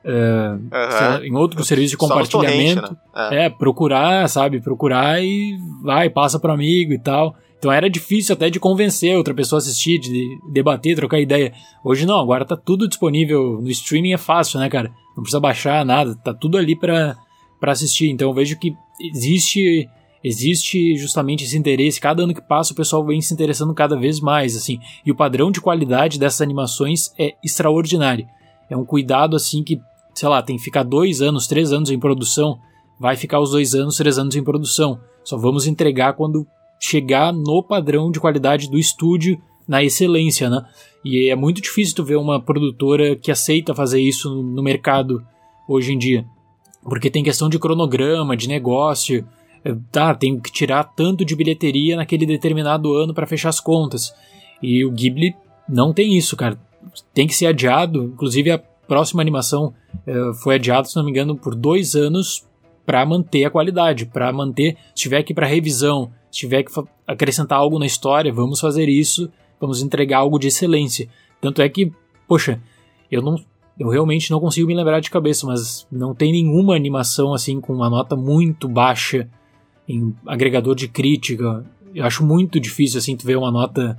Aham. sei lá, em outro serviço de compartilhamento. né? É. É, procurar, sabe? Procurar e vai, passa pro amigo e tal. Então era difícil até de convencer outra pessoa a assistir, de debater, trocar ideia. Hoje não, agora tá tudo disponível no streaming, é fácil, né, cara? Não precisa baixar nada, tá tudo ali pra, pra assistir. Então eu vejo que existe existe justamente esse interesse. Cada ano que passa o pessoal vem se interessando cada vez mais, assim. E o padrão de qualidade dessas animações é extraordinário. É um cuidado assim que, sei lá, tem que ficar dois anos, três anos em produção, vai ficar os dois anos, três anos em produção. Só vamos entregar quando chegar no padrão de qualidade do estúdio, na excelência, né? E é muito difícil tu ver uma produtora que aceita fazer isso no mercado hoje em dia. Porque tem questão de cronograma, de negócio, eh, tá, tem que tirar tanto de bilheteria naquele determinado ano para fechar as contas. E o Ghibli não tem isso, cara. Tem que ser adiado. Inclusive a próxima animação eh, foi adiada, se não me engano, por dois anos para manter a qualidade, para manter. Se tiver que ir para revisão, se tiver que acrescentar algo na história, vamos fazer isso, vamos entregar algo de excelência. Tanto é que, poxa, eu não, eu realmente não consigo me lembrar de cabeça, mas não tem nenhuma animação assim com uma nota muito baixa em agregador de crítica. Eu acho muito difícil assim tu ver uma nota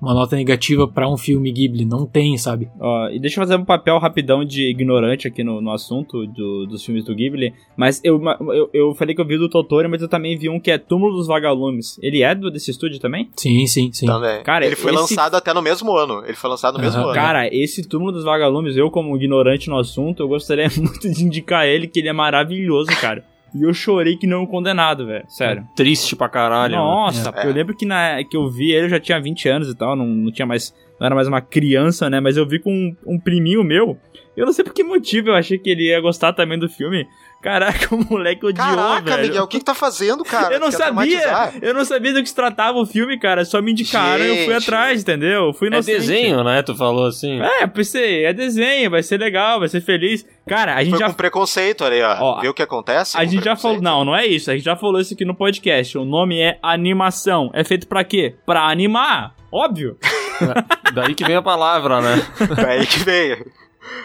uma nota negativa pra um filme Ghibli, não tem, sabe? Ó, e deixa eu fazer um papel rapidão de ignorante aqui no, no assunto do- dos filmes do Ghibli. Mas eu, eu, eu falei que eu vi o do Totoro, mas eu também vi um que é Túmulo dos Vagalumes. Ele é do, desse estúdio também? Sim, sim, sim. Também. Cara, ele foi esse- lançado até no mesmo ano. Ele foi lançado no mesmo Aham. ano. Cara, esse Túmulo dos Vagalumes, eu como ignorante no assunto, eu gostaria (laughs) muito de indicar ele, que ele é maravilhoso, cara. E eu chorei que não um condenado, velho. Sério. Triste pra caralho. né? Nossa, porque eu lembro que na que eu vi ele eu já tinha 20 anos e tal, não, não tinha mais. Não era mais uma criança, né? Mas eu vi com um, um priminho meu. Eu não sei por que motivo eu achei que ele ia gostar também do filme. Caraca, (laughs) o moleque odiou, Caraca, velho. Miguel, o que, que tá fazendo, cara? (laughs) eu não Quer sabia, traumatizar? eu não sabia do que se tratava o filme, cara. Só me indicaram e eu fui atrás, entendeu? Eu fui É inocente. desenho, né? Tu falou assim. É, pensei, é desenho, vai ser legal, vai ser feliz. Cara, a gente Foi já com preconceito ali, ó. Ó, Viu o que acontece? a gente já falou. Não, não é isso. A gente já falou isso aqui no podcast. O nome é animação. É feito pra quê? Pra animar. Óbvio. (laughs) (laughs) Daí que vem a palavra, né? (laughs) Daí que veio.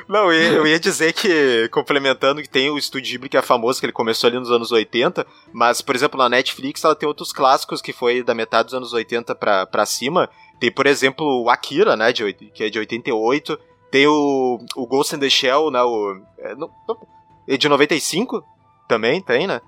Não, eu ia, dizer que, complementando, que tem o Estúdio Ghibli, que é famoso, que ele começou ali nos anos 80, mas, por exemplo, na Netflix ela tem outros clássicos que foi da metade dos anos 80 pra, pra cima. Tem, por exemplo, o Akira, né, de, que é de 88. Tem o, o Ghost in the Shell, né, o... É, não- é de 95 também, tem, né?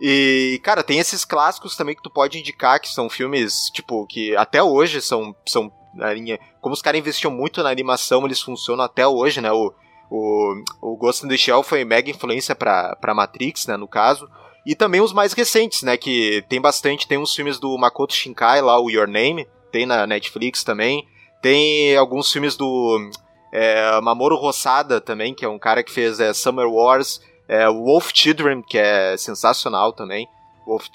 E, cara, tem esses clássicos também que tu pode indicar, que são filmes, tipo, que até hoje são, são na linha. Como os caras investiam muito na animação, eles funcionam até hoje, né? O, o, o Ghost in the Shell foi mega influência pra, pra Matrix, né, no caso. E também os mais recentes, né, que tem bastante, tem uns filmes do Makoto Shinkai lá, o Your Name, tem na Netflix também. Tem alguns filmes do é, Mamoru Hossada também, que é um cara que fez é, Summer Wars, é, Wolf Children, que é sensacional também.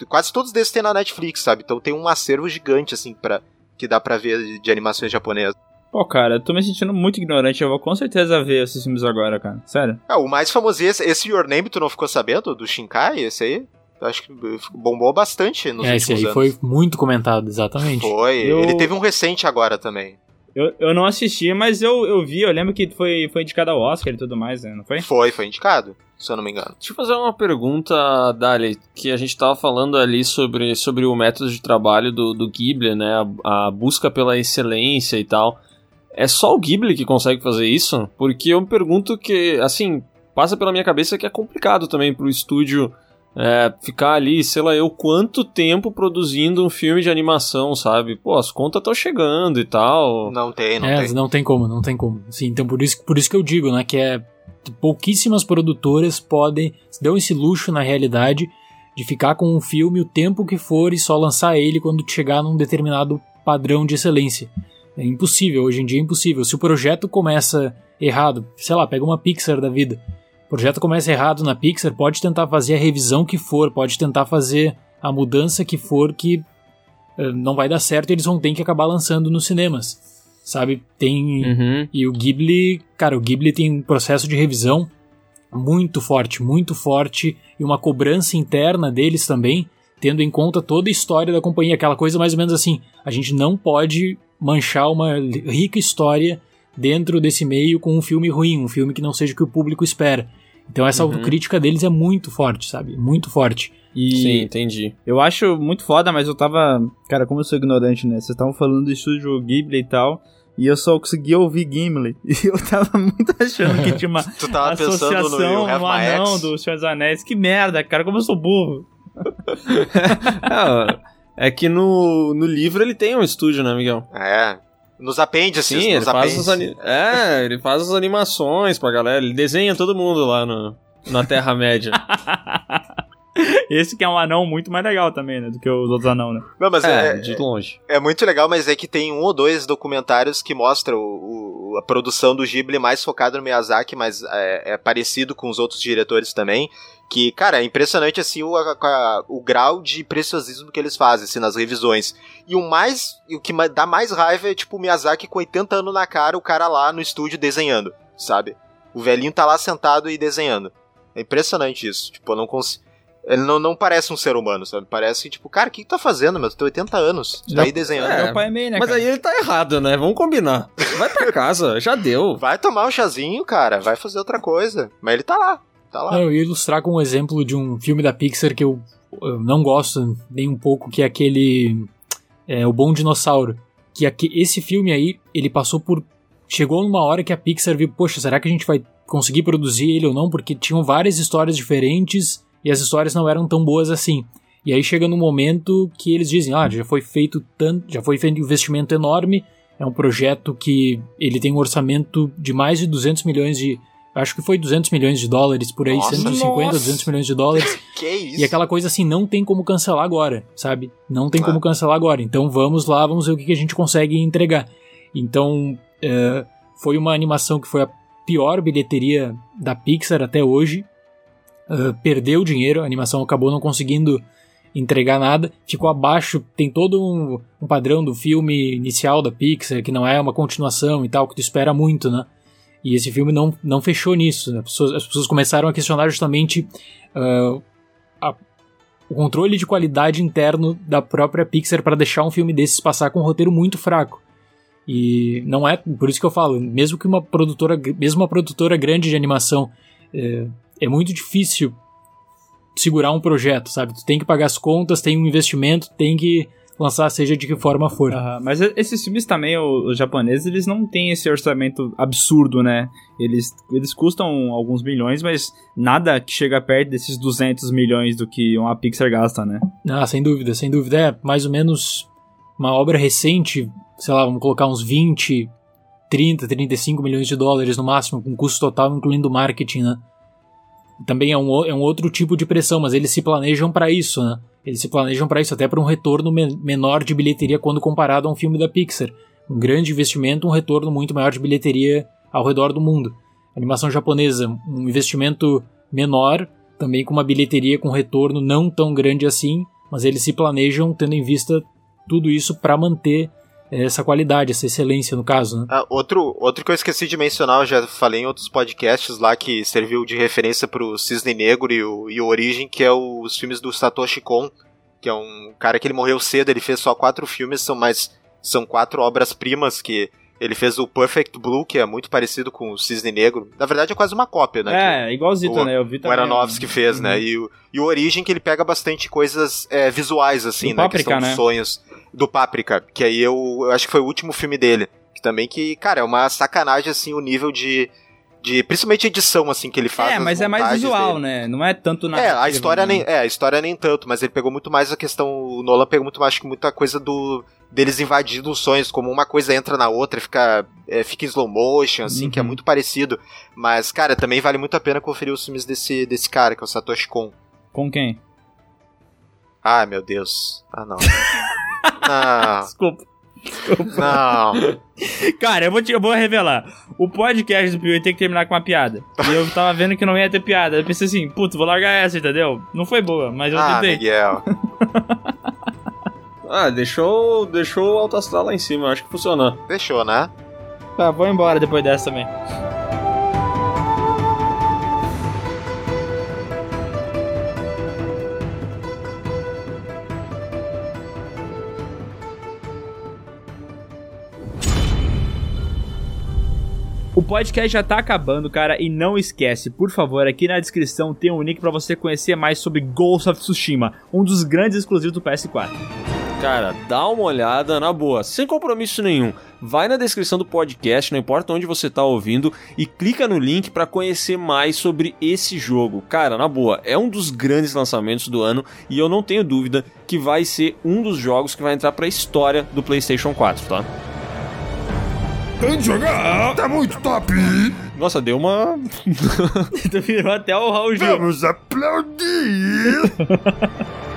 Quase todos desses tem na Netflix, sabe? Então tem um acervo gigante, assim, pra, que dá pra ver de, de animações japonesas. Pô, cara, eu tô me sentindo muito ignorante. Eu vou com certeza ver esses filmes agora, cara. Sério. É, o mais famoso, esse, esse Your Name, tu não ficou sabendo? Do Shinkai? Esse aí? Eu Acho que bombou bastante nos É, esse últimos aí anos. foi muito comentado, exatamente. Foi. Eu- Ele teve um recente agora também. Eu, eu não assisti, mas eu, eu vi, eu lembro que foi, foi indicado ao Oscar e tudo mais, né? Não foi? Foi, foi indicado, se eu não me engano. Deixa eu fazer uma pergunta, Dali, que a gente tava falando ali sobre, sobre o método de trabalho do, do Ghibli, né? A, a busca pela excelência e tal. É só o Ghibli que consegue fazer isso? Porque eu me pergunto que, assim, passa pela minha cabeça que é complicado também pro estúdio é, ficar ali, sei lá eu, quanto tempo produzindo um filme de animação, sabe? Pô, as contas estão chegando e tal. Não tem, não é, tem. não tem como, não tem como. Sim, então por isso, por isso que eu digo, né, que é pouquíssimas produtoras podem se dão esse luxo na realidade de ficar com um filme o tempo que for e só lançar ele quando chegar num determinado padrão de excelência. É impossível, hoje em dia é impossível. Se o projeto começa errado, sei lá, pega uma Pixar da vida. O projeto começa errado na Pixar, pode tentar fazer a revisão que for, pode tentar fazer a mudança que for que eh, não vai dar certo e eles vão ter que acabar lançando nos cinemas. Sabe? Tem Uhum. e o Ghibli, cara, o Ghibli tem um processo de revisão muito forte, muito forte e uma cobrança interna deles também, tendo em conta toda a história da companhia, aquela coisa mais ou menos assim, a gente não pode manchar uma rica história dentro desse meio com um filme ruim, um filme que não seja o que o público espera. Então essa Uhum. autocrítica deles é muito forte, sabe? Muito forte. E Sim, entendi. Eu acho muito foda, mas eu tava. Cara, como eu sou ignorante, né? Vocês estavam falando do estúdio Ghibli e tal. E eu só conseguia ouvir Gimli. (laughs) E eu tava muito achando que tinha uma (laughs) Tu tava associação no My anão do Senhor dos Anéis. Que merda, cara, como eu sou burro. (laughs) Ah, é que no, no livro ele tem um estúdio, né, Miguel? É. Nos apêndices, Sim, ele nos faz, apêndices. as ani- é, ele faz as animações pra galera, ele desenha todo mundo lá no, na Terra-média. (laughs) Esse que é um anão muito mais legal também, né? Do que os outros anão, né? Não, mas é, é, de longe. é muito legal, mas é que tem um ou dois documentários que mostram o- o- a produção do Ghibli mais focada no Miyazaki, mas é, é parecido com os outros diretores também. Que, cara, é impressionante assim o, a- a- o grau de preciosismo que eles fazem assim, nas revisões. E o mais. E o que dá mais raiva é tipo o Miyazaki com 80 anos na cara, o cara lá no estúdio desenhando, sabe? O velhinho tá lá sentado e desenhando. É impressionante isso. Tipo, eu não consigo. Ele não, não parece um ser humano, sabe? Parece, tipo, cara, o que, que tu tá fazendo, meu? Tu tem 80 anos. Tu tá aí desenhando. É, Meu pai é meio, né? Mas cara? aí ele tá errado, né? Vamos combinar. Vai pra (laughs) casa, já deu. Vai tomar um chazinho, cara. Vai fazer outra coisa. Mas ele tá lá. Tá lá. Eu ia ilustrar com um exemplo de um filme da Pixar que eu, eu não gosto nem um pouco, que é aquele. É, o Bom Dinossauro. Que aque- esse filme aí, ele passou por. Chegou numa hora que a Pixar viu, poxa, será que a gente vai conseguir produzir ele ou não? Porque tinham várias histórias diferentes e as histórias não eram tão boas assim. E aí chega num momento que eles dizem, ah, já foi feito tanto, já foi feito um investimento enorme, é um projeto que ele tem um orçamento de mais de 200 milhões de, acho que foi 200 milhões de dólares por aí, Nossa. 150, Nossa. 200 milhões de dólares. (laughs) Que isso? E aquela coisa assim, não tem como cancelar agora, sabe? Não tem Ah. como cancelar agora. Então vamos lá, vamos ver o que a gente consegue entregar. Então, é, foi uma animação que foi a pior bilheteria da Pixar até hoje. É, perdeu dinheiro, a animação acabou não conseguindo entregar nada. Ficou abaixo, tem todo um, um padrão do filme inicial da Pixar, que não é uma continuação e tal, que tu espera muito, né? E esse filme não, não fechou nisso. né? As, pessoas, as pessoas começaram a questionar justamente ah, a- o controle de qualidade interno da própria Pixar para deixar um filme desses passar com um roteiro muito fraco. E não é por isso que eu falo, mesmo que uma produtora, mesmo uma produtora grande de animação, é, é muito difícil segurar um projeto, sabe? Tu tem que pagar as contas, tem um investimento, tem que lançar seja de que forma for. Aham, Mas esses filmes também, os japoneses, eles não têm esse orçamento absurdo, né? Eles, eles custam alguns milhões, mas nada que chega perto desses 200 milhões do que uma Pixar gasta, né? Ah, sem dúvida, sem dúvida. É mais ou menos uma obra recente, sei lá, vamos colocar uns 20, 30, 35 milhões de dólares no máximo, com custo total, incluindo marketing, né? Também é um, é um outro tipo de pressão, mas eles se planejam para isso, né? Eles se planejam para isso, até para um retorno men- menor de bilheteria quando comparado a um filme da Pixar. Um grande investimento, um retorno muito maior de bilheteria ao redor do mundo. Animação japonesa, um investimento menor, também com uma bilheteria com retorno não tão grande assim, mas eles se planejam tendo em vista tudo isso para manter essa qualidade, essa excelência no caso, né? Ah, outro, outro que eu esqueci de mencionar, eu já falei em outros podcasts lá que serviu de referência pro Cisne Negro e o, e o Origem, que é o- os filmes do Satoshi Kon, que é um cara que ele morreu cedo, ele fez só quatro filmes, são mais são quatro obras-primas que ele fez o Perfect Blue, que é muito parecido com o Cisne Negro. Na verdade é quase uma cópia, né? que- É, igualzito, o- né? Eu vi o também. Aronofsky fez, né? E o, e o Origem que ele pega bastante coisas é, visuais, assim, Do né? Páprica, questão né? dos sonhos. Do Páprica, que aí eu, eu acho que foi o último filme dele. Que também que, cara, é uma sacanagem, assim, o nível de... de principalmente edição, assim, que ele faz É, mas é mais visual, dele. né? Não é tanto na. É, a história nem, é, a história nem tanto, mas ele pegou muito mais a questão, o Nolan pegou muito mais, que muita coisa do deles invadindo os sonhos, como uma coisa entra na outra, fica é, fica em slow motion, assim, que é Uhum. muito parecido. Mas, cara, também vale muito a pena conferir os filmes desse, desse cara, que é o Satoshi Kon. Com quem? Ai, meu Deus. Ah, não. (laughs) não, Desculpa. não. Cara, eu vou, te, eu vou revelar. O podcast do Piuí tem que terminar com uma piada. E eu tava vendo que não ia ter piada. Eu pensei assim, puto, vou largar essa, entendeu? Não foi boa, mas eu Ah, tentei. Miguel. (laughs) Ah, deixou, deixou o Alto Astral lá em cima, acho que funcionou. Fechou, né? Tá, vou embora depois dessa também. Podcast já tá acabando, cara, e não esquece, por favor, aqui na descrição tem um link para você conhecer mais sobre Ghost of Tsushima, um dos grandes exclusivos do PS4. Cara, dá uma olhada na boa, sem compromisso nenhum. Vai na descrição do podcast, não importa onde você tá ouvindo, e clica no link para conhecer mais sobre esse jogo. Cara, na boa, é um dos grandes lançamentos do ano e eu não tenho dúvida que vai ser um dos jogos que vai entrar para a história do PlayStation 4, tá? Tem de jogar, tá muito top. Nossa, deu uma (laughs) tu virou até o Raul Gil. Vamos aplaudir. (laughs)